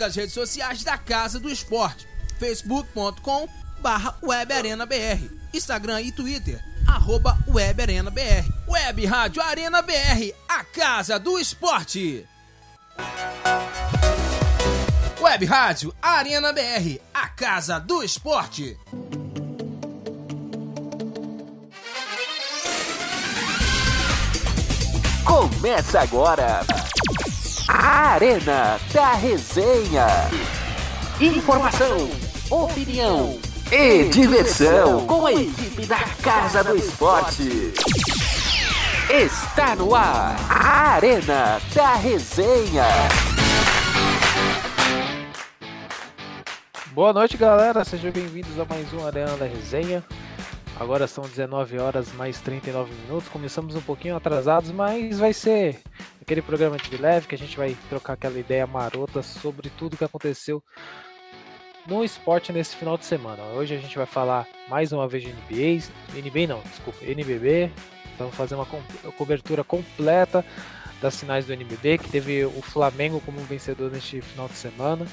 Siga as redes sociais da Casa do Esporte. facebook.com barra webarenabr. Instagram e Twitter, arroba webarenabr. Web Rádio Arena BR, a Casa do Esporte. Web Rádio Arena BR, a Casa do Esporte. Começa agora a Arena da Resenha. Informação, opinião e diversão com a equipe da Casa do Esporte. Está no ar a Arena da Resenha. Boa noite, galera. Sejam bem-vindos a mais um Arena da Resenha. Agora são 19 horas mais 39 minutos. Começamos um pouquinho atrasados, mas vai ser aquele programa de leve que a gente vai trocar aquela ideia marota sobre tudo que aconteceu no esporte nesse final de semana. Hoje a gente vai falar mais uma vez de NBA, NBA não, desculpa, NBB. Vamos fazer uma co cobertura completa das finais do NBB, que teve o Flamengo como vencedor neste final de semana.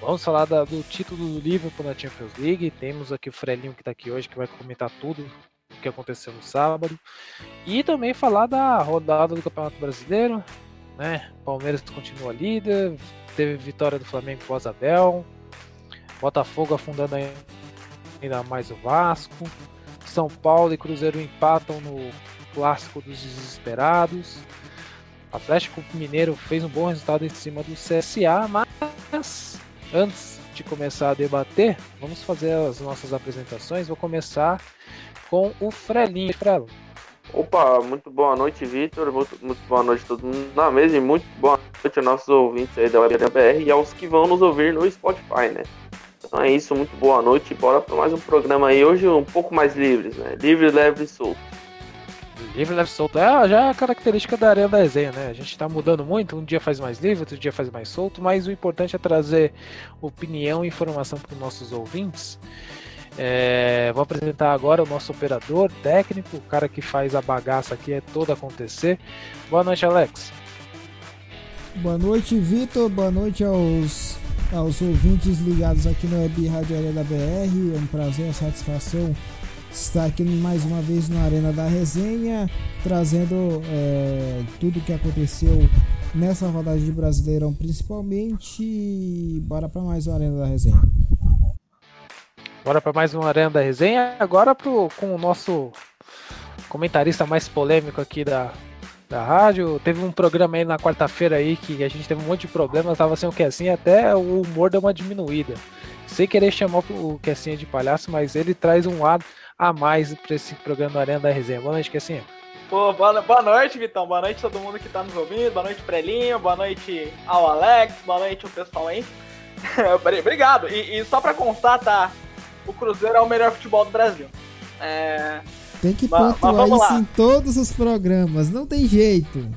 Vamos falar da, do título do Liverpool na Champions League. Temos aqui o Frelinho que está aqui hoje, que vai comentar tudo o que aconteceu no sábado. E também falar da rodada do Campeonato Brasileiro. Né? Palmeiras continua líder, teve vitória do Flamengo com o Abel. Botafogo afundando ainda mais o Vasco. São Paulo e Cruzeiro empatam no clássico dos desesperados. Atlético Mineiro fez um bom resultado em cima do CSA, mas antes de começar a debater, vamos fazer as nossas apresentações. Vou começar com o Frelinho. Frelo. Opa, muito boa noite, Vitor. Muito, muito, boa noite a todo mundo na mesa e muito boa noite aos nossos ouvintes aí da WebBR e aos que vão nos ouvir no Spotify, né? Então é isso, muito boa noite. Bora para mais um programa aí. Hoje um pouco mais livres, né? Livre, leve e solto. Livre, leve solto. É, já é a característica da Arena da Resenha, né? A gente tá mudando muito. Um dia faz mais livre, outro dia faz mais solto. Mas o importante é trazer opinião e informação para os nossos ouvintes. É, vou apresentar agora o nosso operador técnico, o cara que faz a bagaça aqui é toda acontecer. Boa noite, Alex. Boa noite, Vitor. Boa noite aos, aos ouvintes ligados aqui no Web Rádio Arena BR. É um prazer, uma satisfação estar aqui mais uma vez na Arena da Resenha, trazendo é, tudo o que aconteceu nessa rodada de Brasileirão, principalmente. Bora para mais uma Arena da Resenha. Bora para mais uma Arena da Resenha. Agora pro, com o nosso comentarista mais polêmico aqui da, da rádio. Teve um programa aí na quarta-feira aí que a gente teve um monte de problemas, tava sem o Kessinha, até o humor deu uma diminuída. Sem querer chamar o Kessinha de palhaço, mas ele traz um lado a mais para esse programa da Arena da Resenha. Boa noite, Kessinha. Pô, boa, boa noite, Vitão. Boa noite a todo mundo que tá nos ouvindo. Boa noite, Prelinho. Boa noite ao Alex. Boa noite ao pessoal aí. Obrigado. E, e só pra constar, tá? o Cruzeiro é o melhor futebol do Brasil. É... Tem que pontuar isso lá. em todos os programas, não tem jeito.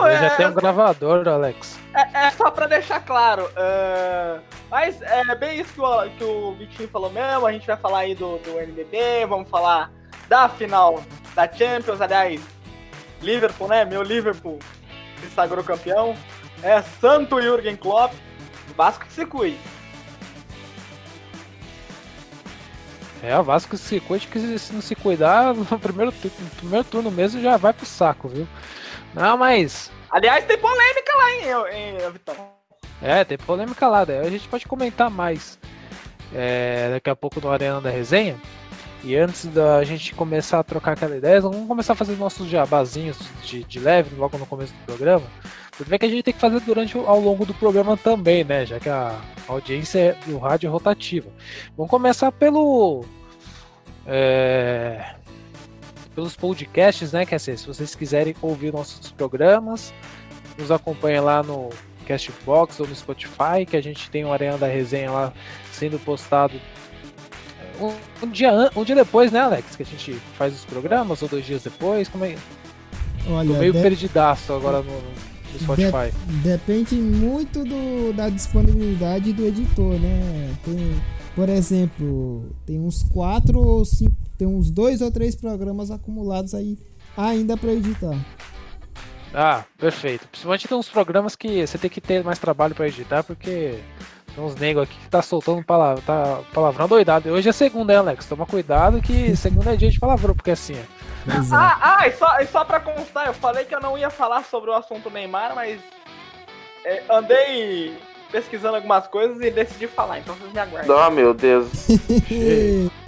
Não, é... já tem um gravador, Alex. É, é só pra deixar claro. Uh... Mas é bem isso que o, que o Vitinho falou mesmo. A gente vai falar aí do, do NBB, vamos falar da final da Champions. Aliás, Liverpool, né? Meu Liverpool se sagrou campeão. É Santo Jürgen Klopp. Vasco que se cuide. É, o Vasco se cuide que se não se cuidar, no primeiro, no primeiro turno mesmo já vai pro saco, viu? Não, mas. Aliás, tem polêmica lá, em em Vitão? É, tem polêmica lá, daí a gente pode comentar mais é, daqui a pouco no Arena da Resenha. E antes da gente começar a trocar aquela ideia, vamos começar a fazer nossos jabazinhos de, de leve logo no começo do programa. Porque vê que a gente tem que fazer durante ao longo do programa também, né? Já que a audiência do rádio é rotativa. Vamos começar pelo. É, pelos podcasts, né? Quer dizer, se vocês quiserem ouvir nossos programas, nos acompanhe lá no Castbox ou no Spotify, que a gente tem o Arena da Resenha lá sendo postado um, um, dia, um dia depois, né, Alex? Que a gente faz os programas, ou dois dias depois? Como é? Olha, Tô meio de... perdidaço agora no, no Spotify. De, depende muito do, da disponibilidade do editor, né? Tem, por exemplo, tem uns quatro ou cinco, tem uns dois ou três programas acumulados aí ainda para editar. Ah, perfeito. Principalmente tem uns programas que você tem que ter mais trabalho para editar, porque tem uns negros aqui que tá soltando palavra, tá palavrão doidado. Hoje é segunda, hein, Alex? Toma cuidado que segunda é dia de palavrão, porque assim, ó. Pois é. Ah, ah, e só, e só pra constar, eu falei que eu não ia falar sobre o assunto Neymar, mas é, andei pesquisando algumas coisas e decidi falar, então vocês me aguardem. Ah, meu Deus.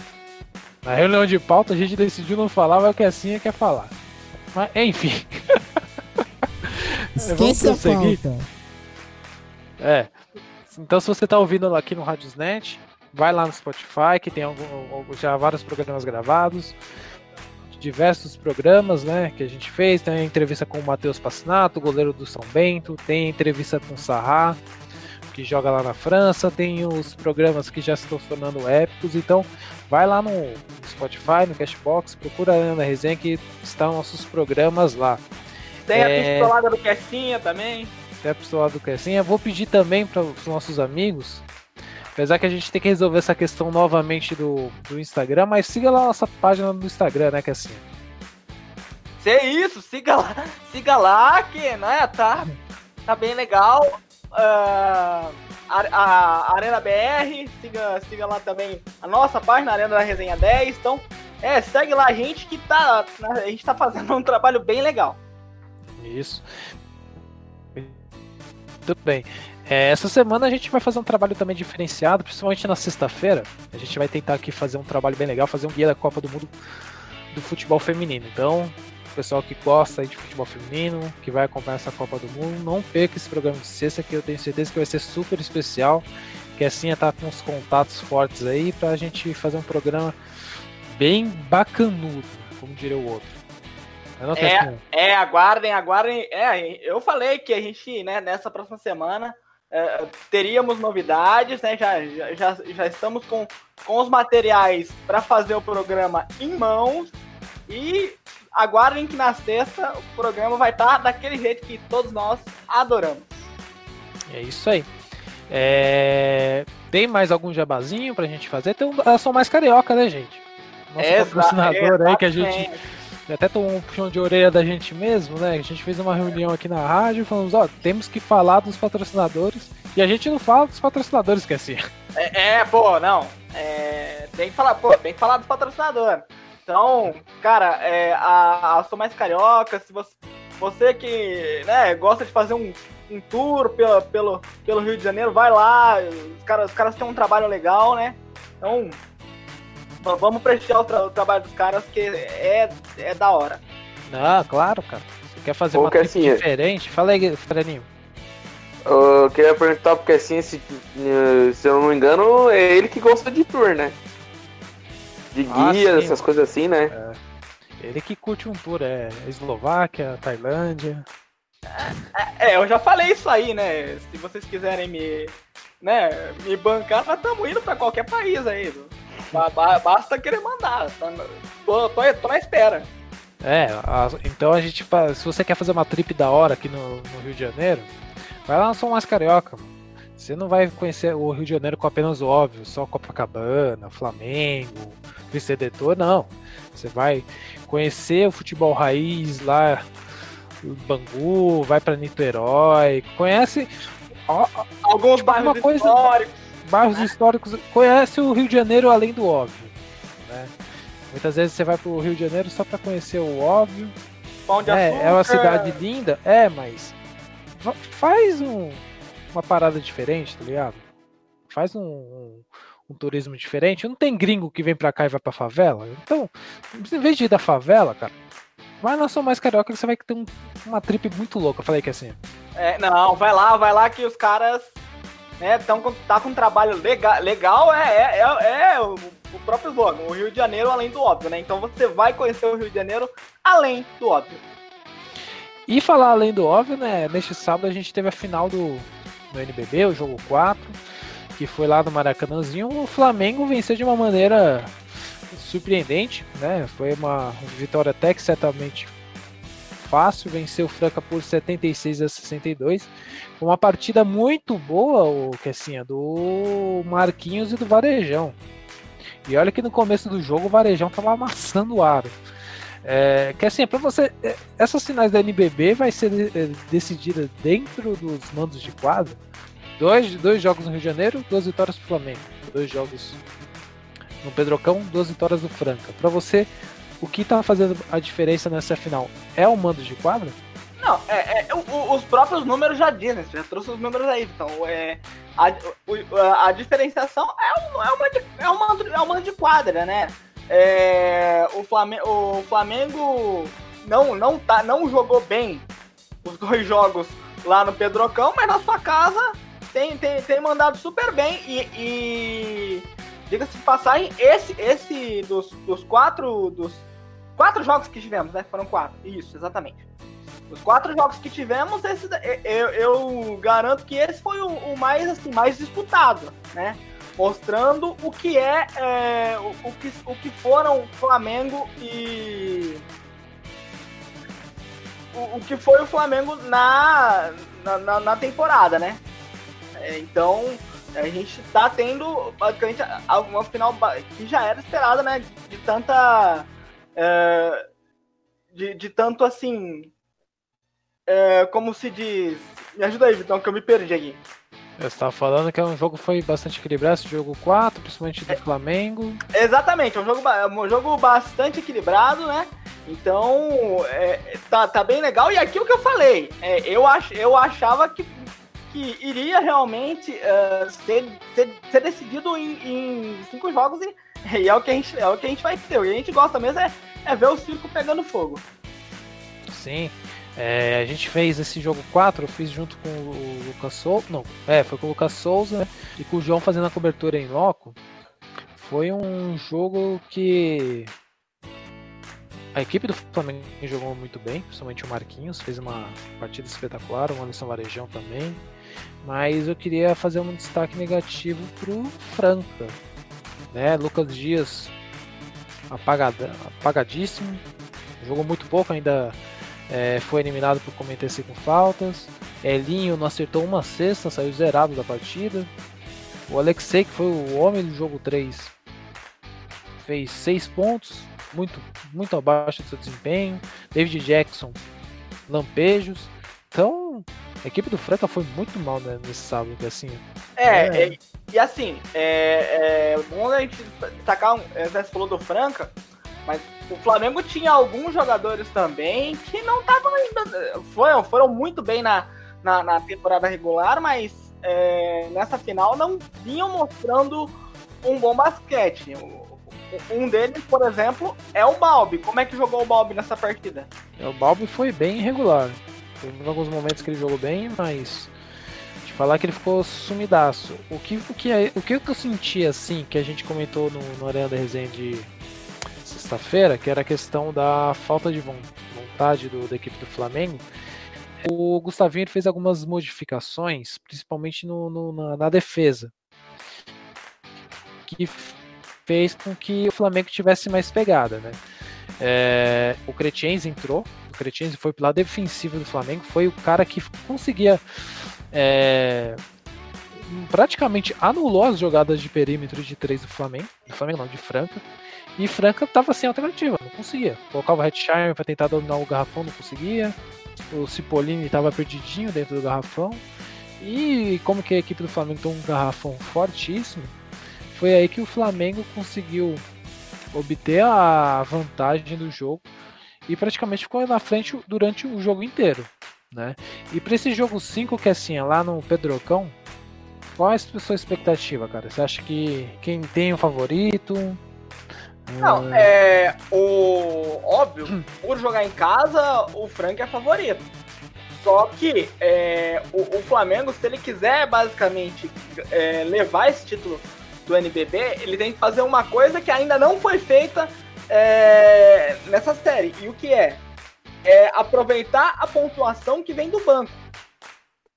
Na reunião de pauta a gente decidiu não falar, mas o que assim quer falar. Mas, enfim. Esquece a pauta. É. Então se você tá ouvindo aqui no Radiosnet, vai lá no Spotify, que tem algum, já vários programas gravados. Diversos programas, né, que a gente fez. Tem a entrevista com o Matheus Passinato, goleiro do São Bento. Tem a entrevista com o Sarra, que joga lá na França. Tem os programas que já estão tornando épicos. Então, vai lá no Spotify, no Cashbox, procura a Ana Resenha que estão nossos programas lá. Tem a É. pistolada do Questinha também. até pro seu lado Crescinha. Vou pedir também para os nossos amigos, apesar que a gente tem que resolver essa questão novamente do, do Instagram, mas siga lá a nossa página do Instagram, né, Crescinha? Se é isso, siga lá, siga lá que, né, tá, tá bem legal. Ah, a, a Arena BR, siga, siga lá também a nossa página, Arena da Resenha 10. Então, é, segue lá a gente que tá, a gente tá fazendo um trabalho bem legal. Isso. Tudo bem. É, essa semana a gente vai fazer um trabalho também diferenciado, principalmente na sexta-feira. A gente vai tentar aqui fazer um trabalho bem legal, fazer um guia da Copa do Mundo do futebol feminino. Então, pessoal que gosta de futebol feminino, que vai acompanhar essa Copa do Mundo, não perca esse programa de sexta, que eu tenho certeza que vai ser super especial. Que assim tá com uns contatos fortes aí pra gente fazer um programa bem bacanudo, como diria o outro. É. quero É, aguardem, aguardem. É, eu falei que a gente, né, nessa próxima semana é, teríamos novidades, né? Já, já, já, já estamos com, com os materiais para fazer o programa em mãos e aguardem que na sexta o programa vai estar daquele jeito que todos nós adoramos. É isso aí. É, Tem mais algum jabazinho pra gente fazer? Tem um... Elas são mais carioca, né, gente? Nosso Exa- patrocinador aí que a gente até tomou um puxão de orelha da gente mesmo, né? A gente fez uma reunião aqui na rádio e falamos, ó, temos que falar dos patrocinadores. E a gente não fala dos patrocinadores, que é. É, pô, não. É, tem que falar, pô, tem que falar do patrocinador. Então, cara, é, a, a Sou Mais Carioca, se você, você que né, gosta de fazer um, um tour pelo, pelo, pelo Rio de Janeiro, vai lá. Os caras, os caras têm um trabalho legal, né? Então, vamos prestigiar o, tra- o trabalho dos caras, que é, é da hora. Ah, claro, cara. Você quer fazer Ô, uma trip Cassinha. diferente? Fala aí, Freninho. Eu queria perguntar, porque assim, se, se eu não me engano, é ele que gosta de tour, né? De Ah, guia, sim. essas coisas assim, né? Ele que curte um tour, é Eslováquia, Tailândia. É, eu já falei isso aí, né? Se vocês quiserem me, né, me bancar, nós estamos indo pra qualquer país aí. Ba- ba- Basta querer mandar. Tá- Tô, tô, tô na espera. É, a- então a gente, se você quer fazer uma trip da hora aqui no, no Rio de Janeiro, vai lá no São Mais Carioca. mano. Você não vai conhecer o Rio de Janeiro com apenas o óbvio, só Copacabana, Flamengo, Vencedor, não. Você vai conhecer o futebol raiz lá, o Bangu, vai pra Niterói, conhece ó, Alguns Tipo, bairros coisa- históricos. bairros históricos, conhece o Rio de Janeiro além do óbvio. Né? Muitas vezes você vai pro Rio de Janeiro só pra conhecer o óbvio, Pão de é, açúcar. é uma cidade linda, é, mas fa- faz um- uma parada diferente, tá ligado? Faz um, um- um turismo diferente. Não tem gringo que vem pra cá e vai pra favela. Então, em vez de ir da favela, cara, vai na São Mais Carioca que você vai ter um- uma trip muito louca. Eu falei que assim. É, não, vai lá, vai lá que os caras né, tão com, tá com um trabalho legal. Legal é, é, é, é o, o próprio slogan, o Rio de Janeiro além do óbvio, né? Então você vai conhecer o Rio de Janeiro além do óbvio. E falar além do óbvio, né? Neste sábado a gente teve a final do, do NBB, o jogo 4, que foi lá no Maracanãzinho. O Flamengo venceu de uma maneira surpreendente, né? Foi uma vitória até que certamente fácil, venceu o Franca por 76 a 62. Uma partida muito boa, o Kessinha, do Marquinhos e do Varejão. E olha que no começo do jogo o Varejão tava amassando o aro. É, que assim, para você. É, essas finais da NBB vai ser é, decidida dentro dos mandos de quadro. Dois, dois jogos no Rio de Janeiro, duas vitórias pro Flamengo. Dois jogos no Pedrocão, duas vitórias do Franca. Para você, o que tá fazendo a diferença nessa final? É o mando de quadro? Não, é, é o, os próprios números já dizem, você já trouxe os números aí. Então, é, a, a, diferenciação é o, é, uma, é, mando, é o mando de quadra, né? É, o, Flamengo, o Flamengo não, não, tá, não jogou bem os dois jogos lá no Pedrocão, mas na sua casa tem, tem, tem mandado super bem e, e diga-se de passagem, esse, esse dos, dos quatro dos quatro jogos que tivemos, né? Foram quatro, isso, exatamente. Os quatro jogos que tivemos, esse, eu, eu garanto que esse foi o, o mais assim mais disputado, né? mostrando o que é, é o, o, que, o que foram Flamengo e o, o que foi o Flamengo na, na, na temporada, né? É, então a gente tá tendo basicamente uma final que já era esperada, né? De tanta. É, de, de tanto assim. É, como se diz. Me ajuda aí, Vitão, que eu me perdi aqui. Você estava falando que é um jogo que foi bastante equilibrado, esse jogo 4, principalmente do é, Flamengo. Exatamente, é um jogo, um jogo bastante equilibrado, né? Então, é, tá, tá bem legal. E aqui o que eu falei, é, eu, ach, eu achava que, que iria realmente uh, ser, ser, ser, decidido em, em, cinco jogos e, e, é, o que a gente, é o que a gente vai ter. O que a gente gosta mesmo é, é ver o circo pegando fogo. Sim. É, a gente fez esse jogo 4, eu fiz junto com o Lucas Souza. Não, é, foi com o Lucas Souza e com o João fazendo a cobertura em loco. Foi um jogo que a equipe do Flamengo jogou muito bem, principalmente o Marquinhos, fez uma partida espetacular, o Anderson Varejão também. Mas eu queria fazer um destaque negativo pro Franca. Né? Lucas Dias apagada, apagadíssimo, jogou muito pouco ainda é, foi eliminado por cometer com faltas. Elinho não acertou uma cesta, saiu zerado da partida. O Alexei, que foi o homem do jogo 3, fez 6 pontos, muito, muito abaixo do seu desempenho. David Jackson, lampejos. Então, a equipe do Franca foi muito mal né, nesse sábado, assim. É, é. é e assim, é, é bom a gente destacar, você falou do Franca, mas o Flamengo tinha alguns jogadores também que não estavam ainda. Foram, foram muito bem na, na, na temporada regular, mas é, nessa final não vinham mostrando um bom basquete. Um deles, por exemplo, é o Balbi. Como é que jogou o Balbi nessa partida? É, o Balbi foi bem irregular. Teve alguns momentos que ele jogou bem, mas de falar que ele ficou sumidaço. O que, o que, o que eu senti assim, que a gente comentou no, no Arena da Resenha de sexta-feira, que era a questão da falta de vontade do, da equipe do Flamengo. O Gustavinho fez algumas modificações, principalmente no, no, na, na, defesa, que fez com que o Flamengo tivesse mais pegada. Né? É, o Cretens entrou, o Cretens foi pro lado defensivo do Flamengo, foi o cara que conseguia. É, praticamente anulou as jogadas de perímetro de três do Flamengo, do Flamengo não, de Franca. E Franca tava sem alternativa, não conseguia. Colocava o Hetzheimer pra tentar dominar o garrafão, não conseguia. O Cipollini tava perdidinho dentro do garrafão. E como que a equipe do Flamengo tem um garrafão fortíssimo, foi aí que o Flamengo conseguiu obter a vantagem do jogo e praticamente ficou na frente durante o jogo inteiro. Né? E para esse jogo 5, que é assim, é lá no Pedrocão, qual é a sua expectativa, cara? Você acha que quem tem o favorito? Não, hum. é. O. Óbvio, por jogar em casa, o Frank é favorito. Só que é, o, o, Flamengo, se ele quiser basicamente é, levar esse título do NBB, ele tem que fazer uma coisa que ainda não foi feita é, nessa série. E o que é? É aproveitar a pontuação que vem do banco.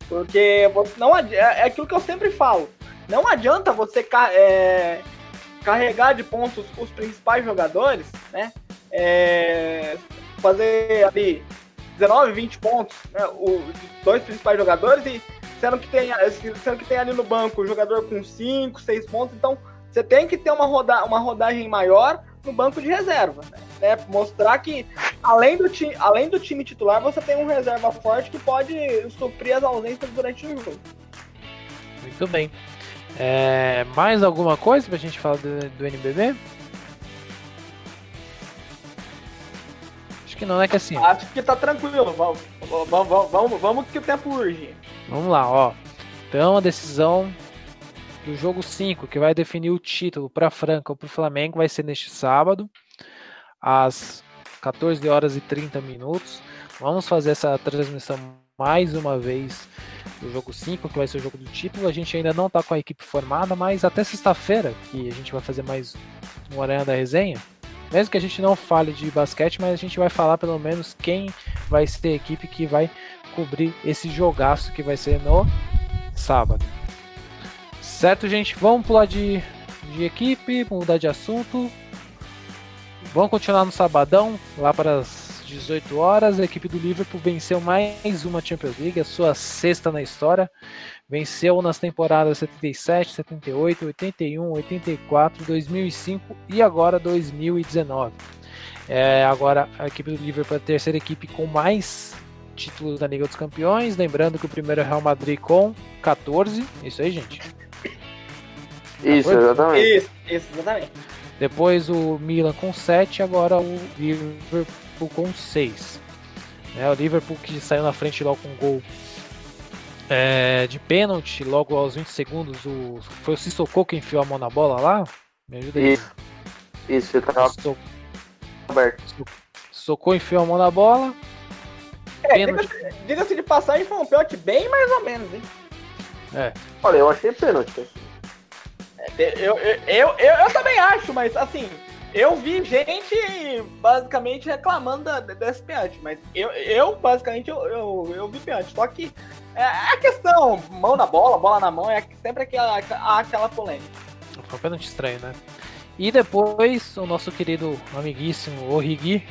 Porque não é, é aquilo que eu sempre falo. Não adianta você é, carregar de pontos os principais jogadores, né? É, fazer ali 19, 20 pontos, né? Os dois principais jogadores e sendo que tem, sendo que tem ali no banco o jogador com 5, 6 pontos, então você tem que ter uma, roda, uma rodagem maior no banco de reserva. Né? né? Mostrar que além do, time, além do time titular, você tem um reserva forte que pode suprir as ausências durante o jogo. Muito bem. É, mais alguma coisa pra gente falar do, do NBB? Acho que não, né? Que assim. Acho que tá tranquilo. Vamos, vamos, vamos, vamos que o tempo urge. Vamos lá, ó. Então a decisão do jogo 5, que vai definir o título para Franca ou para o Flamengo, vai ser neste sábado, às 14 horas e 30 minutos. Vamos fazer essa transmissão mais uma vez do jogo 5, que vai ser o jogo do título. A gente ainda não está com a equipe formada, mas até sexta-feira, que a gente vai fazer mais um Aranha da Resenha, mesmo que a gente não fale de basquete, mas a gente vai falar pelo menos quem vai ser a equipe que vai cobrir esse jogaço que vai ser no sábado. Certo, gente? Vamos pular de, de equipe, mudar de assunto. Vamos continuar no sabadão, lá para as 18 horas. A equipe do Liverpool venceu mais uma Champions League, a sua sexta na história. Venceu nas temporadas 77, 78, 81, 84, 2005 e agora 2019. É, agora a equipe do Liverpool é a terceira equipe com mais títulos da Liga dos Campeões. Lembrando que o primeiro é o Real Madrid com 14. Isso aí, gente. Isso, exatamente. Isso, isso, exatamente. Depois o Milan com 7, agora o Liverpool com 6. É, o Liverpool que saiu na frente logo com um gol é, de pênalti, logo aos 20 segundos, o, foi o Sissoko que enfiou a mão na bola lá? Me ajuda aí. Isso, isso eu tava So- aberto. Socou, enfiou a mão na bola. É, Pênalti. diga-se de passagem, foi um pênalti bem mais ou menos, hein? É, Olha, eu achei pênalti. Eu, eu, eu, eu, também acho, mas assim, eu vi gente basicamente reclamando da, desse mas eu, eu basicamente, eu, eu, eu vi pênalti. Só que é a questão, mão na bola, bola na mão, é sempre aquela, aquela polêmica. foi um pênalti estranho, né? E depois o nosso querido amiguíssimo Origi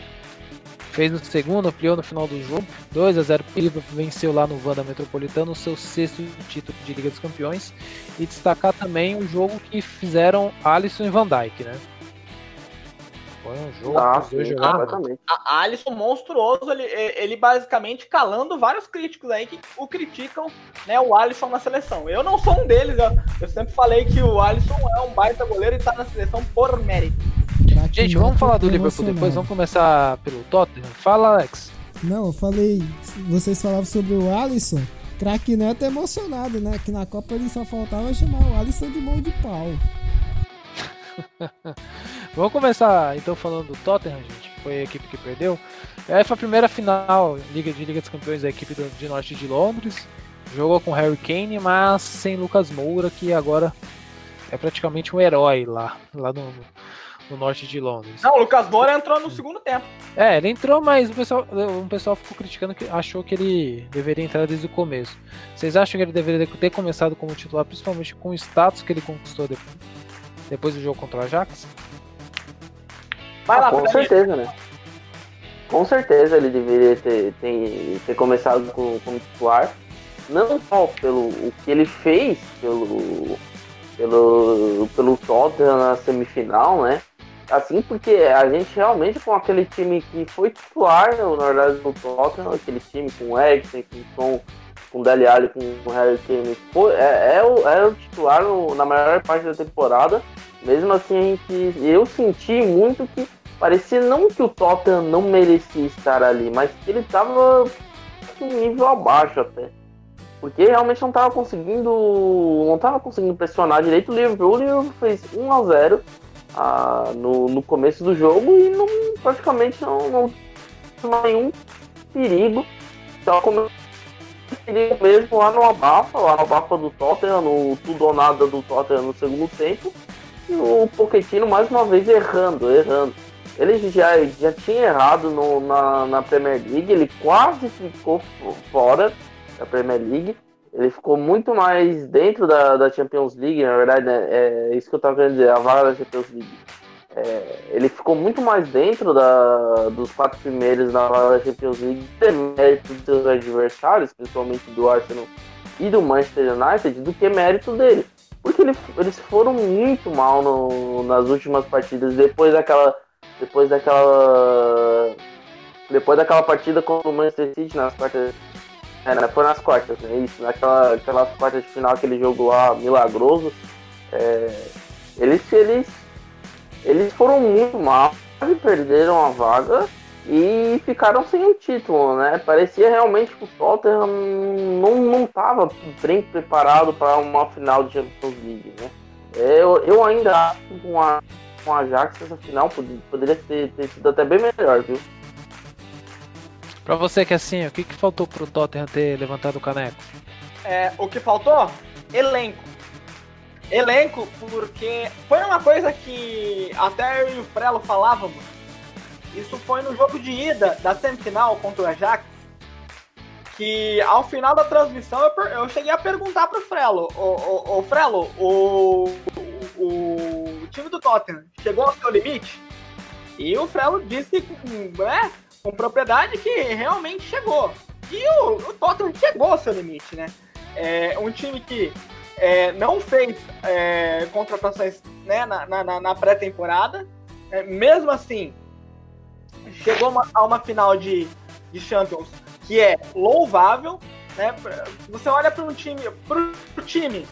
fez o segundo, ampliou no final do jogo. 2 a 0 pro Liverpool, venceu lá no Wanda Metropolitano o seu sexto título de Liga dos Campeões. E destacar também o jogo que fizeram Alisson e Van Dijk, né? Foi um jogo que Ah, os dois. A Alisson monstruoso, ele, ele basicamente calando vários críticos aí que o criticam, né, o Alisson na seleção. Eu não sou um deles, eu, eu sempre falei que o Alisson é um baita goleiro e tá na seleção por mérito. Gente, vamos falar do Liverpool depois, vamos começar pelo Tottenham. Fala, Alex. Não, eu falei, vocês falavam sobre o Alisson. Craque Neto é emocionado, né? Que na Copa ele só faltava chamar o Alisson de mão de pau. Vamos começar então falando do Tottenham, gente, que foi a equipe que perdeu. Essa foi a primeira final Liga de Liga dos Campeões da equipe do, de norte de Londres. Jogou com Harry Kane, mas sem Lucas Moura, que agora é praticamente um herói lá, lá no, no norte de Londres. Não, o Lucas Moura entrou no segundo tempo. É, ele entrou, mas o pessoal, o pessoal ficou criticando que achou que ele deveria entrar desde o começo. Vocês acham que ele deveria ter começado como titular, principalmente com o status que ele conquistou depois, depois do jogo contra o Ajax? Vai lá, Ah, com certeza, né? Com certeza ele deveria ter, ter, ter começado com, como titular. Não só pelo o que ele fez pelo, pelo, pelo Tottenham na semifinal, né? Assim, porque a gente realmente com aquele time que foi titular, na verdade, no Tottenham, aquele time com Eriksen, com Son, com Dele Alli, com Harry Kane, foi, é, é, o, é o titular no- na maior parte da temporada. Mesmo assim, gente, eu senti muito que parecia não que o Tottenham não merecia estar ali, mas que ele estava um nível abaixo até. Porque realmente não estava conseguindo. não estava conseguindo pressionar direito o Liverpool. O Liverpool fez 1 a 0 ah, no, no começo do jogo e não, praticamente não, não tinha nenhum perigo. Só como perigo mesmo lá no abafa, lá no abafa do Tottenham, no tudo ou nada do Tottenham no segundo tempo. E o Pochettino mais uma vez errando, errando. Ele já, já tinha errado no, na, na Premier League, ele quase ficou fo- fora da Premier League. Ele ficou muito mais dentro da, da Champions League, na verdade, né, é isso que eu tava querendo dizer, a vaga da Champions League. É, ele ficou muito mais dentro da, dos quatro primeiros na vaga da Champions League, mérito dos seus adversários, principalmente do Arsenal e do Manchester United, do que mérito dele. Porque ele- eles foram muito mal no- nas últimas partidas, depois daquela depois daquela depois daquela partida contra o Manchester City nas quartas é, né, foi nas quartas, né? Isso, naquela aquelas quartas de final, aquele jogo lá milagroso. É, eles, eles, eles foram muito mal, perderam a vaga e ficaram sem o título, né? Parecia realmente que o Tottenham não, não tava bem preparado para uma final de Champions League, né? Eu, eu ainda acho que com a, com a Ajax essa final poderia ter, ter sido até bem melhor, viu? Pra você que é assim, o que, que faltou pro Tottenham ter levantado o caneco? É, o que faltou? Elenco. Elenco, porque foi uma coisa que até eu e o Frelo falávamos. Isso foi no jogo de ida da semifinal contra o Ajax. Que ao final da transmissão eu, eu cheguei a perguntar pro Frelo: Ô, ô Frelo, o, o, o time do Tottenham chegou ao seu limite? E o Frelo disse né, com propriedade que realmente chegou. E o, o Tottenham chegou ao seu limite, né? É um time que é, não fez é, contratações né, na, na, na pré-temporada. É, mesmo assim, chegou uma, a uma final de, de Champions que é louvável. Né? Você olha para um time, pro time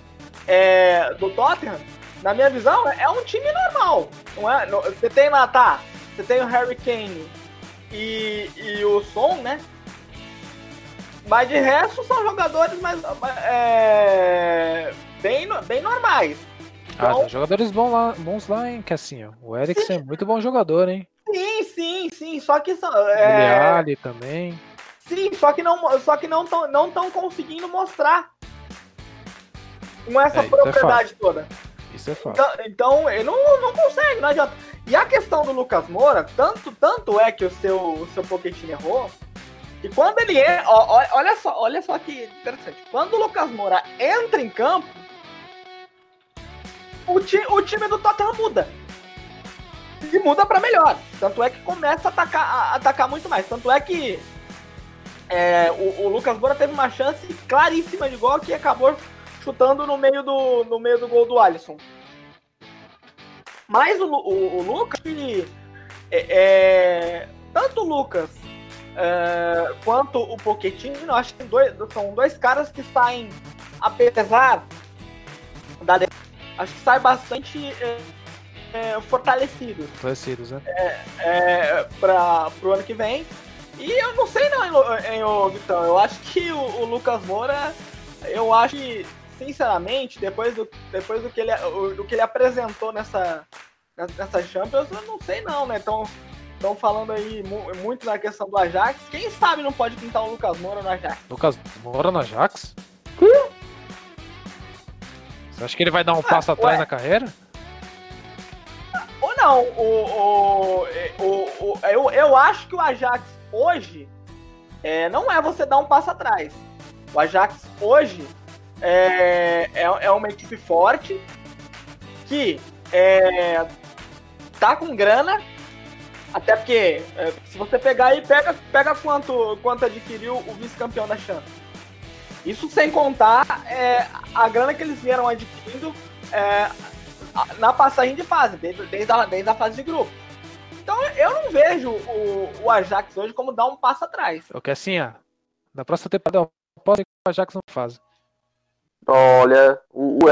é, do Tottenham, na minha visão, é um time normal. Não é? Você tem lá, tá? Você tem o Harry Kane e, e o Son, né? Mas de resto são jogadores mais é, bem, bem normais. Ah, então, tem jogadores bons lá, bons lá, hein, que assim, ó, o Eriksen é muito bom jogador, hein? Sim, sim, sim, só que são. É... Ali também. Sim, só que não, só que não estão não tão conseguindo mostrar com essa é, propriedade é toda. Isso é fato. Então, então ele não, não consegue, não adianta. E a questão do Lucas Moura, tanto, tanto é que o seu, o seu Pochettino errou, e quando ele é, ó, olha só, olha só que interessante. Quando o Lucas Moura entra em campo, o, ti, o time do Tottenham muda. E muda para melhor. Tanto é que começa a atacar, a atacar muito mais. Tanto é que é, o, o, Lucas Moura teve uma chance claríssima de gol que acabou chutando no meio do, no meio do gol do Alisson. Mas o, o, o Lucas, que, é, é, tanto o Lucas é, quanto o Pochettino, acho que dois, são dois caras que saem, apesar da acho que sai bastante é, é, fortalecidos. Fortalecidos, né? É, é, para o ano que vem. E eu não sei não, hein Vitão. Eu acho que o, o, Lucas Moura, eu acho que, sinceramente, depois do, depois do, que, ele, do que ele apresentou nessa, nessa Champions, eu não sei não, né? Então, Estão falando aí muito na questão do Ajax. Quem sabe não pode pintar o Lucas Moura no Ajax? Lucas Moura no Ajax? Que? Você acha que ele vai dar um ah, passo atrás ué. na carreira? Ou não, o, o, o, o, eu, eu acho que o Ajax hoje é, não é você dar um passo atrás. O Ajax hoje é, é, é uma equipe forte que é, tá com grana até porque, é, se você pegar aí, pega, pega quanto, quanto adquiriu o vice-campeão da Champions. Isso sem contar é, a grana que eles vieram adquirindo é, na passagem de fase, desde, desde, a, desde a fase de grupo. Então eu não vejo o, o Ajax hoje como dar um passo atrás. Ok, assim, ó, na próxima temporada pode que o Ajax não faz. Olha, o, o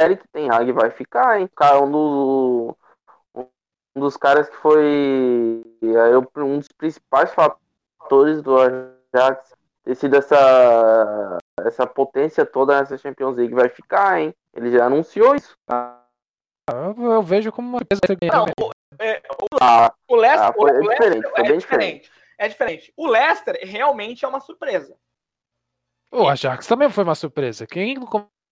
Eric Ten Hag vai ficar, hein? Cara, um do, um dos caras que foi um dos principais fatores do Ajax ter sido essa, essa potência toda nessa Champions League vai ficar, hein? Ele já anunciou isso. Ah, eu, vejo como uma coisa Não, o, é, o, ah, o Leicester, ah, foi, o, é diferente, foi é diferente. É diferente. O Leicester realmente é uma surpresa. O Ajax também foi uma surpresa. Quem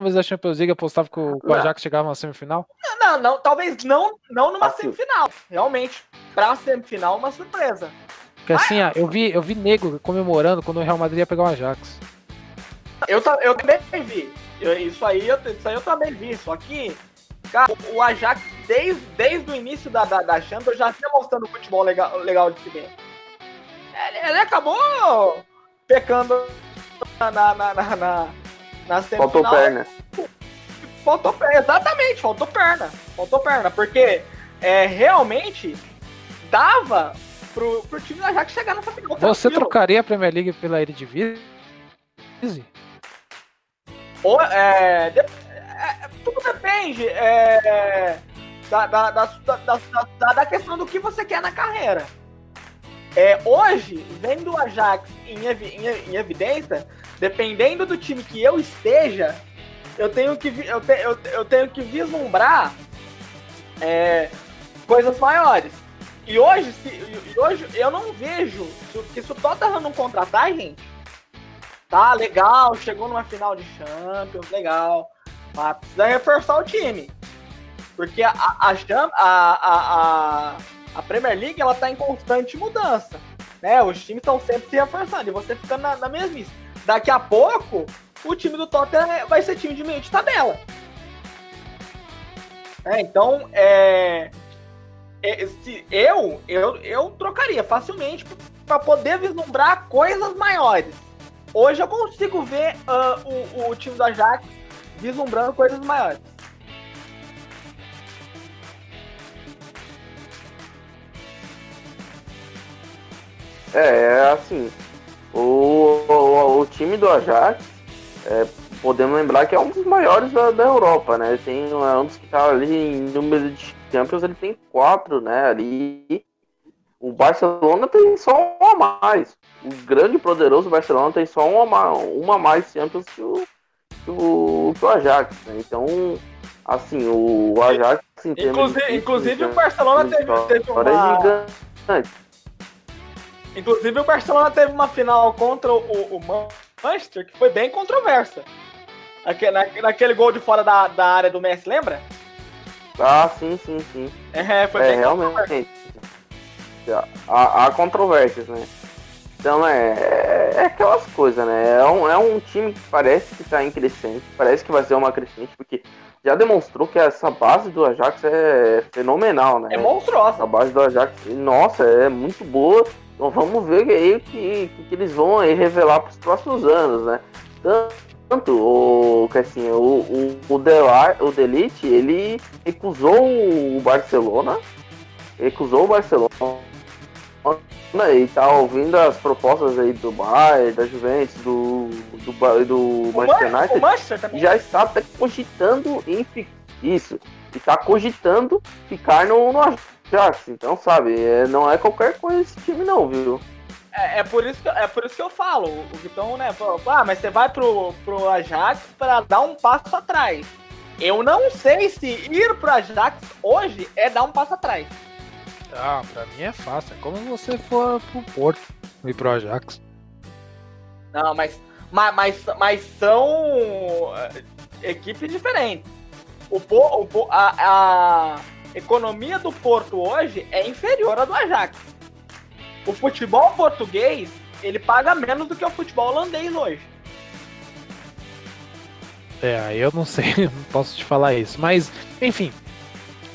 vez da Champions League apostava que o, o Ajax chegava na semifinal? Não, não, não, talvez não, não numa semifinal. Realmente, pra semifinal, uma surpresa. Porque assim, ah, eu vi, eu vi nego comemorando quando o Real Madrid ia pegar o Ajax. Eu, eu também vi. Eu, isso, aí, eu, isso aí eu também vi. Só que, cara, o Ajax, desde, desde o início da, da, da Champions, já vinha mostrando futebol legal, legal de se ver. Ele, ele acabou pecando na, na, na, na na semifinal. Faltou perna. Faltou perna, exatamente, faltou perna. Faltou perna, porque é, realmente, dava pro, pro time do Ajax chegar nessa final. Você tranquilo. trocaria a Premier League pela Eredivisie? Ou, é, de- é, tudo depende é, da, da, da, da, da- da- da questão do que você quer na carreira. É, hoje, vendo o Ajax em, evi- em- em evidência, dependendo do time que eu esteja, eu tenho que, eu te- eu- eu tenho que vislumbrar é, coisas maiores. E hoje, se, e hoje eu não vejo que se o Tottenham não contratar, gente, tá legal, chegou numa final de Champions, legal. Mas precisa reforçar o time. Porque a, a, a, a, a, Premier League ela tá em constante mudança. Né? Os times estão sempre se reforçando e você ficando na, na mesmice. Daqui a pouco, o time do Tottenham vai ser time de meio de tabela. É, então, é, é, se eu, eu, eu trocaria facilmente para poder vislumbrar coisas maiores. Hoje eu consigo ver ah, o, o time do Ajax vislumbrando coisas maiores. É, é assim, o, o, o time do Ajax, é, podemos lembrar que é um dos maiores da, da Europa, né? Tem é um dos que tá ali em número de Champions, ele tem quatro, né? Ali. O Barcelona tem só um a mais. O grande e poderoso Barcelona tem só uma, ma- uma a mais Champions que o, que o, que o Ajax, né? Então, assim, o Ajax. Inclusive, de- inclusive o Barcelona de teve, teve é uma. gigante. Inclusive o Barcelona teve uma final contra o, o Manchester que foi bem controversa. Aque- na- naquele gol de fora da, da área do Messi, lembra? Ah, sim, sim, sim. É, foi É, bem realmente. Há, há controvérsias, né? Então é, é aquelas coisas, né? É um, é um time que parece que tá em crescente, parece que vai ser uma crescente, porque já demonstrou que essa base do Ajax é fenomenal, né? É monstruosa. A base do Ajax, nossa, é muito boa. Então vamos ver aí o que, que, eles vão revelar para os próximos anos, né? Tanto o que assim, o, o, o, Delar, o Delite, ele recusou o Barcelona, recusou o Barcelona e tá ouvindo as propostas aí do Bayern, da Juventus, do, do, do O, Manchester United Manchester já está até cogitando em isso. E está cogitando ficar no, no Ajax. Então, sabe, é, não é qualquer coisa esse time não, viu? É, é por isso que, é por isso que eu falo. O Vitão, né, falou, ah, mas você vai pro, pro Ajax para dar um passo atrás. Eu não sei se ir pro Ajax hoje é dar um passo atrás. Ah, pra mim é fácil. É como você for pro Porto e pro Ajax. Não, mas, mas, mas, mas são é, equipes diferentes. O, Po- o, Po- a, a economia do Porto hoje é inferior à do Ajax. O futebol português, ele paga menos do que o futebol holandês hoje. É, eu não sei, não posso te falar isso. Mas, enfim.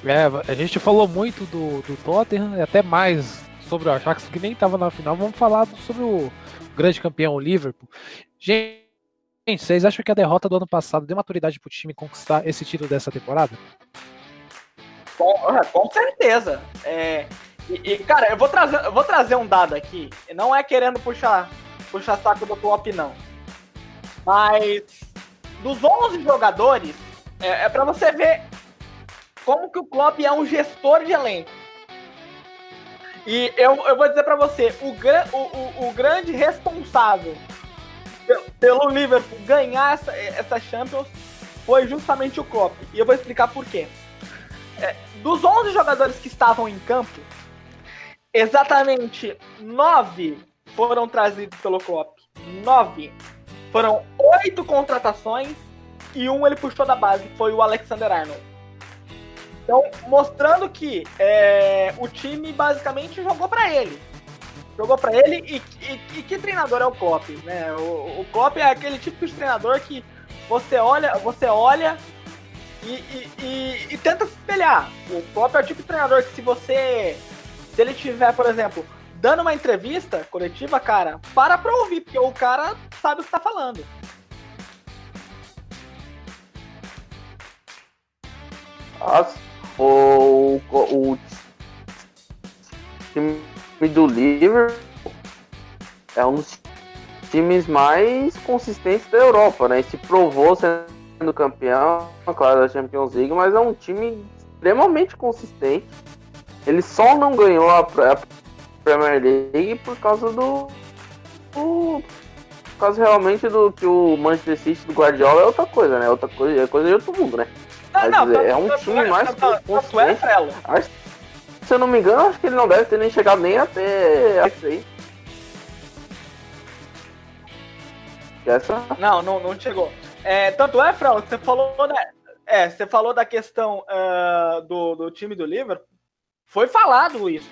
é, a gente falou muito do, do Tottenham, até mais sobre o Ajax, que nem tava na final. Vamos falar sobre o grande campeão, o Liverpool. Gente, vocês acham que a derrota do ano passado deu maturidade pro time conquistar esse título dessa temporada? Com, ah, com certeza. É, e, e, cara, eu vou, trazer, eu vou trazer um dado aqui. Não é querendo puxar, puxar saco do Klopp, não. Mas dos 11 jogadores, é, é para você ver como que o Klopp é um gestor de elenco. E eu, eu vou dizer para você, o, gran, o, o, o grande responsável pe- pelo Liverpool ganhar essa, essa Champions foi justamente o Klopp. E eu vou explicar por quê. É, dos 11 jogadores que estavam em campo, exatamente 9 foram trazidos pelo Klopp. 9. Foram 8 contratações e um ele puxou da base, que foi o Alexander Arnold. Então, mostrando que é, o time basicamente jogou para ele. Jogou para ele e, e- e que treinador é o Klopp, né? O, o Klopp é aquele tipo de treinador que você olha, você olha e, e- e- tenta se espelhar. O Klopp é o tipo de treinador que se você, se ele tiver, por exemplo, dando uma entrevista coletiva, cara, para pra ouvir, porque o cara sabe o que tá falando. As, o, o time do Liverpool é um dos times mais consistentes da Europa, né? E se provou sendo campeão, claro, da Champions League, mas é um time extremamente consistente. Ele só não ganhou a Premier League por causa do, do por causa realmente do que o Manchester City do Guardiola é outra coisa, né? Outra coisa, é coisa de outro mundo, né? Não, não, é um time é, mais é. Acho, se eu não me engano, acho que ele não deve ter nem chegado nem até isso aí. Essa? Não, não, não chegou. É, tanto é, Frelo, você falou, né? É, você falou da questão uh, do, do time do Liverpool. Foi falado isso.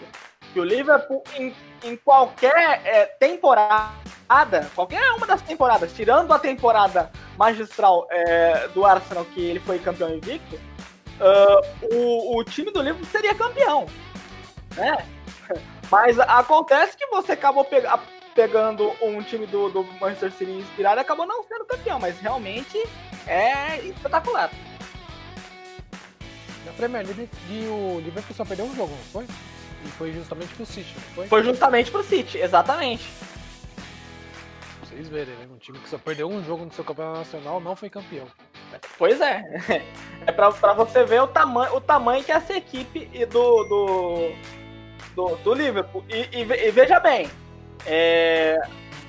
Que o Liverpool, em, em qualquer é, temporada, qualquer uma das temporadas, tirando a temporada magistral é, do Arsenal, que ele foi campeão invicto, uh, o, o time do Liverpool seria campeão. Né? Mas acontece que você acabou pe pegando um time do, do Manchester City inspirado acabou não sendo campeão, mas realmente é espetacular. Na Premier League o Liverpool só perdeu um jogo, não foi? E foi justamente pro City, não foi? Foi justamente pro City, exatamente. Vocês verem, né? Um time que só perdeu um jogo no seu campeonato nacional não foi campeão. Pois é. É pra, pra você ver o, tamanho o tamanho que é essa equipe do, do, do, do Liverpool. E, e, e, veja bem, é,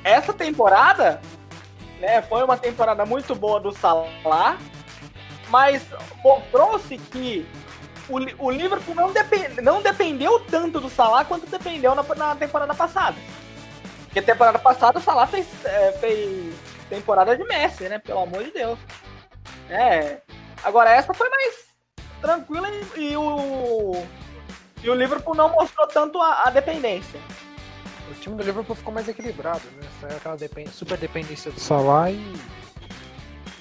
essa temporada né, foi uma temporada muito boa do Salah, mas mostrou-se que o, o Liverpool não, depend, não dependeu tanto do Salah quanto dependeu na, na temporada passada. Porque temporada passada o Salah fez, é, fez temporada de Messi, né? Pelo amor de Deus. É. Agora essa foi mais tranquila e, e o e o Liverpool não mostrou tanto a, a, dependência. O time do Liverpool ficou mais equilibrado, né? Saiu aquela depend... super dependência do Salah e...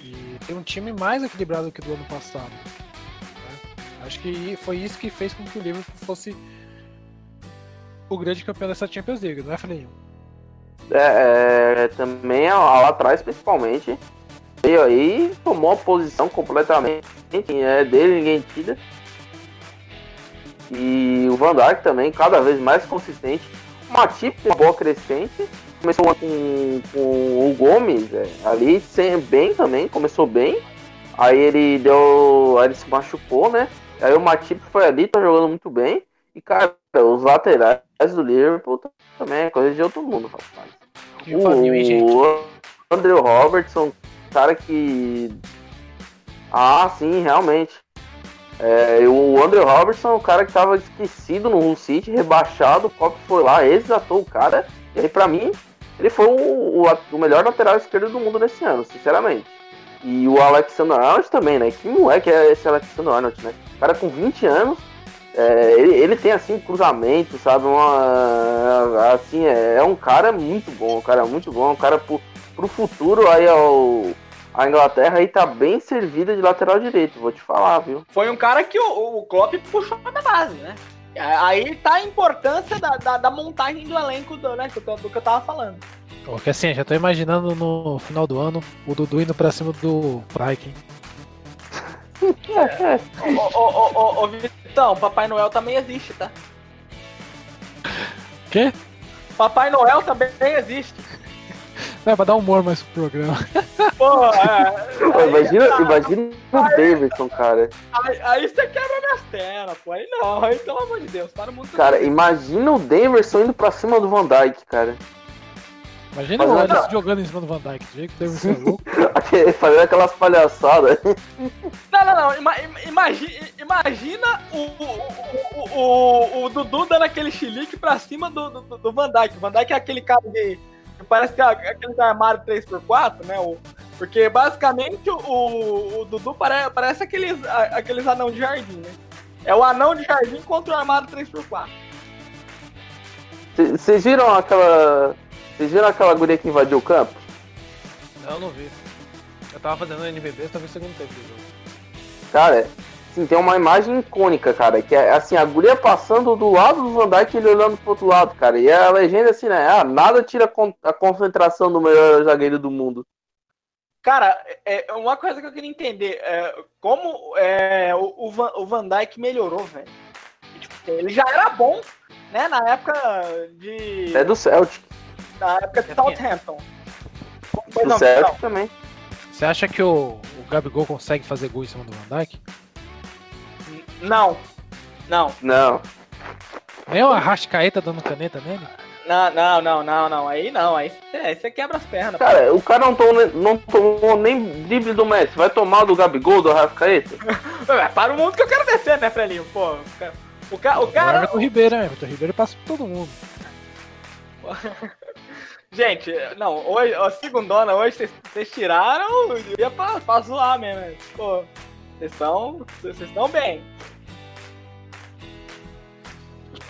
e tem um time mais equilibrado que do ano passado. Acho que foi isso que fez com que o Liverpool fosse o grande campeão dessa Champions League, não é, Felipe? É, é, também lá atrás, principalmente, veio aí tomou a posição completamente é dele, ninguém tira. E o Van Dijk também, cada vez mais consistente. O Matip tem uma boa crescente. Começou com, com o Gomes é, ali, sem, bem também, começou bem. Aí ele deu. Aí ele se machucou, né? Aí o Matip foi ali, tá jogando muito bem. E, cara, os laterais do Liverpool também é coisa de outro mundo, rapaz. O, o Andrew Robertson, cara que. Ah, sim, realmente. É, o Andrew Robertson é cara que tava esquecido no Hull City, rebaixado, o foi lá, exatou o cara. E aí, pra mim, ele foi o, o, o melhor lateral esquerdo do mundo nesse ano, sinceramente. E o Alexander Arnold também, né? Que moleque é esse Alexander Arnold, né? O cara com 20 anos, é, ele, ele, tem assim cruzamento, sabe? Uma, assim, é, é, um cara muito bom, um cara muito bom, um cara pro, pro futuro aí ao, a Inglaterra aí tá bem servida de lateral direito, vou te falar, viu? Foi um cara que o, o Klopp puxou da base, né? Aí tá a importância da, da, da montagem do elenco do, né, do, do que eu tava falando. Porque assim, já tô imaginando no final do ano o Dudu indo pra cima do ô, ô, ô, ô, Vitão, Papai Noel também existe, tá? Quê? Papai Noel também existe. É pra dar humor mais pro programa. Pô, é, Pô, imagina, tá, imagina o Davidson, cara. Aí, aí você quebra minhas pernas, pô. Aí não, aí pelo amor de Deus, para muito. Cara, imagina o Davidson indo pra cima do Van Dyke, cara. Imagina o Alisson jogando em cima do Van Dyke, do jeito que deve ser louco. Fazendo aquelas palhaçadas. Não, não, não. Ima imagina, imagina o, o, o, o, o Dudu dando aquele chilique pra cima do, do, do Van Dyke. O Van Dyke é aquele cara de. Parece que é aquele armário 3x4, né? O, porque basicamente o, o Dudu parece, parece aqueles, aqueles anão de jardim, né? É o anão de jardim contra o armário 3x4. Vocês viram aquela vocês viram aquela guria que invadiu o campo? Não, não vi. Eu tava fazendo o NBB, tava no segundo tempo do jogo. Cara, sim, tem uma imagem icônica, cara, que é assim, a guria passando do lado do Van Dijk e ele olhando pro outro lado, cara. E a legenda é assim, né? Ah, nada tira a concentração do melhor zagueiro do mundo. Cara, é uma coisa que eu queria entender, é, como é, o, o, Van, o Van Dijk melhorou, velho. Tipo, ele já era bom, né, na época de. É do Celtic. Na época de Southampton. Pois Do não, Celtic não. também. Você acha que o, o Gabigol consegue fazer gol em cima do Van Dijk? Não. Não. Não. Nem o Arrascaeta dando caneta nele? Não, não, não, não, não. Aí não. Aí você quebra as pernas. Cara, o cara não tomou, não tomou nem drible do Messi. Vai tomar do Gabigol, do Arrascaeta? Ué, Para o mundo que eu quero descer, né, Frelinho? Pô, o cara. O, ca- o O cara. Everton Ribeiro, né? Everton Ribeiro passa por todo mundo. Gente, não, hoje, a segundona, hoje vocês- tiraram o dia pra, pra zoar mesmo. né? Pô, vocês estão. Vocês estão bem.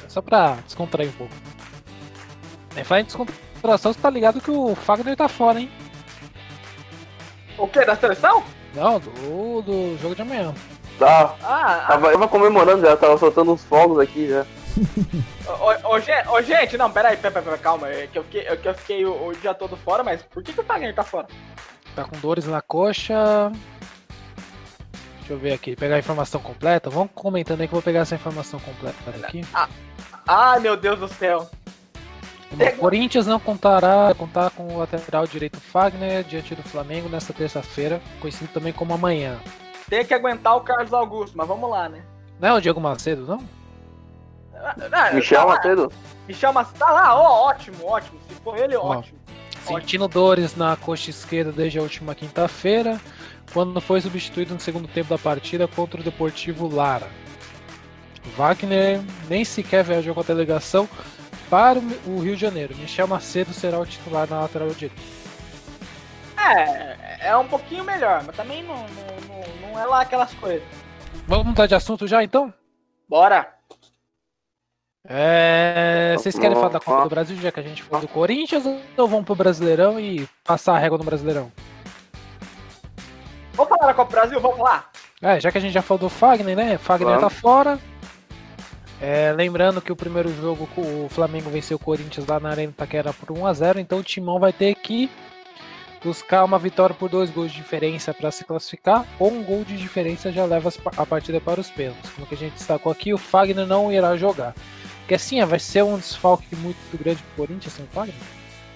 Só pra descontrair um pouco. É, falar em descontração, você tá ligado que o Fagner tá fora, hein? O quê? Da seleção? Não, do, do jogo de amanhã. Tá. Ah, ah Tava, tava comemorando já, tava soltando uns fogos aqui já. ô, ô, gen- ô, gente, não, peraí, peraí, peraí, calma. É que eu fiquei, é que eu fiquei o, o dia todo fora, mas por que, que o Fagner tá fora? Tá com dores na coxa. Deixa eu ver aqui, pegar a informação completa. Vamos comentando aí que eu vou pegar essa informação completa aqui. Ai, meu Deus do céu. O Corinthians não contará contar com o lateral direito Fagner diante do Flamengo nesta terça-feira, conhecido também como amanhã. Tem que aguentar o Carlos Augusto, mas vamos lá, né? Não é o Diego Macedo, não? Ah, Michel tá Macedo. Michel Macedo. Tá lá, ó, ótimo, ótimo. Se for ele, Ó. ótimo. Sentindo dores na coxa esquerda desde a última quinta-feira, quando foi substituído no segundo tempo da partida contra o Deportivo Lara. Wagner nem sequer viajou com a delegação para o Rio de Janeiro. Michel Macedo será o titular na lateral direita. É, é um pouquinho melhor, mas também não, não, não, é lá aquelas coisas. Vamos mudar de assunto já então? Bora. É, vocês querem falar da Copa do Brasil, já que a gente falou do Corinthians, ou vamos pro Brasileirão e passar a régua no Brasileirão? Vamos falar da Copa Brasil? Vamos lá. É, já que a gente já falou do Fagner, né? Fagner Vamos. tá fora. É, lembrando que o primeiro jogo o Flamengo venceu o Corinthians lá na Arena Itaquera por 1x0, então o Timão vai ter que buscar uma vitória por dois gols de diferença para se classificar, ou um gol de diferença já leva a partida para os pênaltis. Como que a gente destacou aqui, o Fagner não irá jogar. Porque assim, vai ser um desfalque muito grande pro Corinthians sem o Fagner.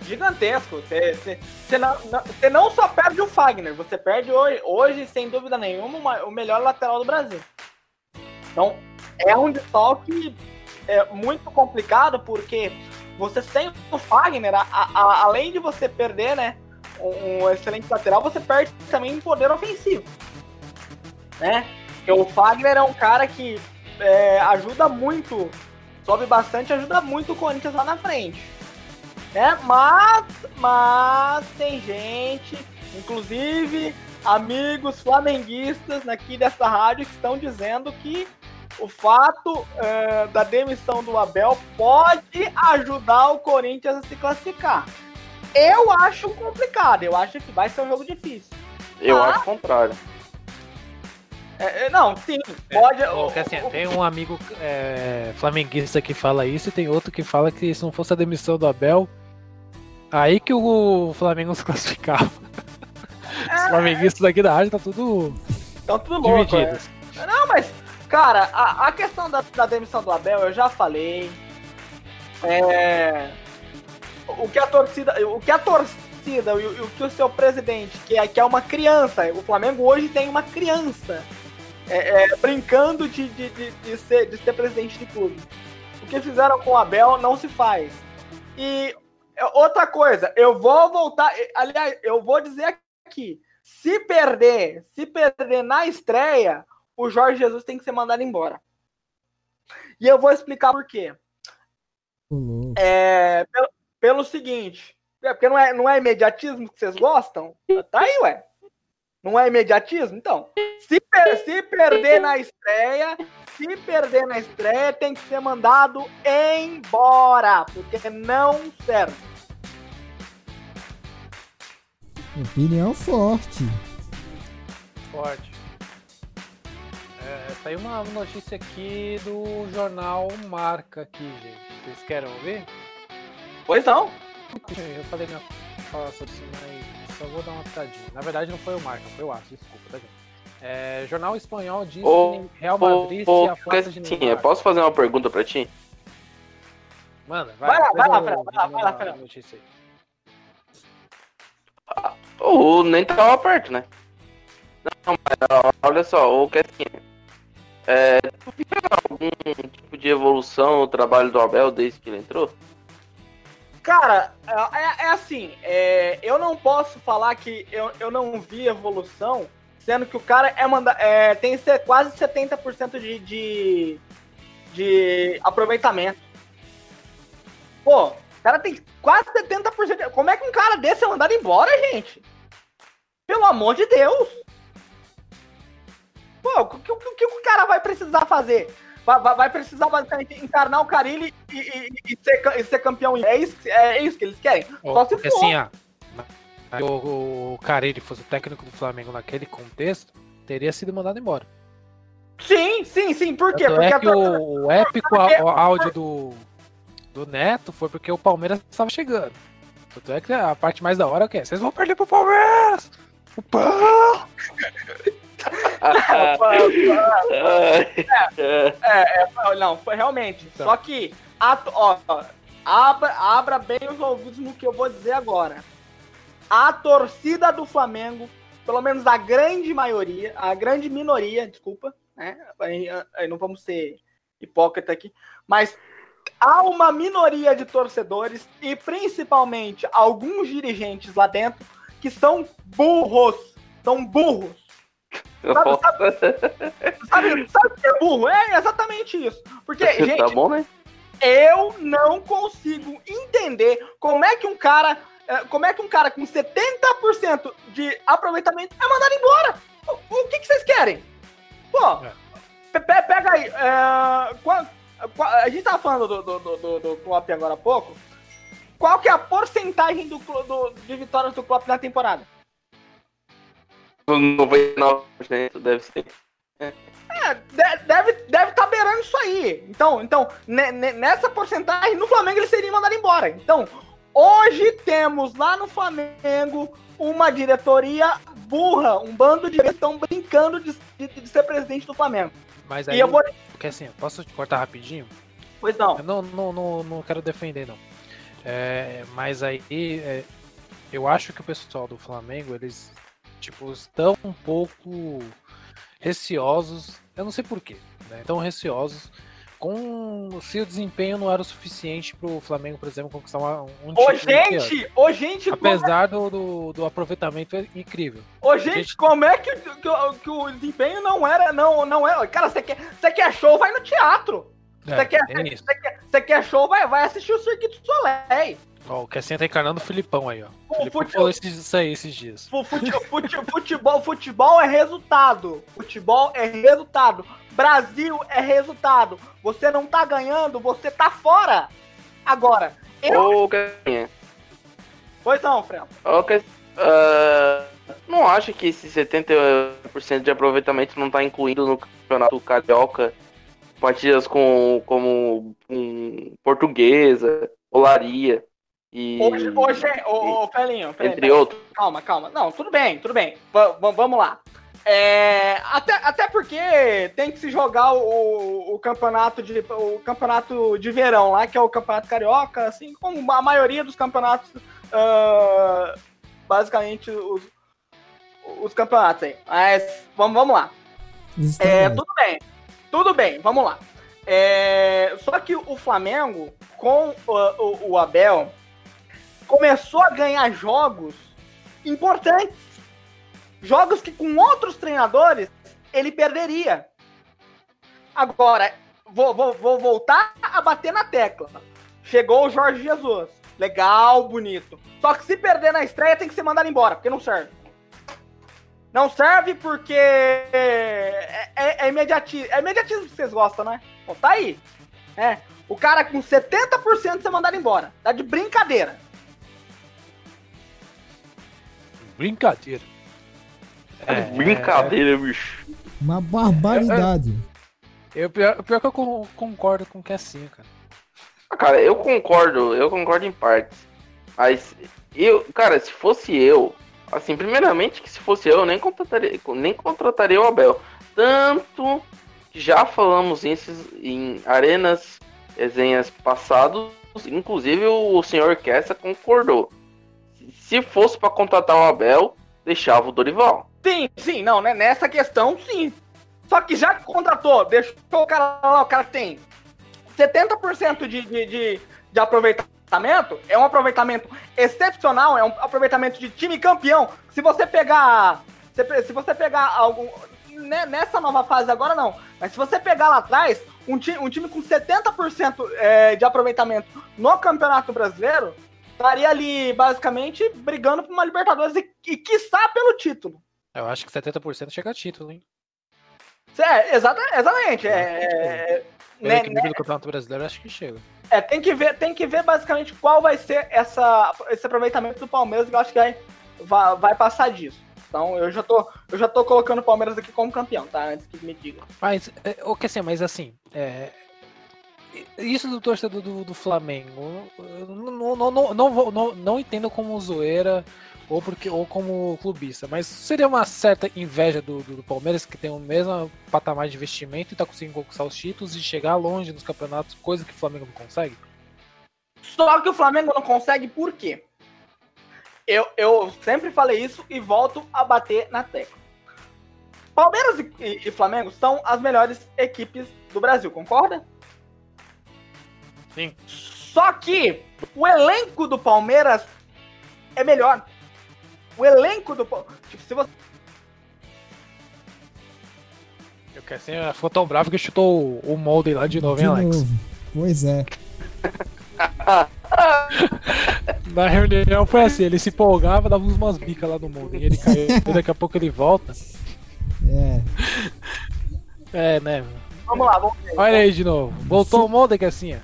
Gigantesco. Você, você, não, você não só perde o Fagner, você perde hoje, hoje sem dúvida nenhuma, uma- o melhor lateral do Brasil. Então, é um desfalque é, muito complicado, porque você sem o Fagner, a- a- além de você perder, né, um, um excelente lateral, você perde também poder ofensivo. Né? Porque o Fagner é um cara que é, ajuda muito, sobe bastante, ajuda muito o Corinthians lá na frente. Né? Mas, mas tem gente, inclusive amigos flamenguistas aqui dessa rádio que estão dizendo que o fato eh, da demissão do Abel pode ajudar o Corinthians a se classificar. Eu acho complicado, eu acho que vai ser um jogo difícil. Eu Ah. acho o contrário. É, é, não, sim, pode. Porque, assim, tem um amigo é, flamenguista que fala isso e tem outro que fala que se não fosse a demissão do Abel, aí que o Flamengo se classificava. Os flamenguistas aqui da rádio tá tudo Então tudo louco. é. Não, mas, cara, a, a questão da, da demissão do Abel, eu já falei. É, o que a torcida. O que a torcida e o, o que o seu presidente, que é, que é uma criança, o Flamengo hoje tem uma criança é, é, brincando de, de, de, de ser, de ser presidente de clube. O que fizeram com o Abel não se faz. E outra coisa, eu vou voltar. Aliás, eu vou dizer aqui. Se perder, se perder na estreia, o Jorge Jesus tem que ser mandado embora. E eu vou explicar por quê. Louco. É, pelo, pelo seguinte, é porque não é, não é imediatismo que vocês gostam? Tá aí, ué. Não é imediatismo? Então, se, per- se perder na estreia, se perder na estreia, tem que ser mandado embora, porque não serve. Opinião forte. Forte. É, saiu uma notícia aqui do jornal Marca aqui, gente. Vocês querem ouvir? Pois não. Eu falei minha fala sobre isso, mas só vou dar uma pitadinha. Na verdade não foi o Marca, foi o Aço, desculpa, tá gente? É, jornal espanhol diz Ô, que Real Madrid ô, se afasta de Neymar. posso fazer uma pergunta pra ti? Mano, Vai lá, vai lá, eu- Fernando, vai lá, vai lá, Fernando. notícia aí. O nem tava perto, né? Não, mas olha só, o que assim, é, tu viu algum tipo de evolução no trabalho do Abel desde que ele entrou? Cara, é, é assim, é, eu não posso falar que eu, eu não vi evolução, sendo que o cara é manda, é, tem quase 70% de, de, de aproveitamento. Pô, o cara tem quase 70%. Como é que um cara desse é mandado embora, gente? Pelo amor de Deus! Pô, o que- o que o cara vai precisar fazer? Vai, vai- precisar basicamente encarnar o Carilli e, e- e ser, e ser campeão. É isso, é isso que eles querem? Só se Porque for. assim, ó, se o, o Carille fosse o técnico do Flamengo naquele contexto, teria sido mandado embora. Sim, sim, sim. Por quê? Porque é que torcida- o, épico áudio do, do Neto foi porque o Palmeiras estava chegando. Tanto é que a parte mais da hora é o quê? Vocês vão perder pro Palmeiras! O pão! É, é, não, foi realmente. Tá. Só que, a- ó, ó, abra, abra bem os ouvidos no que eu vou dizer agora. A torcida do Flamengo, pelo menos a grande maioria, a grande minoria, desculpa, né? Aí, aí não vamos ser hipócrita aqui, mas há uma minoria de torcedores e principalmente alguns dirigentes lá dentro que são burros. São burros. Sabe, sabe o que é burro? É exatamente isso. Porque, gente, tá bom, né? eu não consigo entender como é que um cara. eh, Como é que um cara com 70% de aproveitamento é mandado embora? O, o que, que vocês querem? Pô, É. pe- pe- pega aí. eh, qua- qua- a gente tava falando do, do, do, do, do Klopp agora há pouco. Qual que é a porcentagem do, do- de vitórias do Klopp na temporada? 99% deve ser. É, de- deve deve estar beirando isso aí. Então, então ne- ne- nessa porcentagem, no Flamengo ele seria mandado embora. Então, hoje temos lá no Flamengo uma diretoria burra, um bando de estão brincando de, de- de ser presidente do Flamengo. Mas E aí, eu vou. porque assim, posso te cortar rapidinho? Pois não. Eu não, não, não, não quero defender, não. É, mas aí, é, eu acho que o pessoal do Flamengo, eles, tipo, estão um pouco receosos, eu não sei porquê, né? Estão receosos com se o desempenho não era o suficiente pro Flamengo, por exemplo, conquistar uma, um Ô, título ano. gente, ô, gente, como, Apesar do, do, do aproveitamento é incrível. ô, gente, gente- como é que, o- que, o- que o desempenho não era, não, não era. Cara, você quer, você quer show, vai no teatro. Você É, quer, quer, quer show, vai, vai assistir o Circuito Soleil. Ó, o Cassinha tá encarnando o Filipão aí, ó. O Filipão fute- falou esses- isso aí esses dias. Fu- fute- fute- futebol, futebol é resultado. Futebol é resultado. Brasil é resultado. Você não tá ganhando, você tá fora. Agora, eu. Ô, Casinha, Pois não, Fred. ô, ah, não acha que esse 70% de aproveitamento não tá incluindo no campeonato carioca partidas com, como um, portuguesa, olaria e Hoje, hoje, ô, ô, Felinho, Felinho, entre outros. calma, calma. Não, tudo bem, tudo bem. Va- vamos lá. É, até, até porque tem que se jogar o, o campeonato de o campeonato de verão lá, que é o campeonato carioca, assim como a maioria dos campeonatos, ah, basicamente os, os campeonatos aí. Mas vamos, vamos lá. É, tudo bem. Tudo bem, vamos lá. É, só que o Flamengo, com o, o- o Abel, começou a ganhar jogos importantes. Jogos que com outros treinadores ele perderia. Agora, vou, vou- vou voltar a bater na tecla. Chegou o Jorge Jesus. Legal, bonito. Só que se perder na estreia tem que ser mandado embora, porque não serve. Não serve porque é, é, é imediatismo. É imediatismo que vocês gostam, né? Bom, tá aí. É. O cara com 70% ser mandado embora. Tá de brincadeira. Brincadeira. É, Brincadeira, bicho. Uma barbaridade. Eu, pior, o pior é que eu con- concordo com o Cassinha, cara. Ah, Cara, eu concordo, eu concordo em partes. Mas eu, cara, se fosse eu, assim, primeiramente que se fosse eu, eu nem contrataria, nem contrataria o Abel. Tanto que já falamos isso em arenas, resenhas passados, inclusive o senhor Kessa concordou. Se fosse para contratar o Abel, deixava o Dorival. Sim, sim, não, né? Nessa questão, sim. Só que já que contratou, deixou o cara lá, o cara tem 70% de, de, de, de aproveitamento, é um aproveitamento excepcional, é um aproveitamento de time campeão. Se você pegar. Se, você pegar algum. né, Nessa nova fase agora não. Mas se você pegar lá atrás, um, ti, um time com 70% é, de aproveitamento no Campeonato Brasileiro, estaria ali basicamente brigando por uma Libertadores e, e quiçá pelo título. Eu acho que 70% chega a título, hein? É, exata, exatamente. É, é, Pelo né, né, do Campeonato Brasileiro, eu acho que chega. é, tem que ver, tem que ver basicamente qual vai ser essa, esse aproveitamento do Palmeiras, que eu acho que vai, vai, vai passar disso. Então eu já tô, eu já tô colocando o Palmeiras aqui como campeão, tá? Antes que me diga. Mas, é, o que assim, mas assim, é, isso do torcedor do, do Flamengo, não, não, não, não, não, não entendo como zoeira ou, porque, ou como clubista, mas seria uma certa inveja do, do, do Palmeiras que tem o mesmo patamar de investimento e tá conseguindo conquistar os títulos e chegar longe nos campeonatos, coisa que o Flamengo não consegue? Só que o Flamengo não consegue por quê? Eu, eu sempre falei isso e volto a bater na tecla. Palmeiras e, e- e Flamengo são as melhores equipes do Brasil, concorda? Sim. Só que o elenco do Palmeiras é melhor. O elenco do Palmeiras. Tipo, se você. Eu quero assim, ficou tão bravo que chutou o, molde lá de novo, De hein, Alex? novo. Pois é. Na reunião foi assim, ele se empolgava, dava umas bicas lá no molde, e ele caiu, daqui a pouco ele volta. É. É, né? Vamos lá, vamos ver. Olha aí de novo. Voltou o molde, que assim, ó.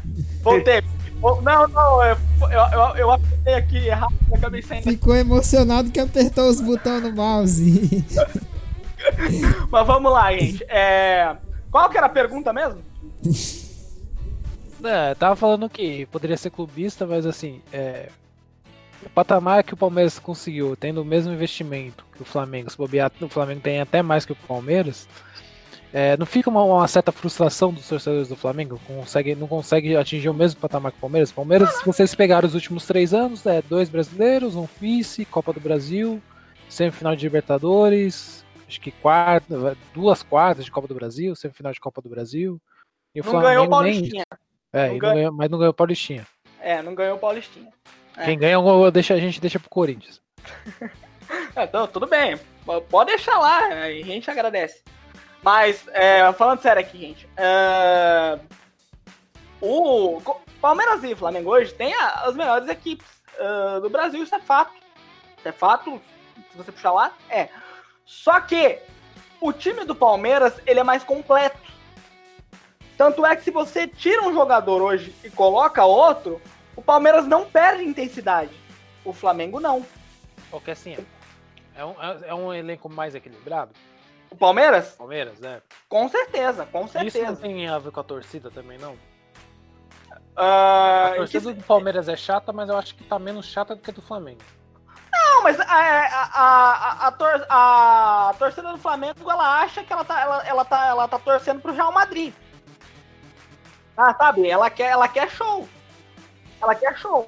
Voltei. Vol- Não, não, eu, eu, eu, eu apertei aqui errado e acabei saindo. Ficou emocionado que apertou os botões no mouse. Mas vamos lá, gente. É... Qual que era a pergunta mesmo? É, tava falando que poderia ser clubista, mas assim, é, o patamar que o Palmeiras conseguiu, tendo o mesmo investimento que o Flamengo, se bobear, o Flamengo tem até mais que o Palmeiras, é, não fica uma, uma certa frustração dos torcedores do Flamengo? Consegue, não consegue atingir o mesmo patamar que o Palmeiras? Palmeiras, se vocês pegaram os últimos três anos, é dois brasileiros, um vice, Copa do Brasil, semifinal de Libertadores, acho que quarta, duas quartas de Copa do Brasil, semifinal de Copa do Brasil. E o Não ganhou o Paulistinha. é, Não ganhou, mas não ganhou o Paulistinha. É, não ganhou o Paulistinha. É. Quem ganha, eu deixo, a gente deixa pro Corinthians. É, então, tudo bem. Pode deixar lá, a gente agradece. Mas, é, falando sério aqui, gente. é, o Palmeiras e Flamengo hoje tem a- as melhores equipes é, do Brasil, isso é fato. Isso é fato, se você puxar lá, é. Só que o time do Palmeiras, ele é mais completo. Tanto é que se você tira um jogador hoje e coloca outro, o Palmeiras não perde intensidade. O Flamengo não. Porque assim, é um, é um elenco mais equilibrado. O Palmeiras? Palmeiras, é. Com certeza, com Isso não certeza. tem a ver com a torcida também, não? Ah, A em que- torcida do Palmeiras é chata, mas eu acho que tá menos chata do que a do Flamengo. Não, mas a, a, a, a, a tor- a torcida do Flamengo, ela acha que ela tá, ela, ela tá, ela tá torcendo pro Real Madrid. Ah, sabe? Ela quer, ela quer show. Ela quer show.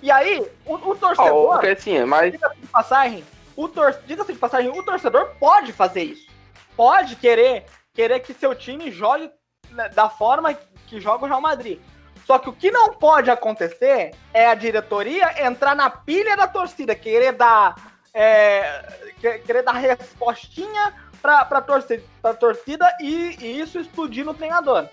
E aí, o, o torcedor, o que assim, é de passagem, o tor diga-se de passagem, o torcedor pode fazer isso. Pode querer, querer que seu time jogue né, da forma que joga o Real Madrid. Só que o que não pode acontecer é a diretoria entrar na pilha da torcida, querer dar, é, que- querer dar respostinha pra, pra, torcida, pra torcida e, e isso explodir no treinador.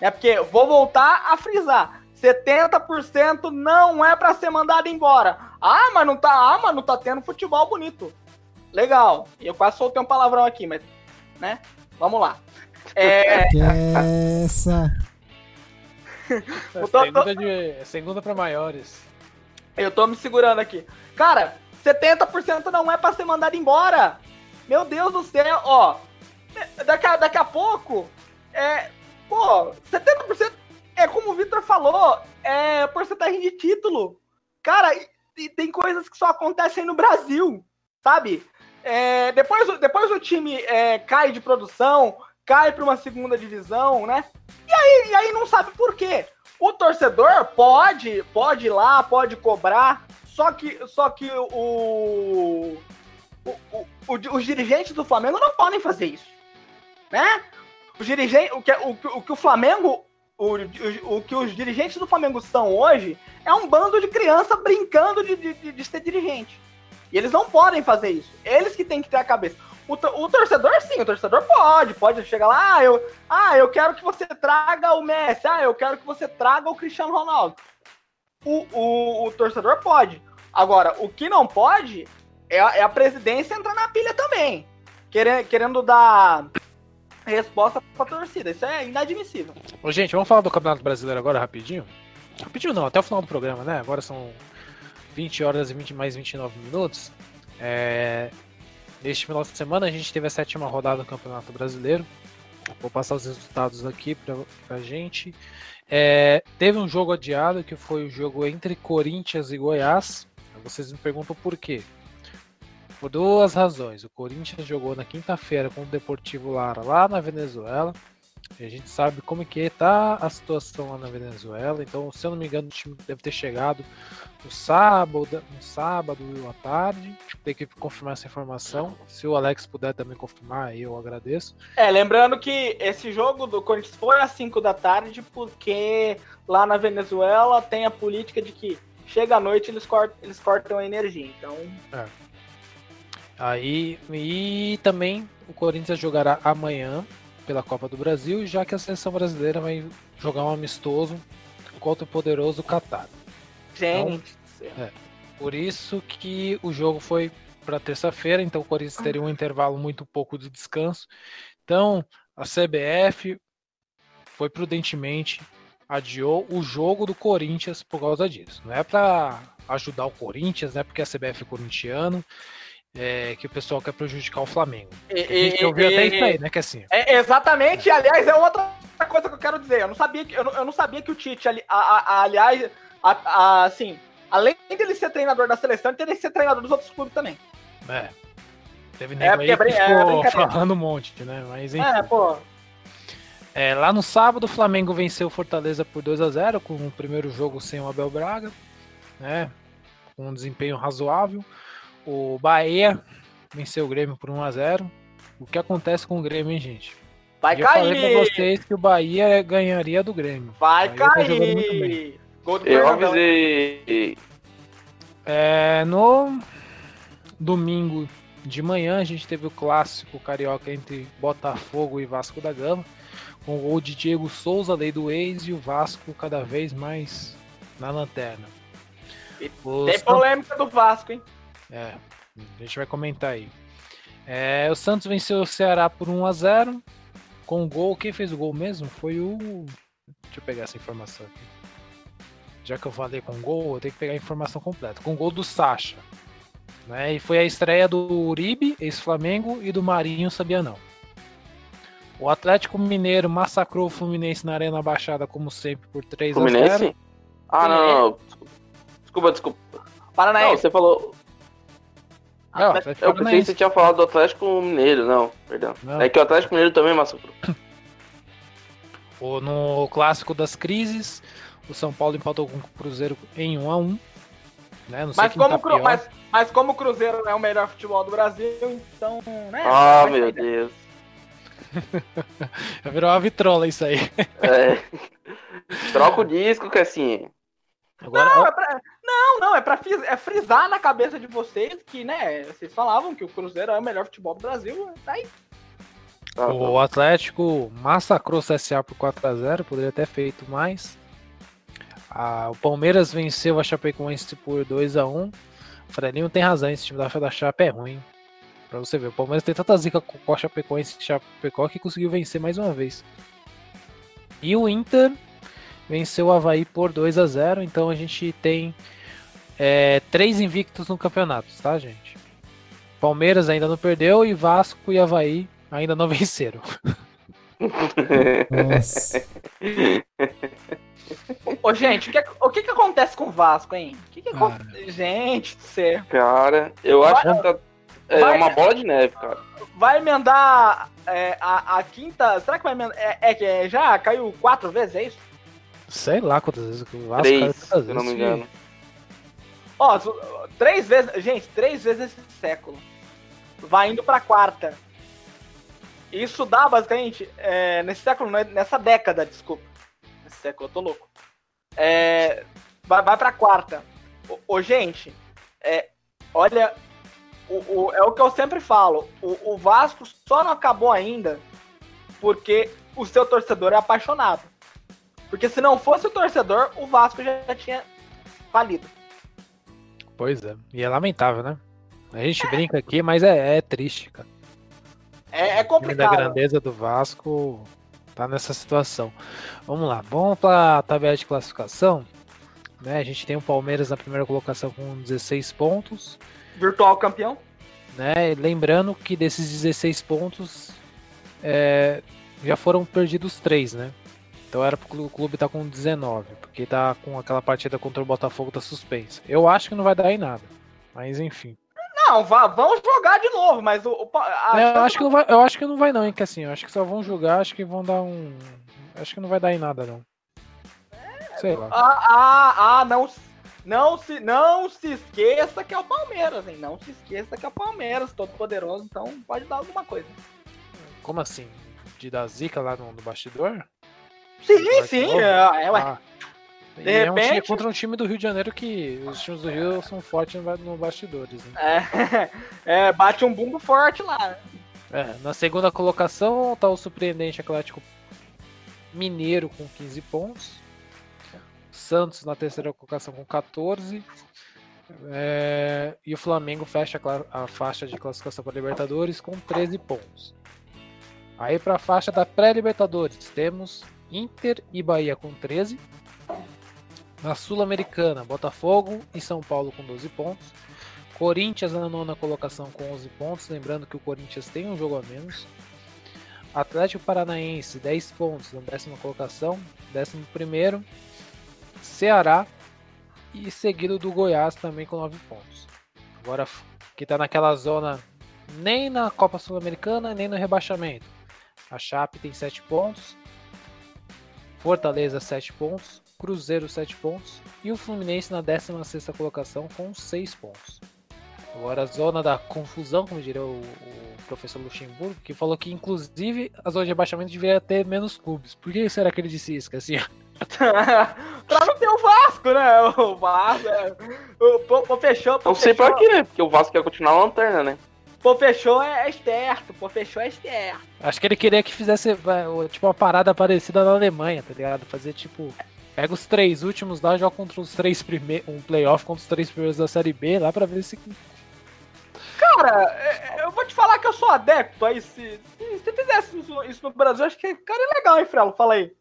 É porque, vou voltar a frisar, 70% não é pra ser mandado embora. Ah, mas não tá, ah, mas não tá tendo futebol bonito. Legal. Eu quase soltei um palavrão aqui, mas, né? Vamos lá. É, Que é essa. É tô- segunda, de, segunda pra maiores. eu tô me segurando aqui. Cara, 70% não é pra ser mandado embora. Meu Deus do céu, ó. Daqui a, daqui a pouco, é. Pô, 70% é como o Victor falou, é porcentagem de título. Cara, e, e tem coisas que só acontecem no Brasil, sabe? É, depois, o- depois o time é, cai de produção, cai pra uma segunda divisão, né? E aí, e aí não sabe por quê. O torcedor pode, pode ir lá, pode cobrar, só que, só que o, o, o, o os dirigentes do Flamengo não podem fazer isso, né? Os dirigentes, o que, o, o que o Flamengo, o, o, o, que os dirigentes do Flamengo são hoje é um bando de criança brincando de, de, de ser dirigente. E eles não podem fazer isso. Eles que têm que ter a cabeça. O, o, torcedor, sim, o torcedor pode, pode chegar lá, ah eu, ah, eu quero que você traga o Messi, ah, eu quero que você traga o Cristiano Ronaldo. O, o, o torcedor pode. Agora, o que não pode é a, é a presidência entrar na pilha também, querendo, querendo dar resposta pra torcida. Isso é inadmissível. Ô, gente, vamos falar do Campeonato Brasileiro agora rapidinho? Rapidinho não, até o final do programa, né? Agora são 20 horas e 20 mais 29 minutos. É, Neste final de semana a gente teve a sétima rodada do Campeonato Brasileiro. Vou passar os resultados aqui para a gente. É, teve um jogo adiado que foi o jogo entre Corinthians e Goiás. Vocês me perguntam por quê? Por duas razões. O Corinthians jogou na quinta-feira com o Deportivo Lara lá na Venezuela. E a gente sabe como que está a situação lá na Venezuela. Então, se eu não me engano, o time deve ter chegado no sábado, no sábado à tarde. Tem que confirmar essa informação. Se o Alex puder também confirmar, eu agradeço. É, lembrando que esse jogo do Corinthians foi às 5 da tarde, porque lá na Venezuela tem a política de que chega à noite eles cortam, eles cortam a energia. Então. É. Aí. E também o Corinthians jogará amanhã pela Copa do Brasil, já que a seleção brasileira vai jogar um amistoso contra o poderoso Qatar. Gente. Então, é, por isso que o jogo foi para terça-feira, então o Corinthians teria um intervalo muito pouco de descanso. Então, a CBF foi prudentemente adiou o jogo do Corinthians por causa disso. Não é para ajudar o Corinthians, né? Porque a CBF é corintiano é, que o pessoal quer prejudicar o Flamengo. E, a gente ouviu até isso aí, né? Que assim. É, exatamente, aliás, é outra coisa que eu quero dizer. Eu não sabia que, eu não, eu não sabia que o Tite, ali, a, a, aliás, a, assim, além dele ser treinador da seleção, ele teria que ser treinador dos outros clubes também. É. Teve nego é, aí é, que ficou é falando um monte, né? Mas enfim. É, pô. É, lá no sábado, o Flamengo venceu o Fortaleza por 2 a 0 com o primeiro jogo sem o Abel Braga, né? Com um desempenho razoável. O Bahia venceu o Grêmio por 1x0. O que acontece com o Grêmio, hein, gente? Vai eu cair! Eu falei pra vocês que o Bahia ganharia do Grêmio. Vai tá cair! Tá eu avisei. É, no domingo de manhã a gente teve o clássico carioca entre Botafogo e Vasco da Gama. Com o gol de Diego Souza, lei do ex, e o Vasco cada vez mais na lanterna. Tem polêmica do Vasco, hein? É, a gente vai comentar aí. É, o Santos venceu o Ceará por 1 a 0 com o gol. Quem fez o gol mesmo foi o. Deixa eu pegar essa informação aqui. Já que eu falei com gol, eu tenho que pegar a informação completa. Com o gol do Sacha. Né? E foi a estreia do Uribe, ex-Flamengo, e do Marinho, sabia não. O Atlético Mineiro massacrou o Fluminense na Arena Baixada, como sempre, por 3 Fluminense? a 0 Ah, não, não, não. Desculpa, desculpa. Paranaense. Não, você falou. Não, eu pensei que você tinha falado do Atlético Mineiro, não, perdão. Não. É que o Atlético Mineiro também massacrou. No clássico das crises, o São Paulo empatou com o Cruzeiro em 1 a 1 né? mas, como tá mas, mas como o Cruzeiro é o melhor futebol do Brasil, então. Né, ah, meu Deus. Virou uma vitrola isso aí. É. Troca o disco que assim. Agora, não, é pra, não, não, é pra é frisar na cabeça de vocês que, né, vocês falavam que o Cruzeiro é o melhor futebol do Brasil, tá aí. Tá, o tá. Atlético massacrou o CSA por 4x0, poderia ter feito mais. Ah, o Palmeiras venceu a Chapecoense por 2x1. O Frelinho tem razão, esse time da, da Chape é ruim. Pra você ver, o Palmeiras tem tanta zica com a Chapecoense e Chapecó que conseguiu vencer mais uma vez. E o Inter venceu o Havaí por 2 a 0 então a gente tem é, três invictos no campeonato, tá, gente? Palmeiras ainda não perdeu e Vasco e Havaí ainda não venceram. Nossa. Ô, gente, o que, o que, que acontece com o Vasco, hein? O que, que acontece? Gente do céu. Cara, eu acho que tá, é vai, uma bola de neve, cara. Vai emendar é, a, a, quinta. Será que vai emendar? É, é que já caiu quatro vezes, é isso? Sei lá quantas vezes o Vasco Três, caiu se não me engano. Ó, três vezes. Gente, três vezes esse século. Vai indo pra quarta. Isso dá basicamente. é, nesse século, não é- nessa década, desculpa. Nesse século, eu tô louco. É, vai, vai pra quarta. Ô, ô, gente, é, olha. O, o- é o que eu sempre falo. O, o Vasco só não acabou ainda porque o seu torcedor é apaixonado. Porque se não fosse o torcedor, o Vasco já tinha falido. Pois é. E é lamentável, né? A gente brinca aqui, mas é, é triste, cara. É, é complicado. grandeza do Vasco tá nessa situação. Vamos lá, vamos para a tabela de classificação. Né, a gente tem o Palmeiras na primeira colocação com 16 pontos. Virtual campeão. Né? Lembrando que desses 16 pontos é, já foram perdidos 3, né? Então era pro clu- o clube tá com 19, porque tá com aquela partida contra o Botafogo tá suspensa. Eu acho que não vai dar em nada. Mas enfim. Não, vá, vamos jogar de novo, mas o. o a É, eu, acho que não vai, eu acho que não vai não, hein, que assim, eu acho que só vão jogar, acho que vão dar um. Acho que não vai dar em nada, não. Sei lá. Ah, ah, ah, não, não, se, não se esqueça que é o Palmeiras, hein? Não se esqueça que é o Palmeiras, todo poderoso, então pode dar alguma coisa. Como assim? De dar zica lá no, no bastidor? Sim, sim, é, é, ué. Ah. De E é um time repente- contra um time do Rio de Janeiro que os times do Rio são fortes no, bastidores, né? É, é, bate um bumbo forte lá. né? É, na segunda colocação tá o surpreendente Atlético Mineiro com 15 pontos. Santos na terceira colocação com 14. É, e o Flamengo fecha a a faixa de classificação para Libertadores com 13 pontos. Aí para a faixa da pré-Libertadores temos Inter e Bahia com 13. Na Sul-Americana, Botafogo e São Paulo com 12 pontos. Corinthians na nona colocação com 11 pontos, lembrando que o Corinthians tem um jogo a menos. Atlético Paranaense, 10 pontos na décima colocação, décimo primeiro. Ceará e seguido do Goiás também com 9 pontos. Agora que está naquela zona nem na Copa Sul-Americana, nem no rebaixamento. A Chape tem 7 pontos, Fortaleza 7 pontos, Cruzeiro 7 pontos e o Fluminense na 16ª colocação com 6 pontos. Agora a zona da confusão, como diria o, o professor Luxemburgo, que falou que inclusive a zona de rebaixamento deveria ter menos clubes. Por que será que ele disse isso, assim? pra não ter o Vasco, né? O Vasco. É, o Pô, Pô fechou, Não sei fechou. pra quê, né? Porque o Vasco quer continuar na lanterna, né? Pô fechou é, é esperto, Pô fechou é esperto. Acho que ele queria que fizesse tipo uma parada parecida na Alemanha, tá ligado? Fazer tipo. Pega os três últimos lá, joga contra os três primeiros. Um playoff contra os três primeiros da série B lá pra ver se. Cara, é, eu vou te falar que eu sou adepto aí. Se, se, se fizesse isso, isso no Brasil, acho que ficaria legal, hein, Frelo? Fala aí.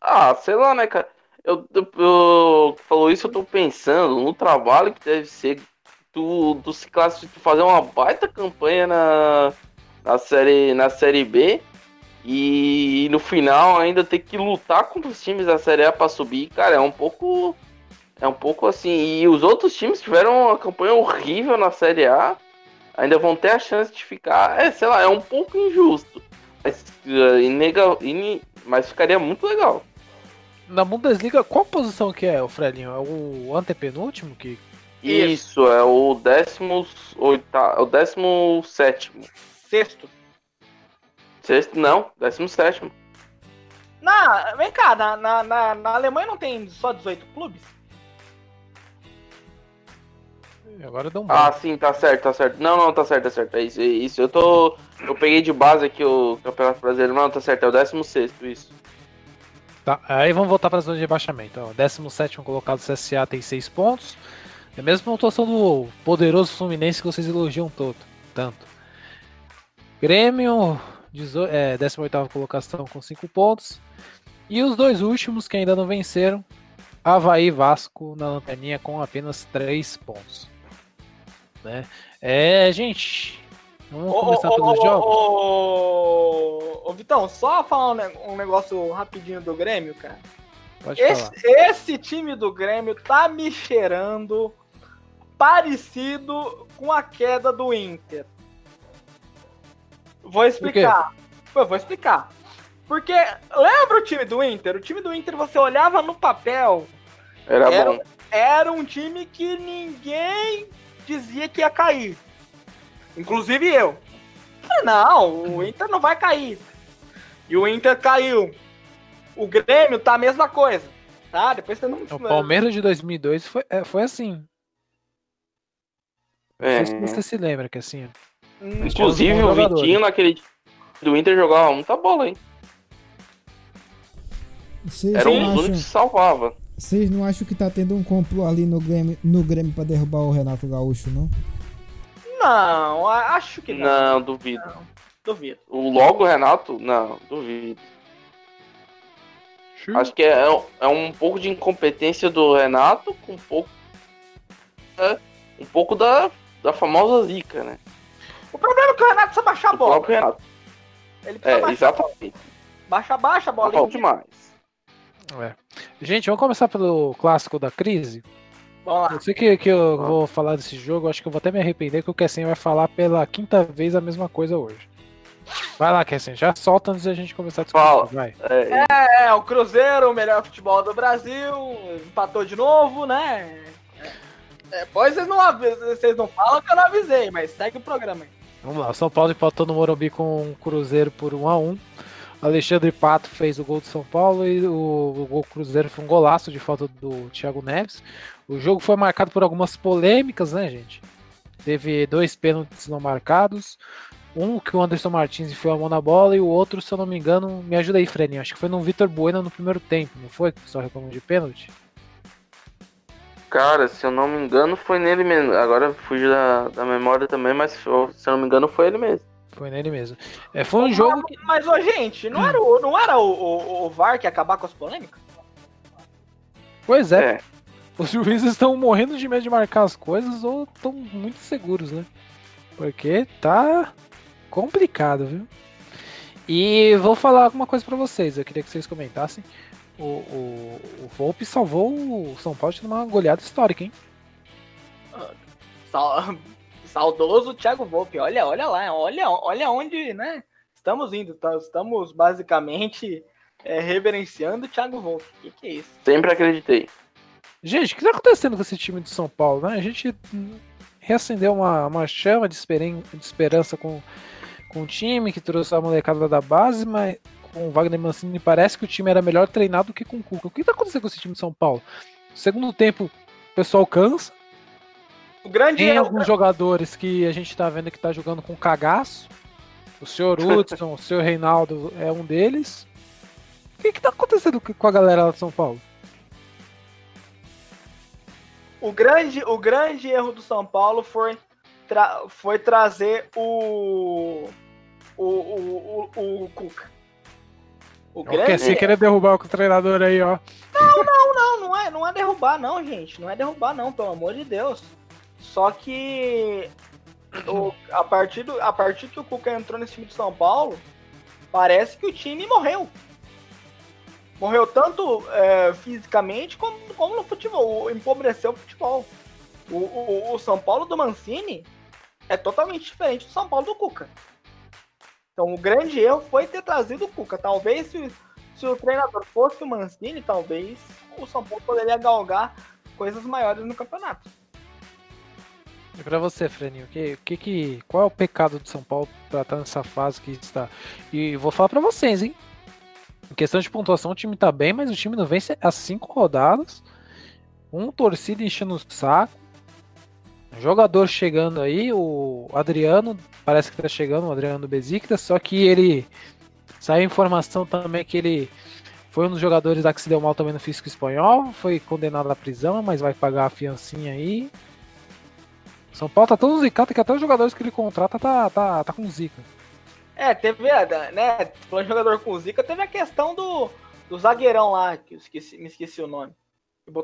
Ah, sei lá, né, cara? Eu, eu, eu- falou isso, eu tô pensando no trabalho que deve ser tu, tu se tu fazer uma baita campanha na, na, série, na série B e no final ainda ter que lutar contra os times da série A pra subir, cara, é um pouco. É um pouco assim. E os outros times tiveram uma campanha horrível na série A, ainda vão ter a chance de ficar. É, sei lá, é um pouco injusto. Mas, eh, inega- ini- mas ficaria muito legal. Na Bundesliga, qual posição que é, o Frelinho? É o antepenúltimo? Que... Isso, é o décimo oitavo, é o décimo sétimo. Sexto. Sexto, não, décimo sétimo. Na, vem cá, na, na, na, na Alemanha não tem só 18 clubes? Agora deu um Ah, sim, tá certo, tá certo. Não, não, tá certo, tá certo. É isso, é isso. Eu tô. Eu peguei de base aqui o Campeonato Brasileiro. Não, tá certo, é o décimo sexto, isso. Tá, aí vamos voltar para a zona de rebaixamento. Ó, 17 colocado CSA tem 6 pontos. É a mesma pontuação do poderoso Fluminense que vocês elogiam todo, tanto. Grêmio, 18, é, 18 colocação com 5 pontos. E os dois últimos que ainda não venceram, Havaí e Vasco na lanterninha com apenas 3 pontos. Né? É, gente, vamos Ô, começar ô, pelos ô, jogos. Ô, ô, Vitão, só falar um, ne- um negócio rapidinho do Grêmio, cara. Pode falar. Esse, esse time do Grêmio tá me cheirando parecido com a queda do Inter. Vou explicar. Eu vou explicar. Porque lembra o time do Inter? O time do Inter você olhava no papel, Era, Era- bom. era um time que ninguém dizia que ia cair. Inclusive eu. Não, o Inter não vai cair. E o Inter caiu. O Grêmio tá a mesma coisa. Tá? Depois você não. O Palmeiras de 2002 foi, é, foi assim. Não É. sei se você se lembra que assim. Inclusive, o jogadores. Vitinho naquele do Inter jogava muita bola, hein? Vocês Era um não, dos únicos que salvava. vocês não acham que tá tendo um complô ali no Grêmio, no Grêmio pra derrubar o Renato Gaúcho, não? Não, acho que não. Não, duvido. Duvido. O logo Renato, não, duvido. Acho que é, é um pouco de incompetência do Renato com um pouco. é, um pouco da, da famosa zica, né? O problema é que o Renato precisa baixar a bola. próprio Renato. Ele precisa É, baixar a bola. exatamente. Baixa, baixa a Tá bola. falando demais. É. Gente, vamos começar pelo clássico da crise. Vamos lá. Eu sei que, que eu vou falar desse jogo, acho que eu vou até me arrepender que o Kessin vai falar pela quinta vez a mesma coisa hoje. Vai lá, Kessin, já solta antes da gente começar a discutir. Fala. Vai. É, É, o Cruzeiro, o melhor futebol do Brasil, empatou de novo, né? É, Depois vocês não, vocês não falam que eu não avisei, mas segue o programa aí. Vamos lá, o São Paulo empatou no Morumbi com o Cruzeiro por 1 a 1 Alexandre Pato fez o gol do São Paulo e o, o gol Cruzeiro foi um golaço de falta do Thiago Neves. O jogo foi marcado por algumas polêmicas, né, gente? Teve dois pênaltis não marcados. Um que o Anderson Martins enfiou a mão na bola e o outro, se eu não me engano, me ajuda aí, Freninho. Acho que foi no Vitor Bueno no primeiro tempo, não foi? Que só reclamou de pênalti? Cara, se eu não me engano, foi nele mesmo. Agora fugiu da, da memória também, mas se eu não me engano, foi ele mesmo. Foi nele mesmo. É, foi um jogo que. Mas, ô, gente, não era, o, não era o, o, o VAR que ia acabar com as polêmicas? Pois é, É. os juízes estão morrendo de medo de marcar as coisas ou estão muito seguros, né? Porque tá complicado, viu? E vou falar alguma coisa pra vocês. Eu queria que vocês comentassem. O, o, o Volpe salvou o São Paulo de uma goleada histórica, hein? Sal- saudoso Thiago Volpe, olha, olha lá, olha, olha onde, né? Estamos indo, tá? estamos basicamente é, reverenciando o Thiago Volpe. O que, que é isso? Sempre acreditei. Gente, o que tá acontecendo com esse time do São Paulo, né? A gente reacendeu uma, uma chama de, esperen- de esperança com, com o time que trouxe a molecada da base, mas com o Wagner Mancini parece que o time era melhor treinado do que com o Cuca. O que tá acontecendo com esse time de São Paulo? Segundo tempo, o pessoal cansa. O grande Tem erro, alguns jogadores que a gente tá vendo que tá jogando com cagaço. O senhor Hudson, o senhor Reinaldo é um deles. O que, que tá acontecendo com a galera lá de São Paulo? o grande, o grande erro do São Paulo foi, tra- foi trazer o o, o, o, o Cuca. O grande Kessi querer derrubar o treinador aí, ó. Não, não é, não é derrubar, não, gente. Não é derrubar, não, pelo amor de Deus. Só que o- a, partir do, a partir que o Cuca entrou nesse time de São Paulo, parece que o time morreu. Morreu tanto é, fisicamente como, como no futebol. Empobreceu o futebol. O, o, o São Paulo do Mancini é totalmente diferente do São Paulo do Cuca. Então o grande erro foi ter trazido o Cuca. Talvez se, se o treinador fosse o Mancini, talvez o São Paulo poderia galgar coisas maiores no campeonato. E pra você, Freninho, que, que, que, qual é o pecado do São Paulo pra estar nessa fase que está? E vou falar pra vocês, hein? Em questão de pontuação, o time tá bem, mas o time não vence as cinco rodadas. Um torcida enchendo o saco. Jogador chegando aí, o Adriano, parece que tá chegando, o Adriano do Besiktas, só que ele. Saiu informação também que ele foi um dos jogadores lá que se deu mal também no físico espanhol, foi condenado à prisão, mas vai pagar a fiancinha aí. São Paulo tá todo zicado, que até os jogadores que ele contrata tá, tá, tá com zica. É, teve, né? Falando de jogador com zica, teve a questão do, do zagueirão lá, que eu esqueci, me esqueci o nome.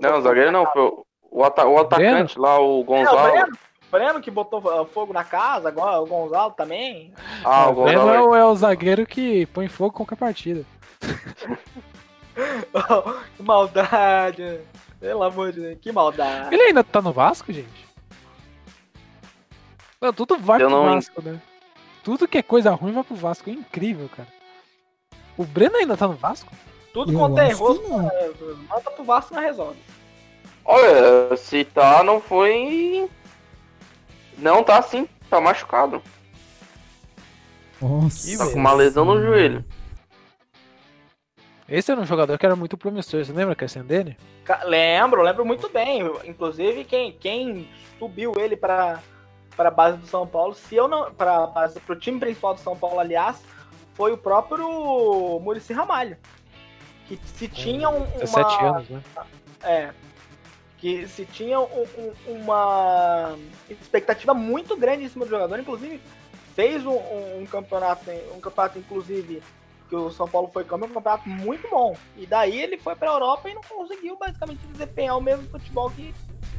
Não, o zagueiro não, foi o, o ata- o atacante lá, o É, o Gonzalo. Breno, o Breno que botou uh, fogo na casa, agora o Gonzalo também. Ah, o o Breno Gonzalo. é, o, é o zagueiro que põe fogo em qualquer partida. que maldade. Pelo amor de Deus, que maldade. Ele ainda tá no Vasco, gente? Não, tudo vai Eu pro não- Vasco, né? Tudo que é coisa ruim vai pro Vasco. É incrível, cara. O Breno ainda tá no Vasco? Tudo Eu quanto é não. é, manda pro Vasco na resolve. Olha, se tá, não foi. Não tá assim, tá machucado. Nossa. Tá com uma lesão no joelho. Esse era um jogador que era muito promissor. Você lembra que é dele? Lembro, lembro muito bem. Inclusive, quem, quem subiu ele para para base do São Paulo, se eu não para base pro time principal do São Paulo, aliás, foi o próprio Murici Ramalho. Que se tinha um, 17 uma anos, né? é que se tinha um- um- uma expectativa muito grande em cima do jogador, inclusive fez um, um- um campeonato, um campeonato inclusive que o São Paulo foi campeão, um campeonato muito bom. E daí ele foi pra Europa e não conseguiu basicamente desempenhar o mesmo futebol que,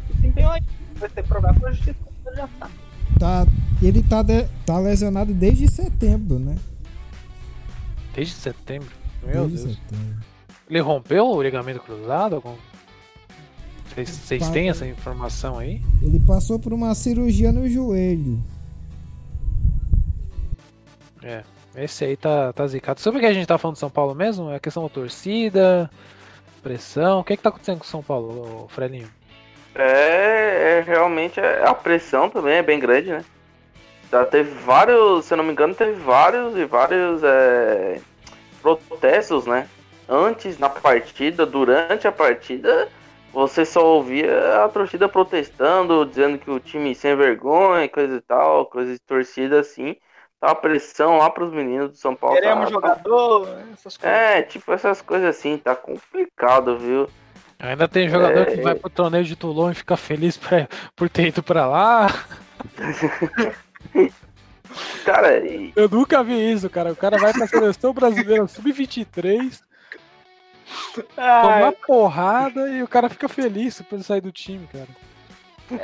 que desempenhou aí. Vai ter problema com a justiça, já tá. Tá, ele tá, de- tá lesionado desde setembro, né? Desde setembro. Meu desde Deus. setembro. Ele rompeu o ligamento cruzado? Algum- Vocês, têm essa informação aí? Ele passou por uma cirurgia no joelho. É. Esse aí tá, tá zicado. Sobre o que a gente tá falando de São Paulo mesmo? É a questão da torcida, pressão. O que que tá acontecendo com o São Paulo, Frelinho? É, é realmente é- a pressão também é bem grande, né? Já teve vários, se eu não me engano, teve vários e vários é, protestos, né? Antes na partida, durante a partida, você só ouvia a torcida protestando, dizendo que o time sem vergonha, coisa e tal, coisa de torcida assim. Tá a pressão lá pros meninos do São Paulo. Queremos tá- jogador, essas coisas. É, tipo essas coisas assim, tá complicado, viu? Ainda tem jogador É. que vai pro torneio de Toulon e fica feliz pra- por ter ido pra lá. Cara, e- Eu nunca vi isso, cara. O cara vai pra seleção brasileira sub-23, toma Ah, porrada e o cara fica feliz por sair do time, cara.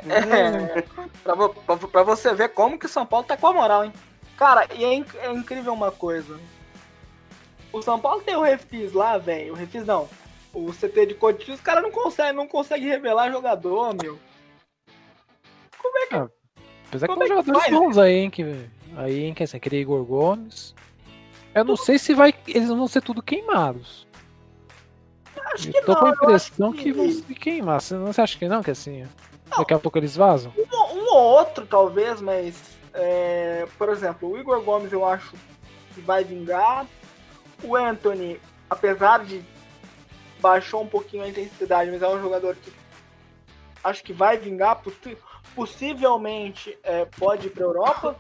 É, pra, pra, pra você ver como que o São Paulo tá com a moral, hein? Cara, e é, inc- é incrível uma coisa. O São Paulo tem o Refis lá, velho. O Refis não. O CT de Cotia, os caras não conseguem não consegue revelar jogador, meu. Apesar que Como tem é que jogadores faz, bons aí, hein? Que, aí, hein? Que assim, aquele Igor Gomes. Eu não sei se vai. Eles vão ser tudo queimados. Acho Eu que tô não. com a impressão acho que... vão se queimar. Você não você acha que não? Que assim. Daqui a pouco eles vazam? Um, um ou outro, talvez, mas. é, por exemplo, o Igor Gomes eu acho que vai vingar. O Anthony, apesar de baixou um pouquinho a intensidade, mas é um jogador que acho que vai vingar. possi- Possivelmente é, pode ir para Europa.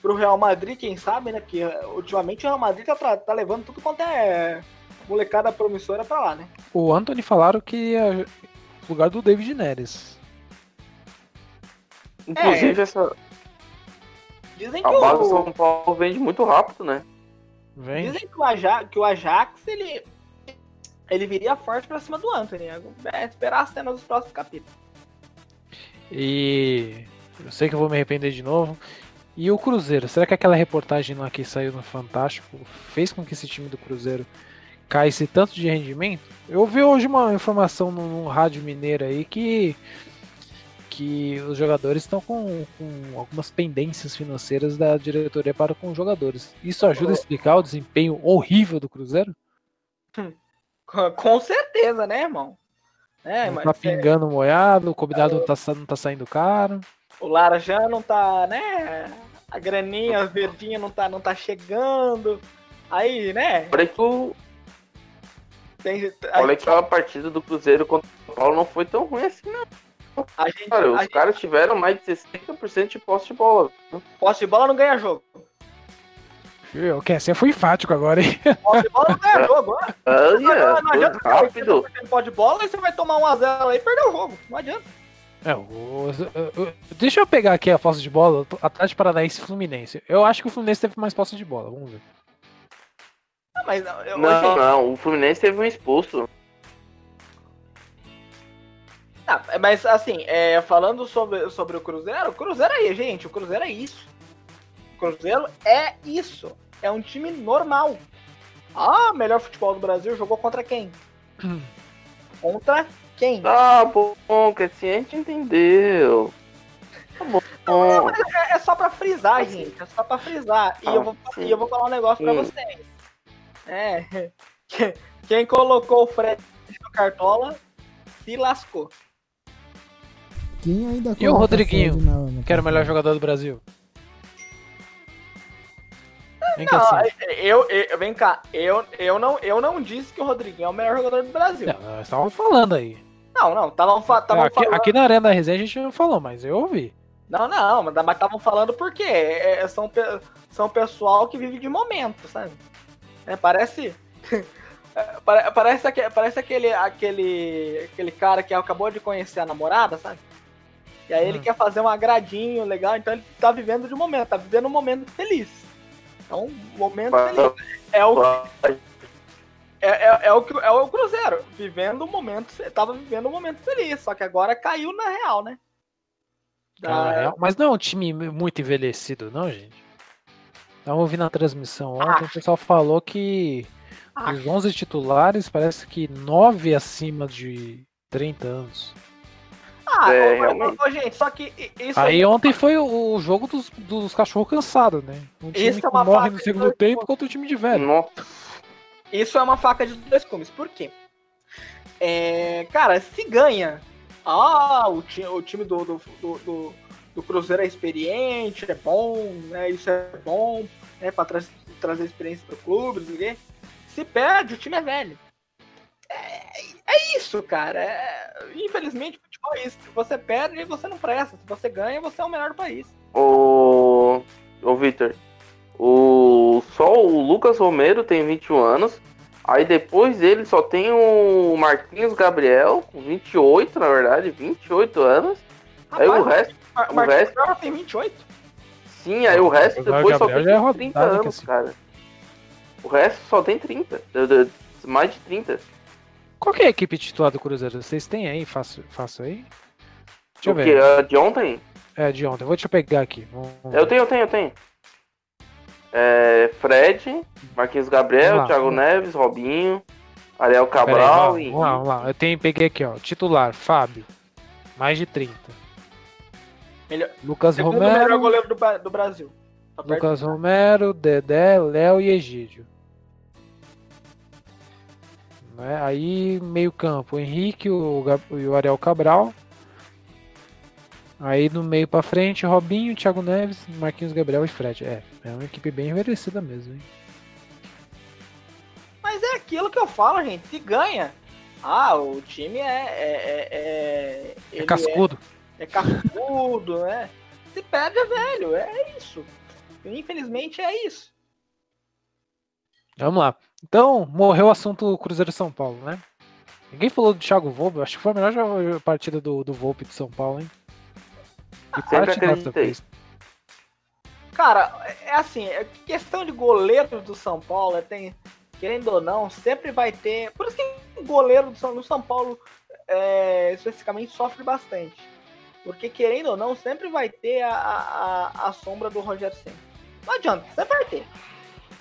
Para o Real Madrid, quem sabe, né? Porque é, ultimamente o Real Madrid tá, tá levando tudo quanto é molecada promissora para lá, né? O Anthony falaram que é no lugar do David Neres. inclusive essa, Dizem que a base o, São Paulo vende muito rápido, né? Vem. Dizem que o Ajax, que o Ajax ele, ele viria forte pra cima do Anthony. É esperar a cena dos próximos capítulos. E eu sei que eu vou me arrepender de novo. E o Cruzeiro, será que aquela reportagem lá que saiu no Fantástico fez com que esse time do Cruzeiro caísse tanto de rendimento? Eu vi hoje uma informação no, no rádio mineiro aí que que os jogadores estão com, com algumas pendências financeiras da diretoria para com os jogadores. Isso ajuda a explicar o desempenho horrível do Cruzeiro? Com- Com certeza, né, irmão? É, não tá é, pingando molhado, o combinado não tá, não tá saindo caro. o Lara já não tá, né? A graninha verdinha não tá, não tá chegando. Aí, né? Que, o, Tem, olha que a partida do Cruzeiro contra o São Paulo não foi tão ruim assim, não. a gente, Cara, a os gente caras tiveram mais de 60% de posse de bola. posse de bola não ganha jogo. Eu, que você foi enfático agora, hein? Posse de bola não ganha jogo. ó. Olha, Não, não adianta rápido. 80% posse de bola e você vai tomar 1x0 aí e perder o jogo. Não adianta. É, o- o- o- deixa eu pegar aqui a posse de bola, Atlético Paranaense e Fluminense. Eu acho que o Fluminense teve mais posse de bola, vamos ver. Ah, mas eu, Não, hoje, não, o Fluminense teve um expulso. Ah, mas assim, é, falando sobre, sobre o Cruzeiro, o Cruzeiro aí, gente, o Cruzeiro é isso. O Cruzeiro é isso. É um time normal. Ah, melhor futebol do Brasil jogou contra quem? contra quem? Tá bom, que assim a gente entendeu. Tá bom. É, é só pra frisar, gente. É só pra frisar. E, eu, vou, Ah, e eu vou falar um negócio pra Hum. vocês. É. Quem colocou o Fred no Cartola se lascou. Quem ainda E o Rodriguinho, na- na Que era o melhor jogador do Brasil. Vem cá, Não, assim. eu, eu, vem cá, eu, eu, não, eu não disse que o Rodriguinho é o melhor jogador do Brasil. Não, nós estávamos falando aí. Não, não, estavam fa aqui, falando. aqui na Arena da Resenha a gente não falou, mas eu ouvi. Não, não, mas estavam falando porque é, é, são, pe- são pessoal que vive de momento, sabe? É, parece. é, pare- parece, aque- parece aquele, aquele, aquele cara que acabou de conhecer a namorada, sabe? E aí ele Hum. quer fazer um agradinho legal, então ele tá vivendo de momento, tá vivendo um momento feliz. Então, momento feliz. É o, é, é, é o, que- é o Cruzeiro, vivendo um momento, tava vivendo um momento feliz, só que agora caiu na real, né? Ah, Da- mas não é um time muito envelhecido, não, gente. Tava ouvindo a transmissão ontem, o pessoal falou que Ah. os 11 titulares parece que 9 acima de 30 anos. Ah, É, ô, ô, gente, só que isso Aí ontem foi o, o jogo dos, dos cachorros cansados, né? Um time Isso é que uma morre faca no segundo dois tempo gumes. contra o time de velho. Nossa, Isso é uma faca de dois gumes. Por quê? É, cara, se ganha. Ah, o, ti, o time do, do, do, do- do Cruzeiro é experiente, é bom, né? Isso é bom, né? Pra tra trazer experiência pro clube, não sei o quê. Se perde, o time é velho. É, é isso, cara. É- infelizmente, futebol é isso. Se você perde, você não presta. Se você ganha, você é o melhor do país. Ô, ô Victor, o só o Lucas Romero tem 21 anos. Aí depois dele só tem o Marquinhos Gabriel, com 28, na verdade, 28 anos. Aí o Rapaz, resto, o Marquinhos resto- Gabriel tem 28? sim, aí o resto O depois só tem é 30 rodado, anos, assim. cara. O resto só tem 30, de- de- mais de 30. Qual que é a equipe titular do Cruzeiro? Vocês têm aí? Faço, faço aí? Deixa eu O que? ver. A de ontem? É, de ontem. Vou te pegar aqui. Vamos- Eu tenho, eu tenho, eu tenho. É, Fred, Marquinhos Gabriel, lá, Thiago. Neves, Robinho, Ariel Pera aí, Cabral vamos, e. vamos lá, vamos lá. Eu tenho, peguei aqui, ó. Titular, Fábio. Mais de 30. Melhor- Lucas Segundo melhor Romero. goleiro do, do Brasil. Tá perto Lucas Romero, Dedé, Léo e Egídio. Né? Aí, meio campo, Henrique o e o Ariel Cabral. Aí no meio pra frente, Robinho, Thiago Neves, Marquinhos Gabriel e Fred. É, é uma equipe bem envelhecida mesmo, hein? Mas é aquilo que eu falo, gente. Se ganha. Ah, o time é. É, é, é, É cascudo. É, é cascudo, né? Se é velho. É isso. Infelizmente é isso. Vamos lá. Então, morreu o assunto Cruzeiro São Paulo, né? Ninguém falou do Thiago Volpe. Acho que foi a melhor partida do, do Volpe de São Paulo, hein? E sempre partidaça acreditei. fez. Cara, é assim, é questão de goleiro do São Paulo, é, tem, querendo ou não, sempre vai ter. Por isso que o goleiro do São, no São Paulo é, especificamente sofre bastante. Porque querendo ou não, sempre vai ter a, a, a- sombra do Rogério Senna. Não adianta, sempre vai ter.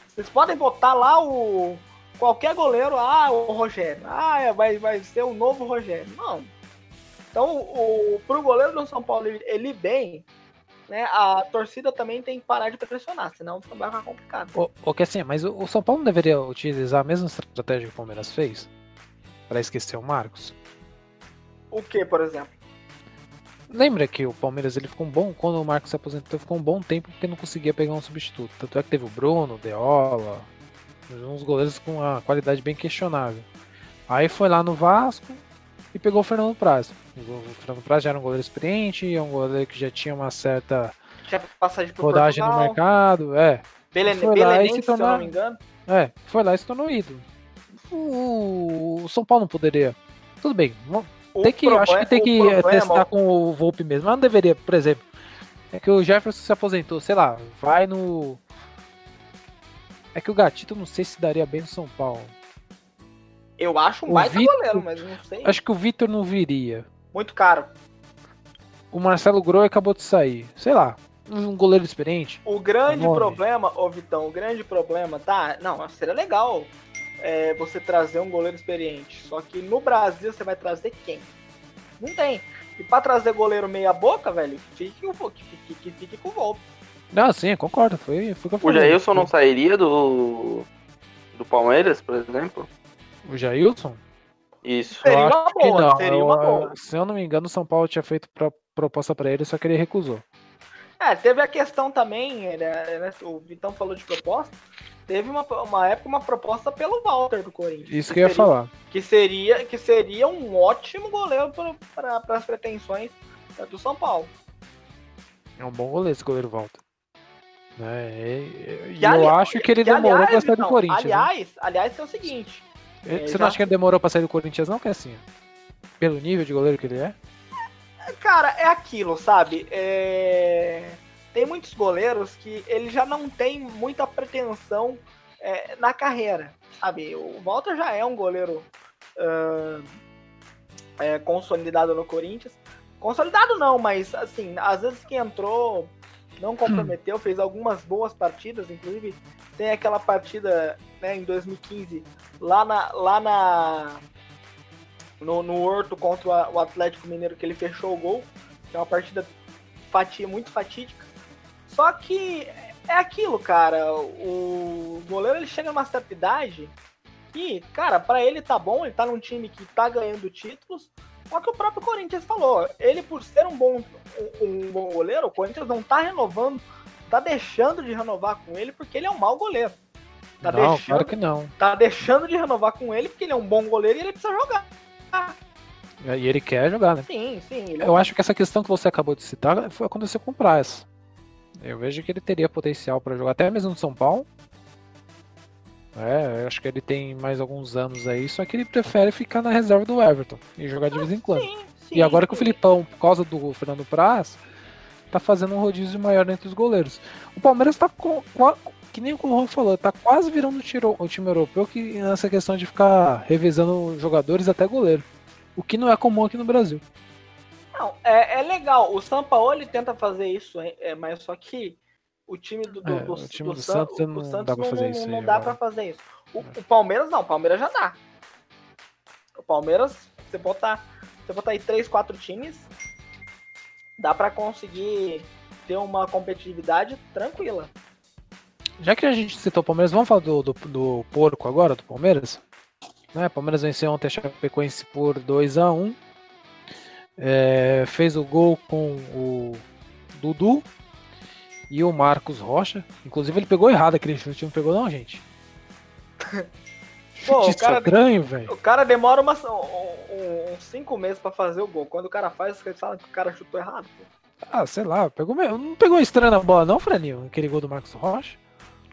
Vocês podem botar lá o. Qualquer goleiro, ah, o Rogério. Ah, é, vai, vai ser o novo Rogério. Não. Então, o, pro goleiro do São Paulo ele, bem, né, a torcida também tem que parar de pressionar, senão vai ficar complicado. O, o que assim, mas o, o São Paulo não deveria utilizar a mesma estratégia que o Palmeiras fez? Pra esquecer o Marcos? O que, por exemplo? Lembra que o Palmeiras ele ficou um bom, quando o Marcos se aposentou, ficou um bom tempo porque não conseguia pegar um substituto. Tanto é que teve o Bruno, o Deola, uns goleiros com uma qualidade bem questionável. Aí foi lá no Vasco e pegou o Fernando Praz. O Fernando Praz já era um goleiro experiente, é um goleiro que já tinha uma certa Tinha rodagem no Portugal, mercado, é. Belen- Foi lá e Belenense, se se eu tornar- não me engano. É, foi lá e se tornou ídolo. O, o São Paulo não poderia. Tudo bem, tem que, acho que problema- tem que eh, problema- testar com o Volpe mesmo. Mas não deveria, por exemplo. É que o Jefferson se aposentou, sei lá, vai no. É que o Gatito não sei se daria bem no São Paulo. Eu acho um O baita Vitor- goleiro, mas não sei. Acho que o Vitor não viria. Muito caro. O Marcelo Groi acabou de sair. Sei lá, um goleiro experiente. O grande problema, ô Vitão, o grande problema, tá? Não, seria legal é, você trazer um goleiro experiente. Só que no Brasil você vai trazer quem? Não tem. E pra trazer goleiro meia boca, velho, fique, com o Vo- que fique, que fique com o Volpe. Não, sim, concordo. Foi, foi o O. Jailson não sairia do, do Palmeiras, por exemplo? O Jailson? Isso. Seria Eu uma acho que boa, não. seria uma boa. Se eu não me engano, o São Paulo tinha feito pro- proposta pra ele, só que ele recusou. É, teve a questão também, né, né, o Vitão falou de proposta. Teve uma, uma época uma proposta pelo Walter do Corinthians. Isso que eu ia seria- falar. Que seria, que seria um ótimo goleiro para as pretensões né, do São Paulo. É um bom goleiro esse goleiro Walter. Né? E, e Que eu acho que ele que, demorou aliás, pra sair do Vitão, Corinthians. né? Aliás, aliás, é o seguinte. É, Você já- não acha que ele demorou pra sair do Corinthians, não? Que é assim. Pelo nível de goleiro que ele é? Cara, é aquilo, sabe? É, Tem muitos goleiros que ele já não tem muita pretensão é, na carreira, sabe? O Walter já é um goleiro ah, é, consolidado no Corinthians. Consolidado não, mas assim, às vezes que entrou, não comprometeu, fez algumas boas partidas, inclusive tem aquela partida né, em 2015 lá na, lá na no, no Horto contra o Atlético Mineiro que ele fechou o gol, é uma partida fati, muito fatídica. Só que é aquilo, cara, o goleiro ele chega numa certa idade que, cara, pra ele tá bom, ele tá num time que tá ganhando títulos, só que o próprio Corinthians falou, ele por ser um bom, um, um bom goleiro, o Corinthians não tá renovando, tá deixando de renovar com ele porque ele é um mau goleiro. Tá não, deixando, claro que não. tá deixando de renovar com ele porque ele é um bom goleiro e ele precisa jogar. E ele quer jogar, né? Sim, sim. É Eu acho que essa questão que você acabou de citar foi acontecer com o Praz. Eu vejo que ele teria potencial pra jogar até mesmo no São Paulo. É, eu acho que ele tem mais alguns anos aí, só que ele prefere ficar na reserva do Everton e jogar de vez em quando. Sim, sim, E agora que o. Filipão, por causa do Fernando Praz, tá fazendo um rodízio maior entre os goleiros. O Palmeiras tá com, que nem o Juan falou, tá quase virando o, tiro- o time europeu que nessa questão de ficar revezando jogadores até goleiro. O que não é comum aqui no Brasil. Não, é, é legal. O Sampaoli tenta fazer isso, é, mas só que o time do, do, É, do- o time do San- Santos o não Santos dá pra não, fazer isso não dá pra fazer isso. O, É. o Palmeiras não, o Palmeiras já dá. O Palmeiras, você botar, você botar aí três, quatro times, dá pra conseguir ter uma competitividade tranquila. Já que a gente citou o Palmeiras, vamos falar do, do, do porco agora, do Palmeiras? Né, o Palmeiras venceu ontem a Chapecoense por 2x1. É, fez o gol com o Dudu e o Marcos Rocha. Inclusive ele pegou errado aquele chute, não pegou não, gente? Pô, Chute o cara- estranho, velho. O cara demora umas, um- um- uns cinco meses pra fazer o gol. Quando o cara faz, eles falam que o cara chutou errado. pô. Ah, sei lá, pegou meio, não pegou estranho na bola não, Franinho? Aquele gol do Marcos Rocha?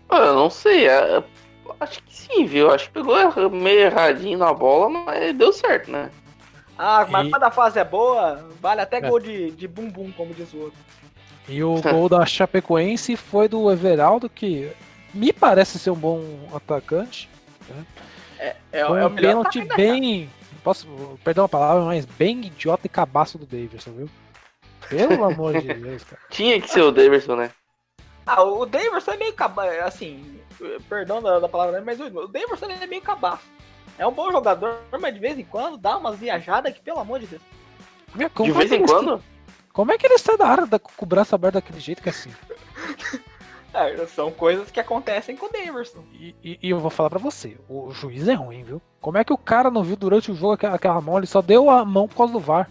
Ah, Eu não sei, é- acho que sim, viu? Acho que pegou erra- meio erradinho na bola, mas deu certo, né? Ah, mas E- quando a fase é boa, vale até É. gol de, de bumbum, como diz o outro. E o gol da Chapecoense foi do Everaldo, que me parece ser um bom atacante. É, Foi é o um pênalti bem. Posso, perdão a palavra, mas bem idiota e cabaço do Davidson, viu? Pelo amor de Deus, cara. Tinha que ser o Davidson, né? Ah, o Daverson é meio cabaço, assim, perdão da, da palavra, né, mas o Daverson é meio cabaço. É um bom jogador, mas de vez em quando dá umas viajadas que, pelo amor de Deus. Meu, como De é vez que em ele quando? está- Como é que ele sai da área da, com o braço aberto daquele jeito que é assim? É, são coisas que acontecem com o Daverson. E, e- e eu vou falar pra você, o juiz é ruim, viu? Como é que o cara não viu durante o jogo aquela, aquela mão? Ele só deu a mão por causa do VAR.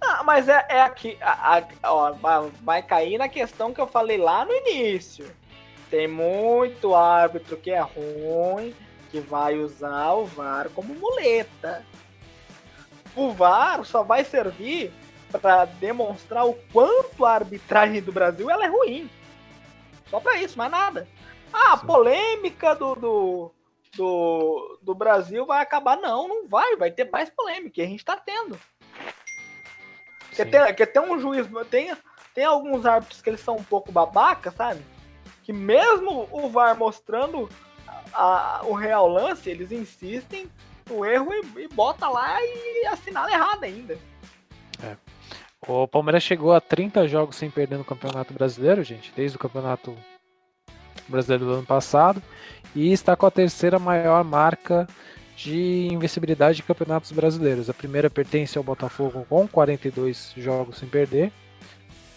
Ah, mas é, é aqui, a- a- ó, vai cair na questão que eu falei lá no início. Tem muito árbitro que é ruim, que vai usar o VAR como muleta. O VAR só vai servir para demonstrar o quanto a arbitragem do Brasil ela é ruim. Só para isso, mais nada. Ah, a Sim. polêmica do, do, do, do Brasil vai acabar. Não, não vai. Vai ter mais polêmica. E a gente tá tendo. Porque tem, porque tem um juiz, tem, tem alguns árbitros que eles são um pouco babaca, sabe? Que mesmo o VAR mostrando a- o real lance, eles insistem no erro e, e bota lá e assinala errado ainda. O Palmeiras chegou a 30 jogos sem perder no Campeonato Brasileiro, gente, desde o Campeonato Brasileiro do ano passado, e está com a terceira maior marca de invencibilidade de campeonatos brasileiros. A primeira pertence ao Botafogo com 42 jogos sem perder,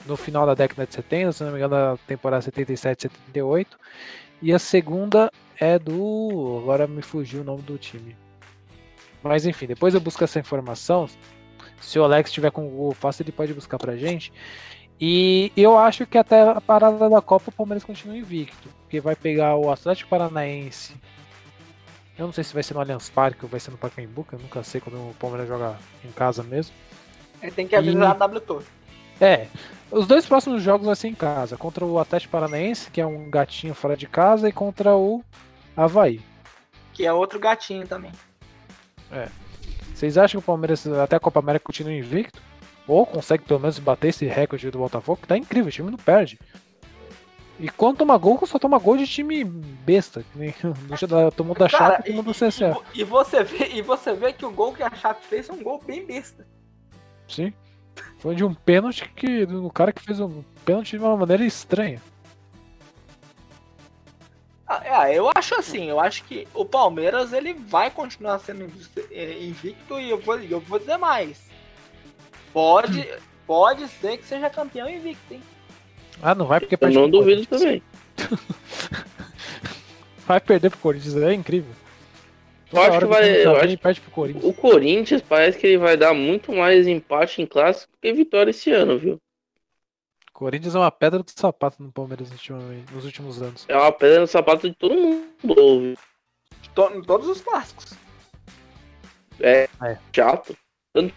no final da década de 70, se não me engano, na temporada 77, 78, e a segunda é do. Agora me fugiu o nome do time. Mas enfim, depois eu busco essa informação. Se o Alex tiver com o Google Fácil, ele pode buscar pra gente. E eu acho que até a parada da Copa o Palmeiras continua invicto. Porque vai pegar o Atlético Paranaense. Eu não sei se vai ser no Allianz Parque ou vai ser no Pacaembu, que eu nunca sei quando o Palmeiras joga em casa mesmo. Ele tem que avisar a W Tour. É, os dois próximos jogos vai ser em casa. Contra o Atlético Paranaense, que é um gatinho fora de casa, e contra o Havaí. Que é outro gatinho também. Vocês acham que o Palmeiras até a Copa América continua invicto? Ou consegue pelo menos bater esse recorde do Botafogo? Que tá incrível, o time não perde. E quando toma gol, só toma gol de time besta. Que nem tomou da Cara, Chape e tomou do CSA. e, e você vê, e você vê que o gol que a Chape fez é um gol bem besta. Sim. Foi de um pênalti que. do cara que fez um pênalti de uma maneira estranha. Ah, é, eu acho assim, eu acho que o Palmeiras ele vai continuar sendo eh, invicto e eu vou, eu vou dizer mais. Pode, pode ser que seja campeão invicto, hein? Ah, não vai porque Eu não duvido também. Vai perder pro Corinthians, é incrível. Eu acho que o vai- eu acho perde pro Corinthians. O Corinthians parece que ele vai dar muito mais empate em clássico que vitória esse ano, viu? Corinthians é uma pedra do sapato no Palmeiras ultimamente, nos últimos anos. É uma pedra no sapato de todo mundo, viu? To- em todos os clássicos. É, É. chato. Tanto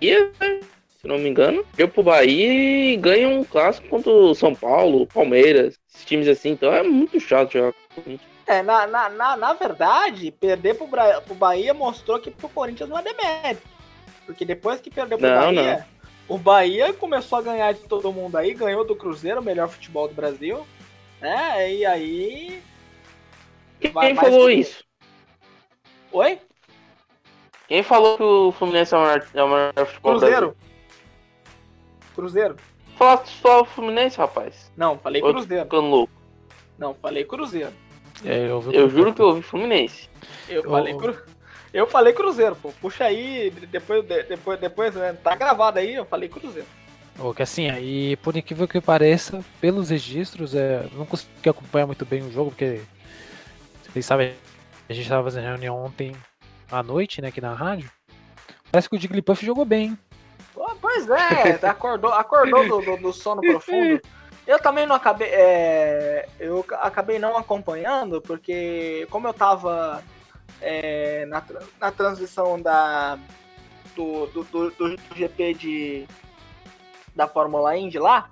Bahia, né? se não me engano, deu pro Bahia e ganha um clássico contra o São Paulo, Palmeiras, esses times assim. Então é muito chato jogar com o Corinthians. É, na, na, na, na verdade, perder pro, Bra- pro Bahia mostrou que pro Corinthians não é demérito. Porque depois que perdeu pro Não, Bahia, o Bahia começou a ganhar de todo mundo aí, ganhou do Cruzeiro, o melhor futebol do Brasil. Né? E aí. Quem Vai falou que- isso? Oi? Quem falou que o Fluminense é o maior, é o maior futebol do Cruzeiro? Brasil? Cruzeiro? Fala só o Fluminense, rapaz. Não, falei Ou eu tô Cruzeiro. ficando louco. Não, falei Cruzeiro. É, eu, Eu juro que eu ouvi Fluminense. Eu Ô, falei cru... Eu falei Cruzeiro, pô. Puxa aí, depois, de- depois, depois, né? Tá gravado aí, eu falei Cruzeiro. Que assim, aí por incrível que pareça, pelos registros, é, não consegui acompanhar muito bem o jogo, porque vocês sabem, a gente tava fazendo reunião ontem à noite, né, aqui na rádio. Parece que o Jigglypuff jogou bem. Pois é, acordou, acordou do, do- do sono profundo. Eu também não acabei. é, eu ca- acabei não acompanhando, porque como eu tava é, na, na transição da, do, do, do- do GP de, da Fórmula Indy lá,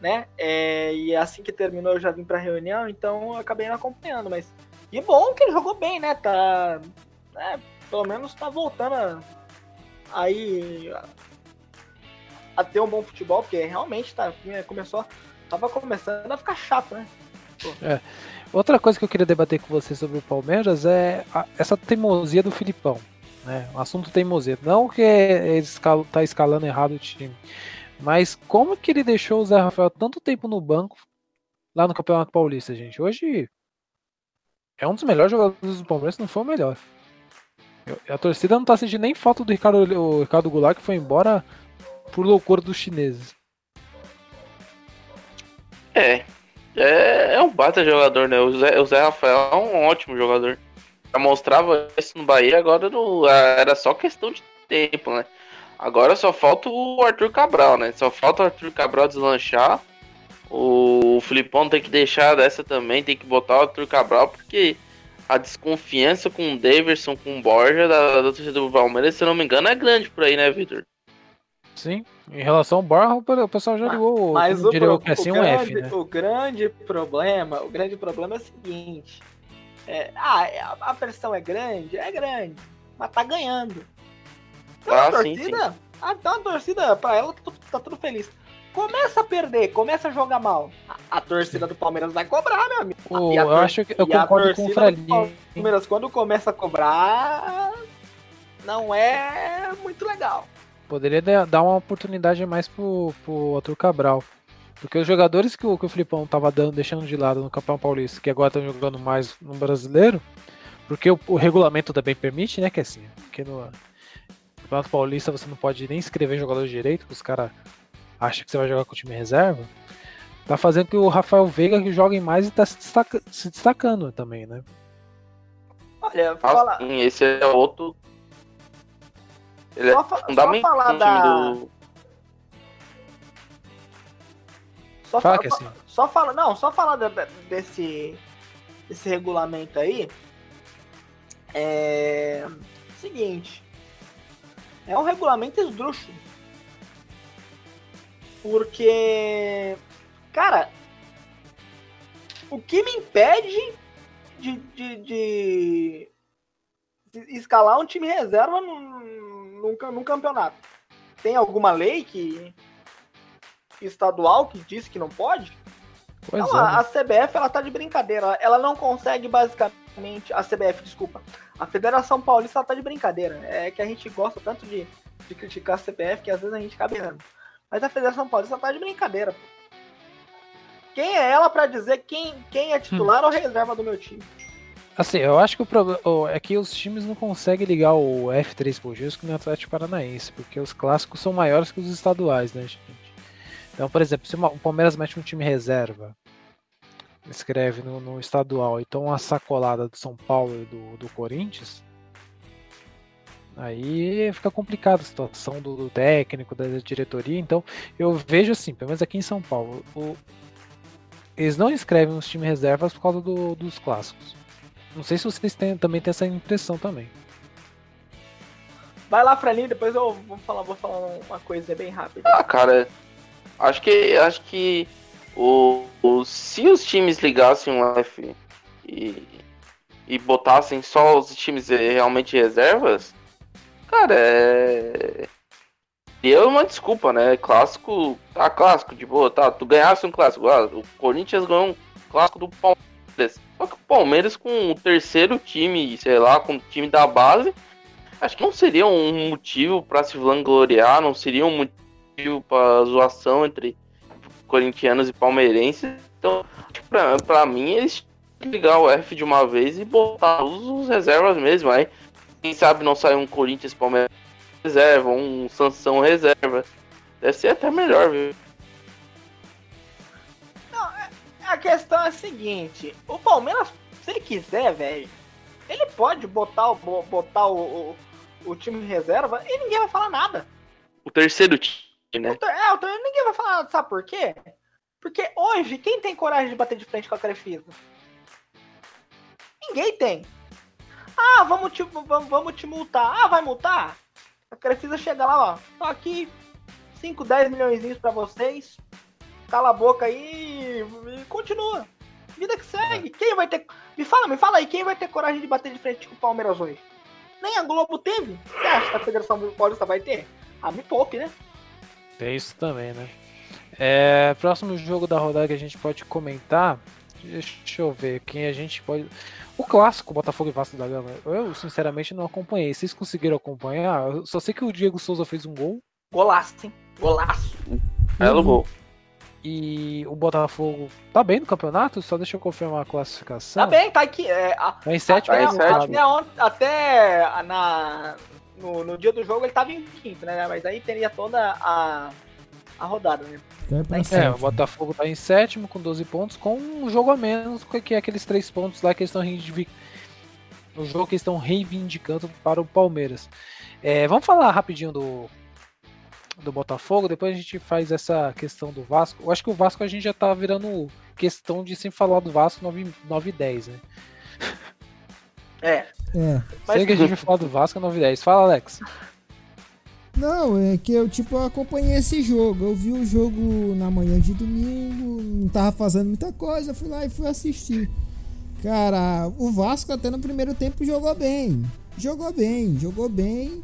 né? é, e assim que terminou eu já vim pra reunião, então eu acabei não acompanhando, mas. E bom que ele jogou bem, né? Tá. né, pelo menos tá voltando a- aí a ter um bom futebol, porque realmente tá, começou, tava começando a ficar chato, né? Outra coisa que eu queria debater com você sobre o Palmeiras é a- essa teimosia do Filipão. Né? O assunto teimosia. Não que ele escal- tá escalando errado o time, mas como que ele deixou o Zé Rafael tanto tempo no banco lá no Campeonato Paulista, gente? Hoje é um dos melhores jogadores do Palmeiras, não foi o melhor. A torcida não tá sentindo nem falta do Ricardo, o Ricardo Goulart, que foi embora por loucura dos chineses. É. É, é um baita jogador, né? O Zé, o Zé Rafael é um ótimo jogador. Já mostrava isso no Bahia, agora no- era só questão de tempo, né? Agora só falta o Arthur Cabral, né? Só falta o Arthur Cabral deslanchar. O Filipão tem que deixar dessa também, tem que botar o Arthur Cabral, porque a desconfiança com o Daverson, com o Borja da, da torcida do Palmeiras, se não me engano, é grande por aí, né, Vitor? Sim, em relação ao Barra, o pessoal já ligou, Mas o, pro- o Cassinho, o um grande, F, né? o grande problema, o grande problema é o seguinte. é, ah, é, a, pressão é grande? É grande, mas tá ganhando. Então a Ah, sim, torcida, ah, então a torcida, pra ela, tá, tudo- tá tudo feliz. Começa a perder, começa a jogar mal. A, a torcida do Palmeiras vai cobrar, meu amigo. O- E a eu tor- acho que eu a concordo com o torcida do Frelinho. Palmeiras, quando começa a cobrar, não é muito legal. Poderia dar uma oportunidade a mais pro, pro Arthur Cabral. Porque os jogadores que o, que o Filipão tava dando, deixando de lado no Campeão Paulista, que agora estão jogando mais no brasileiro, porque o, o regulamento também permite, né, que é assim, porque no Campeonato Paulista você não pode nem escrever jogador de direito, que os caras acham que você vai jogar com o time reserva. tá fazendo que o Rafael Veiga que jogue mais e tá se, destaca, se destacando também, né? Olha, fala... Assim, esse é outro. Ele Só é fa- só fundamental falar da- do. Só Fala fa- assim. Só fala, não, só falar desse, desse regulamento aí. É. Seguinte. É um regulamento esdrúxulo. Porque. Cara. O que me impede de, de, de- de escalar um time reserva num, num, num campeonato? Tem alguma lei que. estadual que diz que não pode? Pois é, a, a CBF ela tá de brincadeira. Ela não consegue basicamente. A CBF, desculpa. A Federação Paulista ela tá de brincadeira. É que a gente gosta tanto de, de criticar a CBF que às vezes a gente cabe errando. Mas a Federação Paulista tá de brincadeira. pô. Quem é ela pra dizer quem, quem é titular ou reserva do meu time? Assim, eu acho que o problema é que os times não conseguem ligar o F3 por com o Atlético Paranaense, porque os clássicos são maiores que os estaduais, né, gente? Então, por exemplo, se uma- o Palmeiras mete um time reserva, escreve no, no estadual, e toma uma sacolada do São Paulo e do, do Corinthians, aí fica complicada a situação do, do técnico, da diretoria. Então, eu vejo assim, pelo menos aqui em São Paulo, o- eles não escrevem os times reservas por causa do- dos clássicos. Não sei se vocês têm- também têm essa impressão também. Vai lá, Franinho, depois eu vou falar, vou falar uma coisa bem rápida. Ah, cara, acho que acho que o, o- se os times ligassem um F e, e botassem só os times realmente reservas, cara, é. Seria uma desculpa, né? Clássico, tá clássico, de boa, tá. Tu ganhasse um clássico. Ah, o Corinthians ganhou um clássico do Palmeiras. Só que o Palmeiras com o terceiro time, sei lá, com o time da base, acho que não seria um motivo pra se vangloriar, não seria um motivo pra zoação entre corintianos e palmeirenses. Então, pra mim, eles ligar o F de uma vez e botar os reservas mesmo. Aí, quem sabe não sai um Corinthians Palmeiras reserva, um Sansão reserva. Deve ser até melhor, viu? A questão é a seguinte, o Palmeiras, se ele quiser, velho, ele pode botar o, bo- botar o, o, o time reserva e ninguém vai falar nada. O terceiro time, né? O ter- É, o ter- ninguém vai falar nada, sabe por quê? Porque hoje, quem tem coragem de bater de frente com a Crefisa? Ninguém tem. Ah, vamos te, vamos, vamos te multar. Ah, vai multar? A Crefisa chega lá, ó. Tô aqui, 5, 10 milhões pra vocês. Cala a boca aí e continua. Vida que segue. Quem vai ter. Me fala, me fala aí, quem vai ter coragem de bater de frente com o Palmeiras hoje? Nem a Globo teve. Você acha que a Federação Paulista vai ter? Ah, me poupe, né? É isso também, né? É, próximo jogo da rodada que a gente pode comentar. Deixa eu ver quem a gente pode. O clássico Botafogo e Vasco da Gama. Eu, sinceramente, não acompanhei. Vocês conseguiram acompanhar? Eu só sei que o Diego Souza fez um gol. Golaço, hein? Golaço. Belo gol. E o Botafogo tá bem no campeonato? Só deixa eu confirmar a classificação. Tá bem, tá aqui. É, a- Tá em sétimo Tá em até, até, ont- até na, no, no dia do jogo ele tava em quinto, né? Mas aí teria toda a, a rodada, né? Pra É, sétimo. o Botafogo tá em sétimo com 12 pontos, com um jogo a menos que é aqueles três pontos lá que eles estão reivindicando. O jogo que eles estão reivindicando para o Palmeiras. É, vamos falar rapidinho do, do Botafogo, depois a gente faz essa questão do Vasco. Eu acho que o Vasco a gente já tá virando questão de sempre falar do Vasco 9, 9 e 10, né? É. É. Mas- Sei que a gente vai falar do Vasco 9 e 10. Fala, Alex. Não, é que eu tipo acompanhei esse jogo. Eu vi o jogo na manhã de domingo, não tava fazendo muita coisa, fui lá e fui assistir. Cara, o Vasco até no primeiro tempo jogou bem. Jogou bem, jogou bem.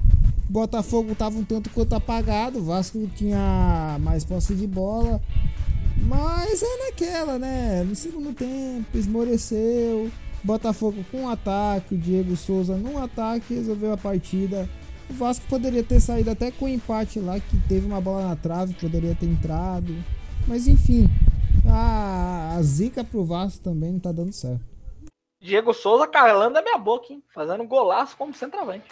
Botafogo tava um tanto quanto apagado, Vasco tinha mais posse de bola. Mas é naquela, né? No segundo tempo, esmoreceu. Botafogo com ataque, o Diego Souza num ataque resolveu a partida. O Vasco poderia ter saído até com o empate lá, que teve uma bola na trave, poderia ter entrado. Mas enfim, a, a zica pro Vasco também não tá dando certo. Diego Souza calando a minha boca, hein? Fazendo golaço como centroavante.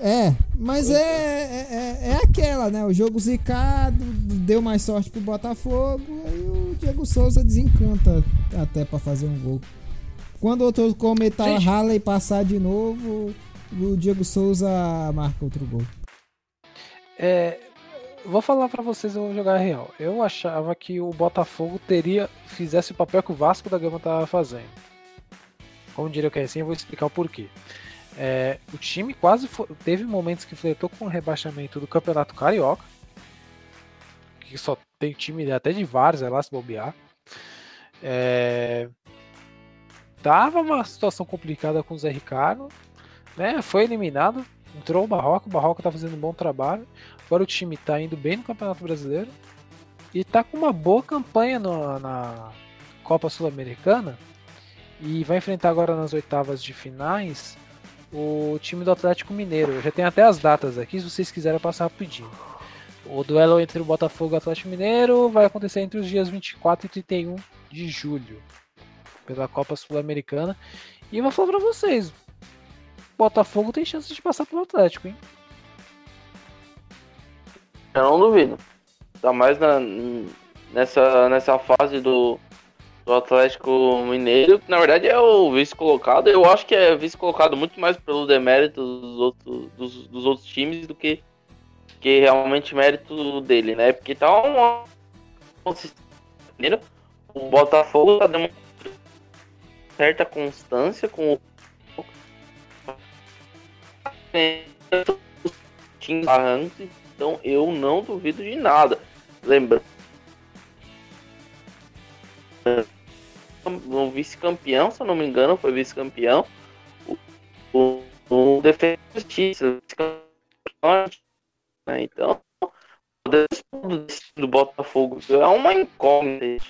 É, mas é, é, é- é aquela, né? O jogo zicado, deu mais sorte pro Botafogo, aí o Diego Souza desencanta até para fazer um gol. Quando outro comentar Halley passar de novo, o Diego Souza marca outro gol. É, vou falar para vocês, eu vou jogar real. Eu achava que o Botafogo teria fizesse o papel que o Vasco da Gama tava fazendo. Como diria que é assim, eu vou explicar o porquê. É, o time quase foi, teve momentos que flertou com o rebaixamento do Campeonato Carioca, que só tem time até de vários, é lá se bobear. É, tava uma situação complicada com o Zé Ricardo, né? Foi eliminado, entrou o Barroca, o Barroca tá fazendo um bom trabalho. Agora o time tá indo bem no Campeonato Brasileiro e tá com uma boa campanha no, na Copa Sul-Americana e vai enfrentar agora nas oitavas de finais o time do Atlético Mineiro. Eu já tenho até as datas aqui, se vocês quiserem passar rapidinho. O duelo entre o Botafogo e o Atlético Mineiro vai acontecer entre os dias 24 e 31 de julho, pela Copa Sul-Americana. E eu vou falar pra vocês: Botafogo tem chance de passar pelo Atlético, hein? Eu não duvido. Ainda mais na, nessa, nessa fase do, do Atlético Mineiro, que na verdade é o vice-colocado. Eu acho que é vice-colocado muito mais pelo demérito dos outros, dos, dos outros times do que, que realmente mérito dele, né? Porque tá uma o Botafogo tá dando certa constância com o então eu não duvido de nada. Lembra? Um vice-campeão, se eu não me engano, foi vice-campeão. O, o, o Defesa de Justiça, né? Então, do Botafogo é uma incógnita.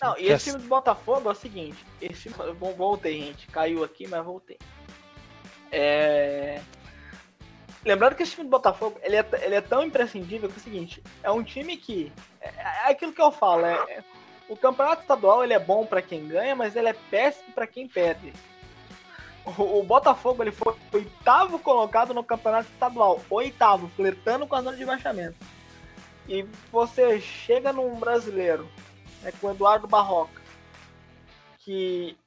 Não, e esse time do Botafogo é o seguinte, esse time, voltei, gente, caiu aqui, mas voltei. É... Lembrando que esse time do Botafogo, ele é, ele é tão imprescindível que é o seguinte, é um time que, é, é aquilo que eu falo, é, é o campeonato estadual ele é bom para quem ganha, mas ele é péssimo para quem perde. O, o, Botafogo ele foi oitavo colocado no campeonato estadual, oitavo, flertando com a zona de baixamento. E você chega num brasileiro, né, com o Eduardo Barroca, que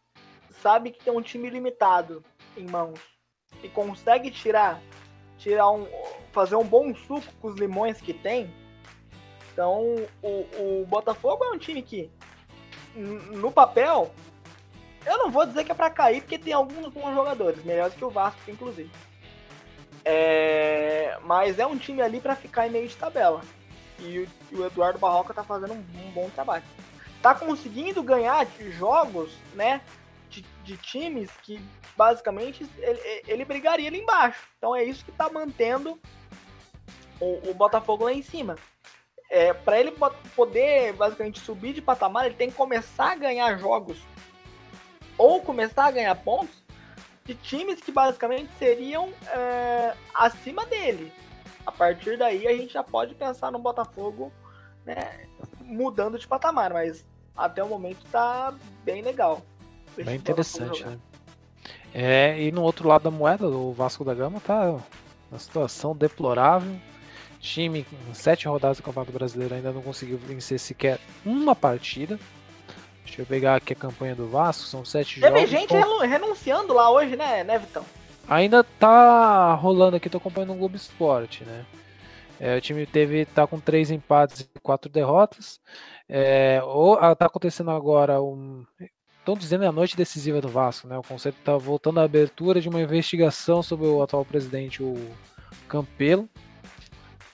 sabe que tem um time limitado em mãos e consegue tirar, tirar um, fazer um bom suco com os limões que tem. Então, o, o Botafogo é um time que, no papel, eu não vou dizer que é para cair, porque tem alguns bons jogadores, melhores que o Vasco, inclusive. É, mas é um time ali para ficar em meio de tabela. E o, o Eduardo Barroca tá fazendo um, um, bom trabalho. Tá conseguindo ganhar jogos, né? De, de times que basicamente ele, ele, brigaria ali embaixo. Então é isso que tá mantendo o, o Botafogo lá em cima. É, para ele poder basicamente subir de patamar, ele tem que começar a ganhar jogos ou começar a ganhar pontos de times que basicamente seriam é, acima dele. A partir daí a gente já pode pensar no Botafogo né, mudando de patamar, mas até o momento tá bem legal. Bem interessante, né? É, e no outro lado da moeda, o Vasco da Gama tá uma situação deplorável. Time com sete rodadas do Campeonato Brasileiro ainda não conseguiu vencer sequer uma partida. Deixa eu pegar aqui a campanha do Vasco, são sete Teve jogos. Teve gente renunciando lá hoje, né, né, Vitão? Ainda tá rolando aqui, tô acompanhando o Globo Esporte, né? É, o time teve, tá com três empates e quatro derrotas. É, ou, ah, tá acontecendo agora um. Estão dizendo é a noite decisiva do Vasco, né? O conceito tá voltando à abertura de uma investigação sobre o atual presidente, o Campelo.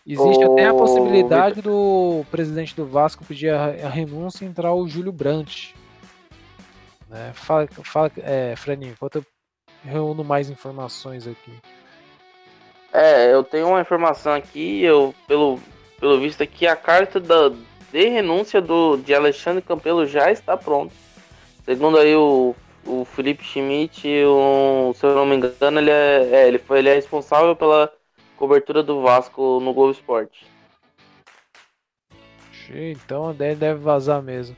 Existe oh, até a possibilidade do presidente do Vasco pedir a, a renúncia e entrar o Júlio Brandt. Né? Fala, fala é, Franinho, enquanto eu reúno mais informações aqui. É, eu tenho uma informação aqui, eu, pelo, pelo visto aqui, a carta da, de renúncia do, de Alexandre Campelo já está pronta. Segundo aí o, o Felipe Schmidt, o, se eu não me engano, ele é, é, ele foi ele é responsável pela cobertura do Vasco no Globo Esporte. Então deve vazar mesmo.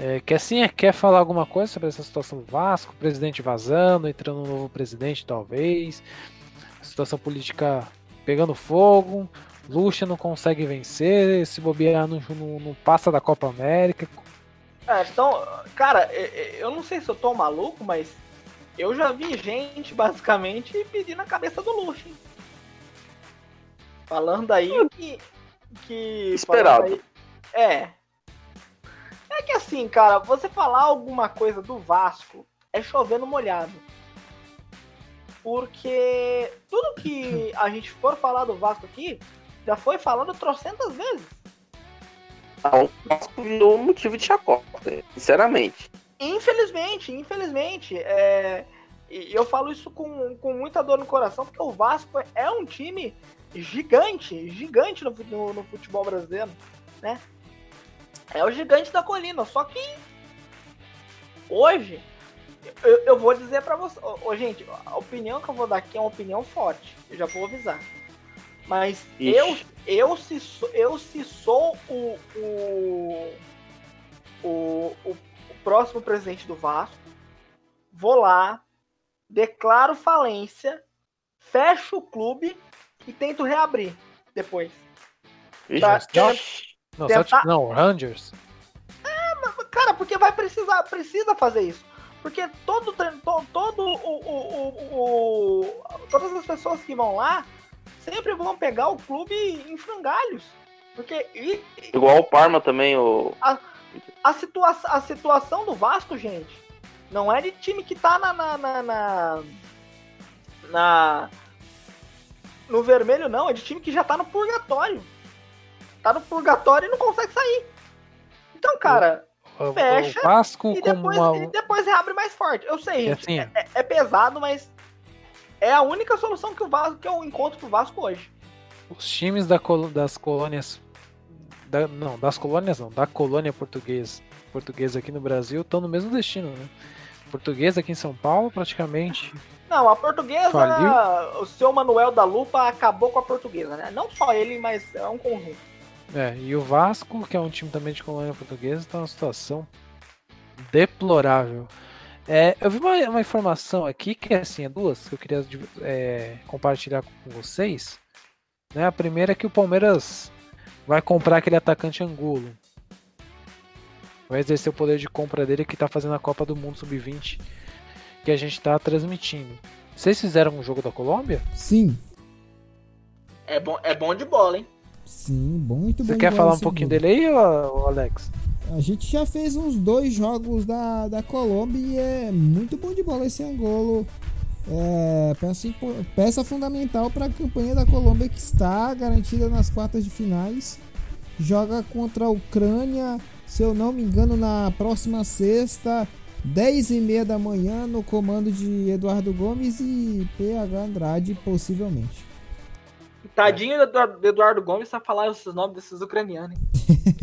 É, quer sim, é, quer falar alguma coisa sobre essa situação do Vasco? Presidente vazando, entrando um novo presidente, talvez. A situação política pegando fogo. Lucha não consegue vencer, se bobear não, não, não passa da Copa América. É, então, cara, eu não sei se eu tô maluco, mas eu já vi gente basicamente pedindo a cabeça do Lucha. Hein? Falando aí que. que Esperado. Aí, é. É que assim, cara, você falar alguma coisa do Vasco é chovendo molhado. Porque tudo que a gente for falar do Vasco aqui já foi falado trocentas vezes. Não, o Vasco virou motivo de chacota, sinceramente. Infelizmente, infelizmente. É... E eu falo isso com, com muita dor no coração, porque o Vasco é um time gigante, gigante no, no, no futebol brasileiro, né? É o gigante da colina, só que hoje eu, eu vou dizer para você, gente, a opinião que eu vou dar aqui é uma opinião forte, eu já vou avisar. Mas eu, eu se eu se sou o o, o, o, o próximo presidente do Vasco, vou lá, declaro falência, fecho o clube e tento reabrir depois. Pra, não, tentar... não, Rangers. É, cara, porque vai precisar, precisa fazer isso. Porque todo, todo, todo o, o, o, o, todas as pessoas que vão lá sempre vão pegar o clube em frangalhos. Porque. E, Igual o Parma também, o. A, a, situa a situação do Vasco, gente, não é de time que tá na, na, na, na, na no vermelho, não. É de time que já tá no purgatório. Tá no purgatório e não consegue sair. Então, cara, o, fecha o Vasco e, depois, uma... e depois reabre mais forte. Eu sei, é gente, assim. é, é, pesado, mas é a única solução que o Vasco que eu encontro pro Vasco hoje. Os times da, das colônias. Da, não, das colônias não, da colônia portuguesa, portuguesa aqui no Brasil estão no mesmo destino, né? Portuguesa aqui em São Paulo, praticamente não, a portuguesa, Faliu. o seu Manuel da Lupa acabou com a portuguesa, né? Não só ele, mas é um conjunto. É, e o Vasco, que é um time também de colônia portuguesa, está numa situação deplorável. É, eu vi uma, uma, informação aqui que é assim, é duas que eu queria é, compartilhar com vocês. Né? A primeira é que o Palmeiras vai comprar aquele atacante Angulo. Vai exercer o poder de compra dele que está fazendo a Copa do Mundo Sub-20 que a gente tá transmitindo. Vocês fizeram um jogo da Colômbia? Sim. É bom, é bom de bola, hein? Sim, bom, muito bom. Você quer falar um pouquinho jogo. dele aí, Alex? A gente já fez uns dois jogos da, da Colômbia e é muito bom de bola esse Angolo. É, peça, peça fundamental para a campanha da Colômbia que está garantida nas quartas de finais. Joga contra a Ucrânia, se eu não me engano, na próxima sexta 10 e meia da manhã no comando de Eduardo Gomes e PH Andrade, possivelmente. Tadinho do Eduardo Gomes pra falar esses nomes desses ucranianos.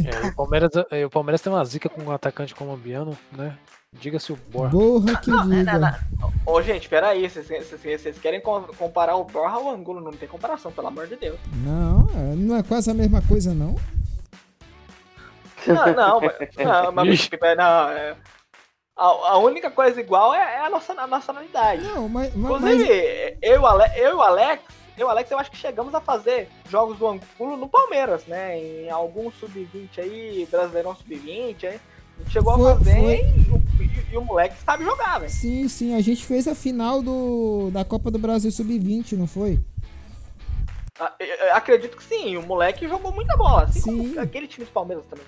É, o, Palmeiras, é, o Palmeiras tem uma zica com um atacante colombiano, né? Diga-se o Borja. Borra que não, diga. Não, não, Ô, gente, peraí. Vocês querem comparar o Borra ao Angulo? Não tem comparação, pelo amor de Deus. Não, é, não é quase a mesma coisa, não? Não, não, não, mas, não é, a, a única coisa igual é, é a nossa a nacionalidade. Não, mas, mas, Inclusive, mas... eu, eu e o Alex, eu e o Alex, eu acho que chegamos a fazer jogos do Angulo no Palmeiras, né? Em algum sub-20 aí, Brasileirão sub-20, aí. Chegou foi, a fazer foi... e, o, e, o moleque sabe jogar, velho. Sim, sim, a gente fez a final do, da Copa do Brasil Sub-20, não foi? Ah, acredito que sim, o moleque jogou muita bola, assim sim. como aquele time do Palmeiras também.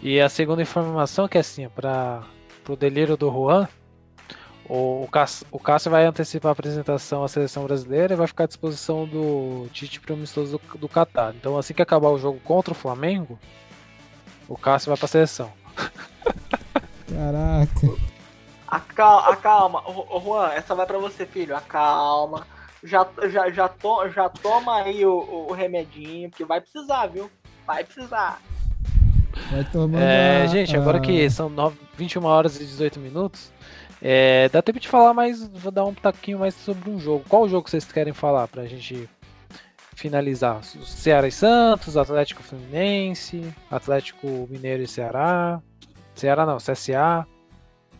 E a segunda informação é que assim, pra pro delírio do Juan, o, Cássio, o Cássio vai antecipar a apresentação à seleção brasileira e vai ficar à disposição do Tite para o amistoso do, do Qatar. Então, assim que acabar o jogo contra o Flamengo, o Cássio vai para a seleção. Caraca. Acalma, acalma. Ô, Juan, essa vai para você, filho. Acalma. Já, já, já, to, já toma aí o, o remedinho, porque vai precisar, viu? Vai precisar. É, gente, agora que são 9, 21 horas e 18 minutos, é, dá tempo de falar mais, vou dar um taquinho mais sobre um jogo. Qual jogo vocês querem falar pra gente finalizar? Ceará e Santos, Atlético Fluminense, Atlético Mineiro e Ceará, Ceará não, CSA,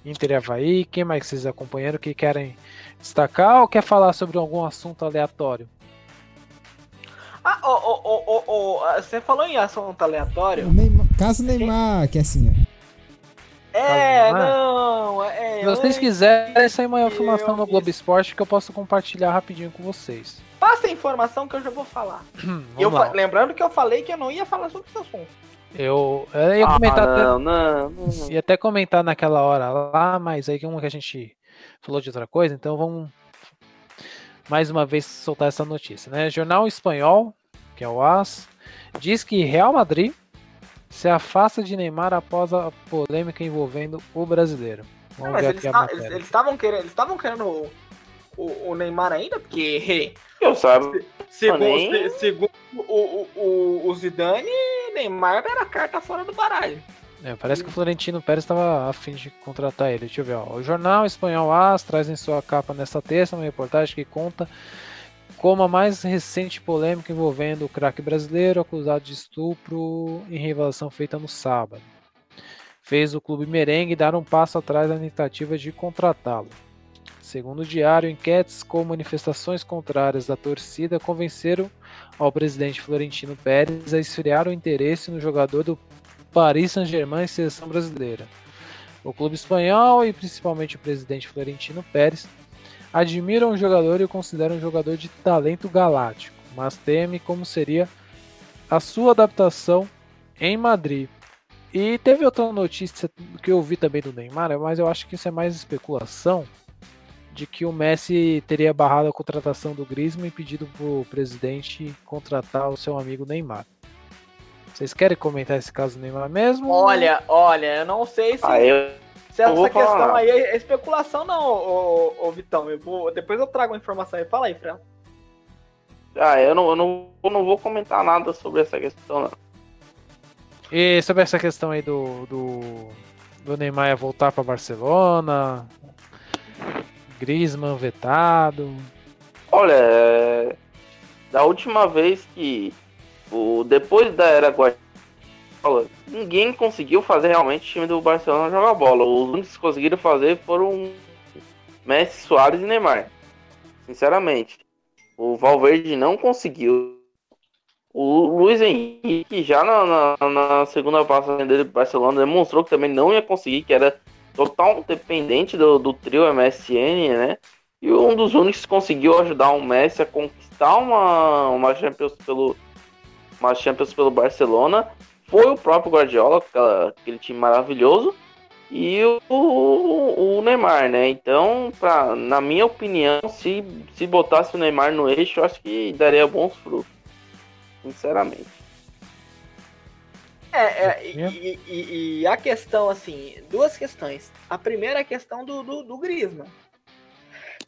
Inter e Havaí, quem mais vocês acompanharam que querem destacar ou quer falar sobre algum assunto aleatório? Ah, ô, ô, ô, ô, ô, você falou em assunto aleatório? O Neymar, caso Neymar, que assim, É, Neymar? não, é. Se vocês quiserem, sai uma informação no Globo Esporte que eu posso compartilhar rapidinho com vocês. Passa a informação que eu já vou falar. Eu fa- lembrando que eu falei que eu não ia falar sobre esse assunto. Eu, eu ia comentar ah, até- não, não, não. Ia até comentar naquela hora lá, mas aí como que a gente falou de outra coisa, então vamos mais uma vez soltar essa notícia, né? Jornal espanhol, que é o AS, diz que Real Madrid se afasta de Neymar após a polêmica envolvendo o brasileiro. Não, Vamos mas ver eles estavam querendo, eles estavam querendo o, o, o Neymar ainda, porque Eu segundo, nem- se- segundo o, o, o, Zidane, Neymar era a carta fora do baralho. É, parece que o Florentino Pérez estava a fim de contratar ele. Deixa eu ver. Ó. O jornal espanhol AS traz em sua capa nesta terça uma reportagem que conta como a mais recente polêmica envolvendo o craque brasileiro acusado de estupro em revelação feita no sábado. Fez o clube merengue dar um passo atrás na tentativa de contratá-lo. Segundo o diário, enquetes com manifestações contrárias da torcida convenceram ao presidente Florentino Pérez a esfriar o interesse no jogador do Paris Saint-Germain e seleção brasileira. O clube espanhol e principalmente o presidente Florentino Pérez admiram o jogador e o consideram um jogador de talento galáctico, mas teme como seria a sua adaptação em Madrid. E teve outra notícia que eu vi também do Neymar, mas eu acho que isso é mais especulação de que o Messi teria barrado a contratação do Griezmann e pedido para o presidente contratar o seu amigo Neymar. Vocês querem comentar esse caso do Neymar mesmo? Olha, olha, eu não sei se, Ah, eu, se essa questão falar. aí é especulação, não, ô, ô, ô, Vitão. Eu vou, depois eu trago a informação aí. Fala aí, Fran. ah, eu, não, eu, não, eu não vou comentar nada sobre essa questão, não. E sobre essa questão aí do, do, do Neymar voltar para Barcelona, Griezmann vetado. Olha, é, da última vez que o depois da era Guardiola, ninguém conseguiu fazer realmente o time do Barcelona jogar bola. Os únicos que conseguiram fazer foram Messi, Soares e Neymar. Sinceramente, o Valverde não conseguiu. O Luiz Henrique já na, na, na segunda passagem dele pro Barcelona demonstrou que também não ia conseguir, que era total dependente do, do trio MSN, né? E um dos únicos que conseguiu ajudar o Messi a conquistar uma, uma Champions pelo uma Champions pelo Barcelona foi o próprio Guardiola, aquele time maravilhoso, e o, o, o Neymar, né? Então, pra, na minha opinião, se, se botasse o Neymar no eixo, eu acho que daria bons frutos. Sinceramente. É, é, e, e- e a questão, assim, duas questões. A primeira é a questão do, do, do Griezmann.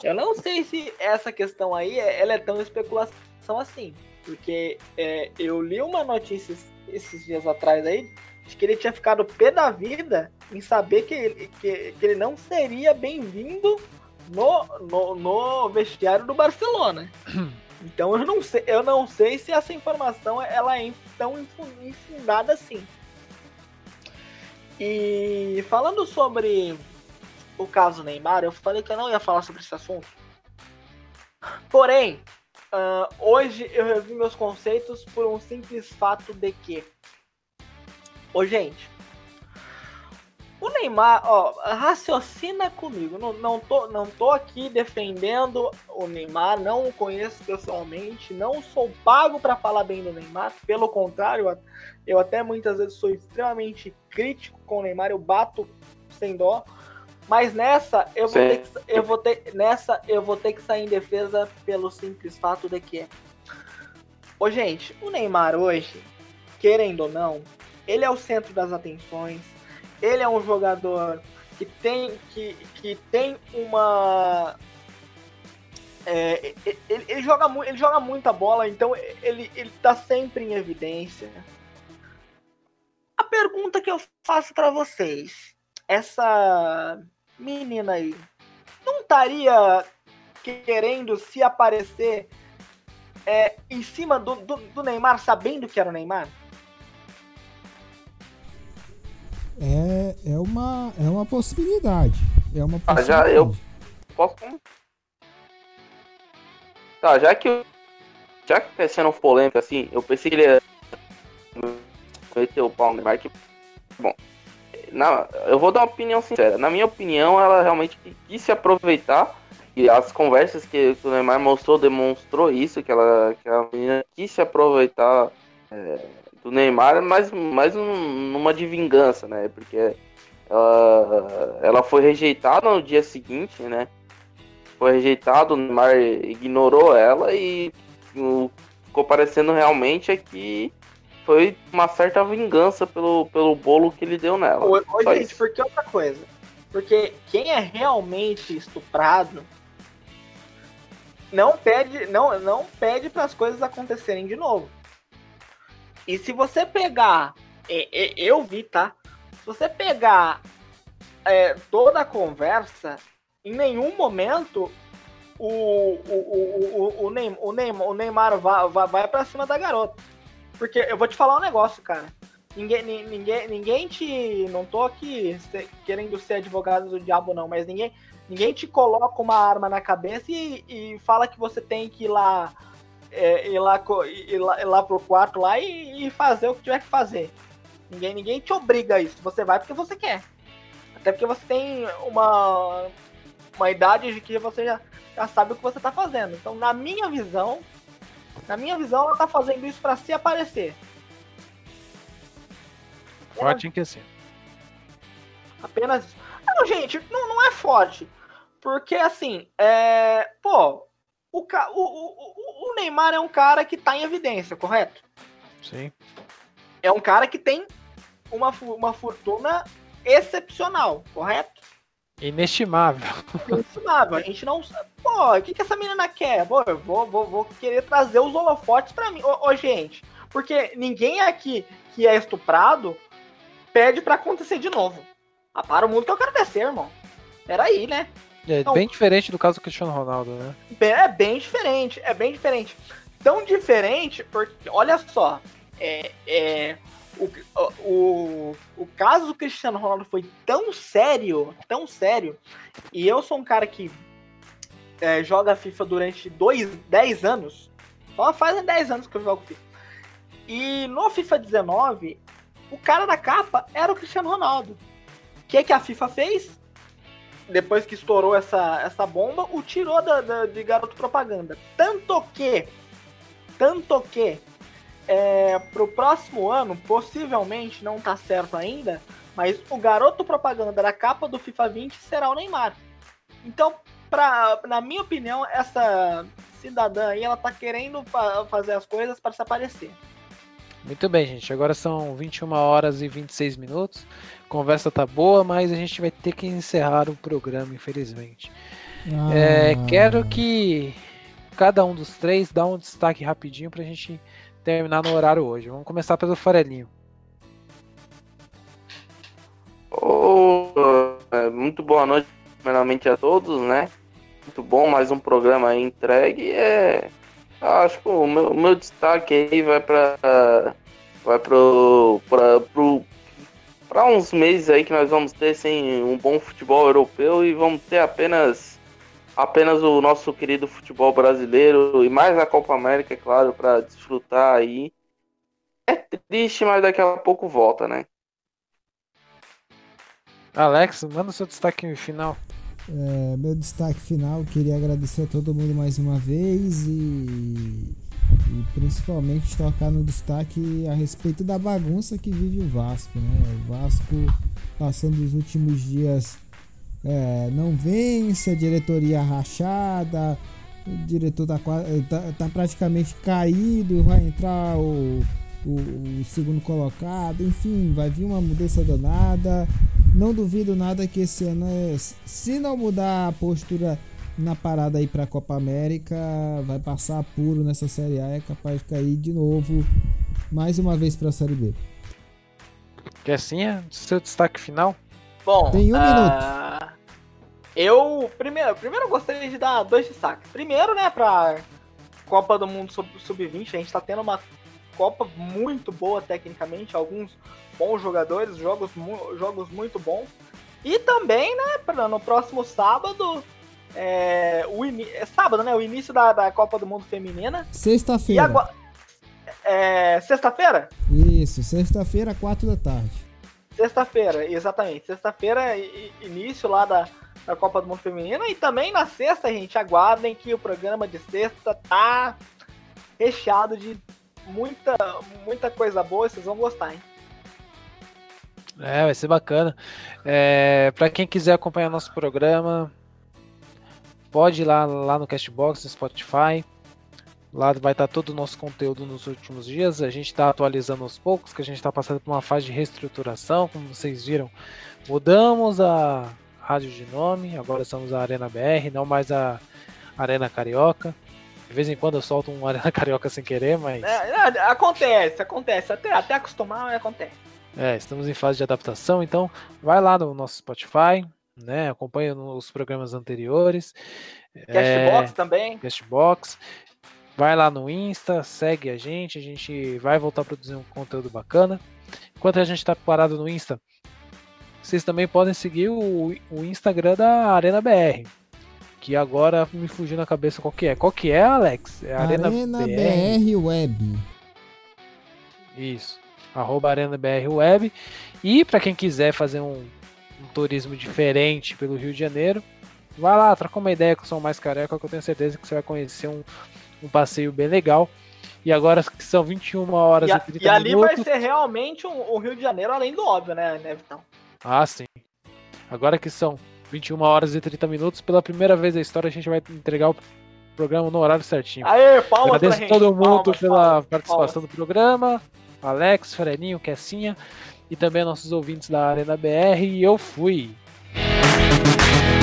Eu não sei se essa questão aí é- ela é tão especulação assim. Porque é, eu li uma notícia esses dias atrás aí de que ele tinha ficado pé da vida em saber que ele, que, que ele não seria bem-vindo no, no, no vestiário do Barcelona. Então eu não sei, eu não sei se essa informação ela é tão infu- infundada assim. E falando sobre o caso Neymar, eu falei que eu não ia falar sobre esse assunto. Porém, ah, hoje eu revi meus conceitos por um simples fato de que. Ô, gente. O Neymar, ó, raciocina comigo. Não, não, tô, não tô aqui defendendo o Neymar, não o conheço pessoalmente, não sou pago para falar bem do Neymar. Pelo contrário, eu até muitas vezes sou extremamente crítico com o Neymar, eu bato sem dó. Mas nessa eu vou, ter que, eu vou ter nessa eu vou ter que sair em defesa pelo simples fato de que Ô, gente, o Neymar hoje, querendo ou não, ele é o centro das atenções. Ele é um jogador que tem que, que tem uma é, ele, ele joga ele joga muita bola, então ele ele tá sempre em evidência. A pergunta que eu faço pra vocês, essa menina aí não estaria querendo se aparecer é, em cima do, do, do Neymar, sabendo que era o Neymar? É, é, uma, é uma possibilidade. É uma Ah, possibilidade. já eu- Posso? Tá, já que o já que tá sendo polêmica assim, eu pensei que ele ia meter o pau no Neymar. Que, bom, na, eu vou dar uma opinião sincera. Na minha opinião, ela realmente quis se aproveitar. E as conversas que, que o Neymar mostrou demonstrou isso, que ela, que a menina quis se aproveitar é, do Neymar, mas mais um, numa de vingança, né? Porque ela, ela foi rejeitada no dia seguinte, né? Foi rejeitada, o Neymar ignorou ela e o, ficou parecendo realmente é que foi uma certa vingança pelo, pelo bolo que ele deu nela. Ô, ô gente, isso. porque outra coisa. Porque quem é realmente estuprado não pede, não, não pede para as coisas acontecerem de novo. E se você pegar, eu vi, tá? Se você pegar é, toda a conversa, em nenhum momento o, o, o, o, Neymar, o Neymar, o Neymar vai, vai, vai pra cima da garota. Porque eu vou te falar um negócio, cara. Ninguém, ninguém, ninguém te. Não tô aqui querendo ser advogado do diabo, não, mas ninguém, ninguém te coloca uma arma na cabeça e, e fala que você tem que ir lá. É, ir, lá, ir, lá, ir lá pro quarto lá e, e fazer o que tiver que fazer. Ninguém, ninguém te obriga a isso. Você vai porque você quer. Até porque você tem uma, uma idade de que você já, já sabe o que você está fazendo. Então, na minha visão, na minha visão, ela está fazendo isso para se aparecer. Forte em que sim. Apenas. Não, gente, não, não é forte. Porque assim, é. Pô, o, o, o, o Neymar é um cara que tá em evidência, correto? Sim. É um cara que tem uma, uma fortuna excepcional, correto? Inestimável. Inestimável. A gente não sabe. Pô, o que, que essa menina quer? Pô, eu vou, vou, vou querer trazer os holofotes pra mim. Ô, ô, gente, porque ninguém aqui que é estuprado pede para acontecer de novo. Ah, para o mundo que eu quero descer, irmão. Peraí, né? É então, bem diferente do caso do Cristiano Ronaldo, né? É bem diferente, é bem diferente. Tão diferente, porque, olha só, é, é, o, o, o caso do Cristiano Ronaldo foi tão sério, tão sério, e eu sou um cara que é, joga FIFA durante dois, 10 anos, só fazem 10 anos que eu jogo FIFA. E no FIFA 19, o cara da capa era o Cristiano Ronaldo. O que, que a FIFA fez? Depois que estourou essa, essa bomba, o tirou da, da, de garoto propaganda. Tanto que, tanto que é, pro próximo ano, possivelmente, não tá certo ainda, mas o garoto propaganda da capa do FIFA 20 será o Neymar. Então, pra, na minha opinião, essa cidadã aí, ela tá querendo fazer as coisas para se aparecer. Muito bem, gente. Agora são 21 horas e 26 minutos. A conversa tá boa, mas a gente vai ter que encerrar o programa, infelizmente. Ah. É, quero que cada um dos três dá um destaque rapidinho pra gente terminar no horário hoje. Vamos começar pelo Farelinho. Oh, muito boa noite, primeiramente a todos, né? Muito bom, mais um programa entregue. É, acho que o meu, meu destaque aí vai para vai pro, pra, pro uns meses aí que nós vamos ter sem um bom futebol europeu e vamos ter apenas apenas o nosso querido futebol brasileiro e mais a Copa América, é claro, para desfrutar aí. É triste, mas daqui a pouco volta, né? Alex, manda o seu destaque final. É, meu destaque final, queria agradecer a todo mundo mais uma vez e, e principalmente tocar no destaque a respeito da bagunça que vive o Vasco, né? O Vasco passando os últimos dias é, não vence, a diretoria rachada, o diretor tá, tá, tá praticamente caído, vai entrar o, o, o, segundo colocado, enfim, vai vir uma mudança danada. Não duvido nada que esse ano, é, se não mudar a postura na parada aí para a Copa América, vai passar puro nessa Série A, é capaz de cair de novo, mais uma vez para a Série B. Assim é seu destaque final? Bom, tem um uh, minuto. Eu primeiro, primeiro eu gostaria de dar dois destaques. Primeiro, né, para Copa do Mundo Sub-20, a gente está tendo uma Copa muito boa tecnicamente, alguns bons jogadores, jogos, jogos muito bons. E também, né, pra, no próximo sábado, é, o é sábado, né? O início da, da Copa do Mundo Feminina. Sexta-feira. É, sexta-feira? Isso, sexta-feira, quatro da tarde. Sexta-feira, exatamente. Sexta-feira, início lá da, da Copa do Mundo Feminina. E também na sexta, gente, aguardem que o programa de sexta tá recheado de muita, muita coisa boa. Vocês vão gostar, hein? É, vai ser bacana. É, para quem quiser acompanhar nosso programa, pode ir lá, lá no Castbox, no Spotify. Lá vai estar todo o nosso conteúdo nos últimos dias. A gente está atualizando aos poucos, que a gente está passando por uma fase de reestruturação, como vocês viram. Mudamos a rádio de nome, agora somos a Arena BR, não mais a Arena Carioca. De vez em quando eu solto um Arena Carioca sem querer, mas É, é, acontece, acontece. Até, até acostumar, acontece. É, estamos em fase de adaptação, então vai lá no nosso Spotify, né? Acompanha os programas anteriores. Castbox é, também. Castbox. Vai lá no Insta, segue a gente, a gente vai voltar a produzir um conteúdo bacana. Enquanto a gente está parado no Insta, vocês também podem seguir o, o Instagram da Arena BR. Que agora me fugiu na cabeça qual que é. Qual que é, Alex? É Arena, BR Web. Isso. Arroba Arena BR Web. E para quem quiser fazer um, um turismo diferente pelo Rio de Janeiro, vai lá, troca uma ideia com o São Mais Careca, que eu tenho certeza que você vai conhecer um, um passeio bem legal. E agora que são 21 horas E, e, a- 30 e ali vai minutos. ser realmente um, um Rio de Janeiro, além do óbvio, né, né Vitão? Ah, sim. Agora que são 21 horas e 30 minutos, pela primeira vez na história a gente vai entregar o programa no horário certinho. Aê, palmas Agradeço todo mundo palmas, pela palmas, participação do programa. Alex, Freninho, Kessinha e também nossos ouvintes da Arena BR. E eu fui. palmas.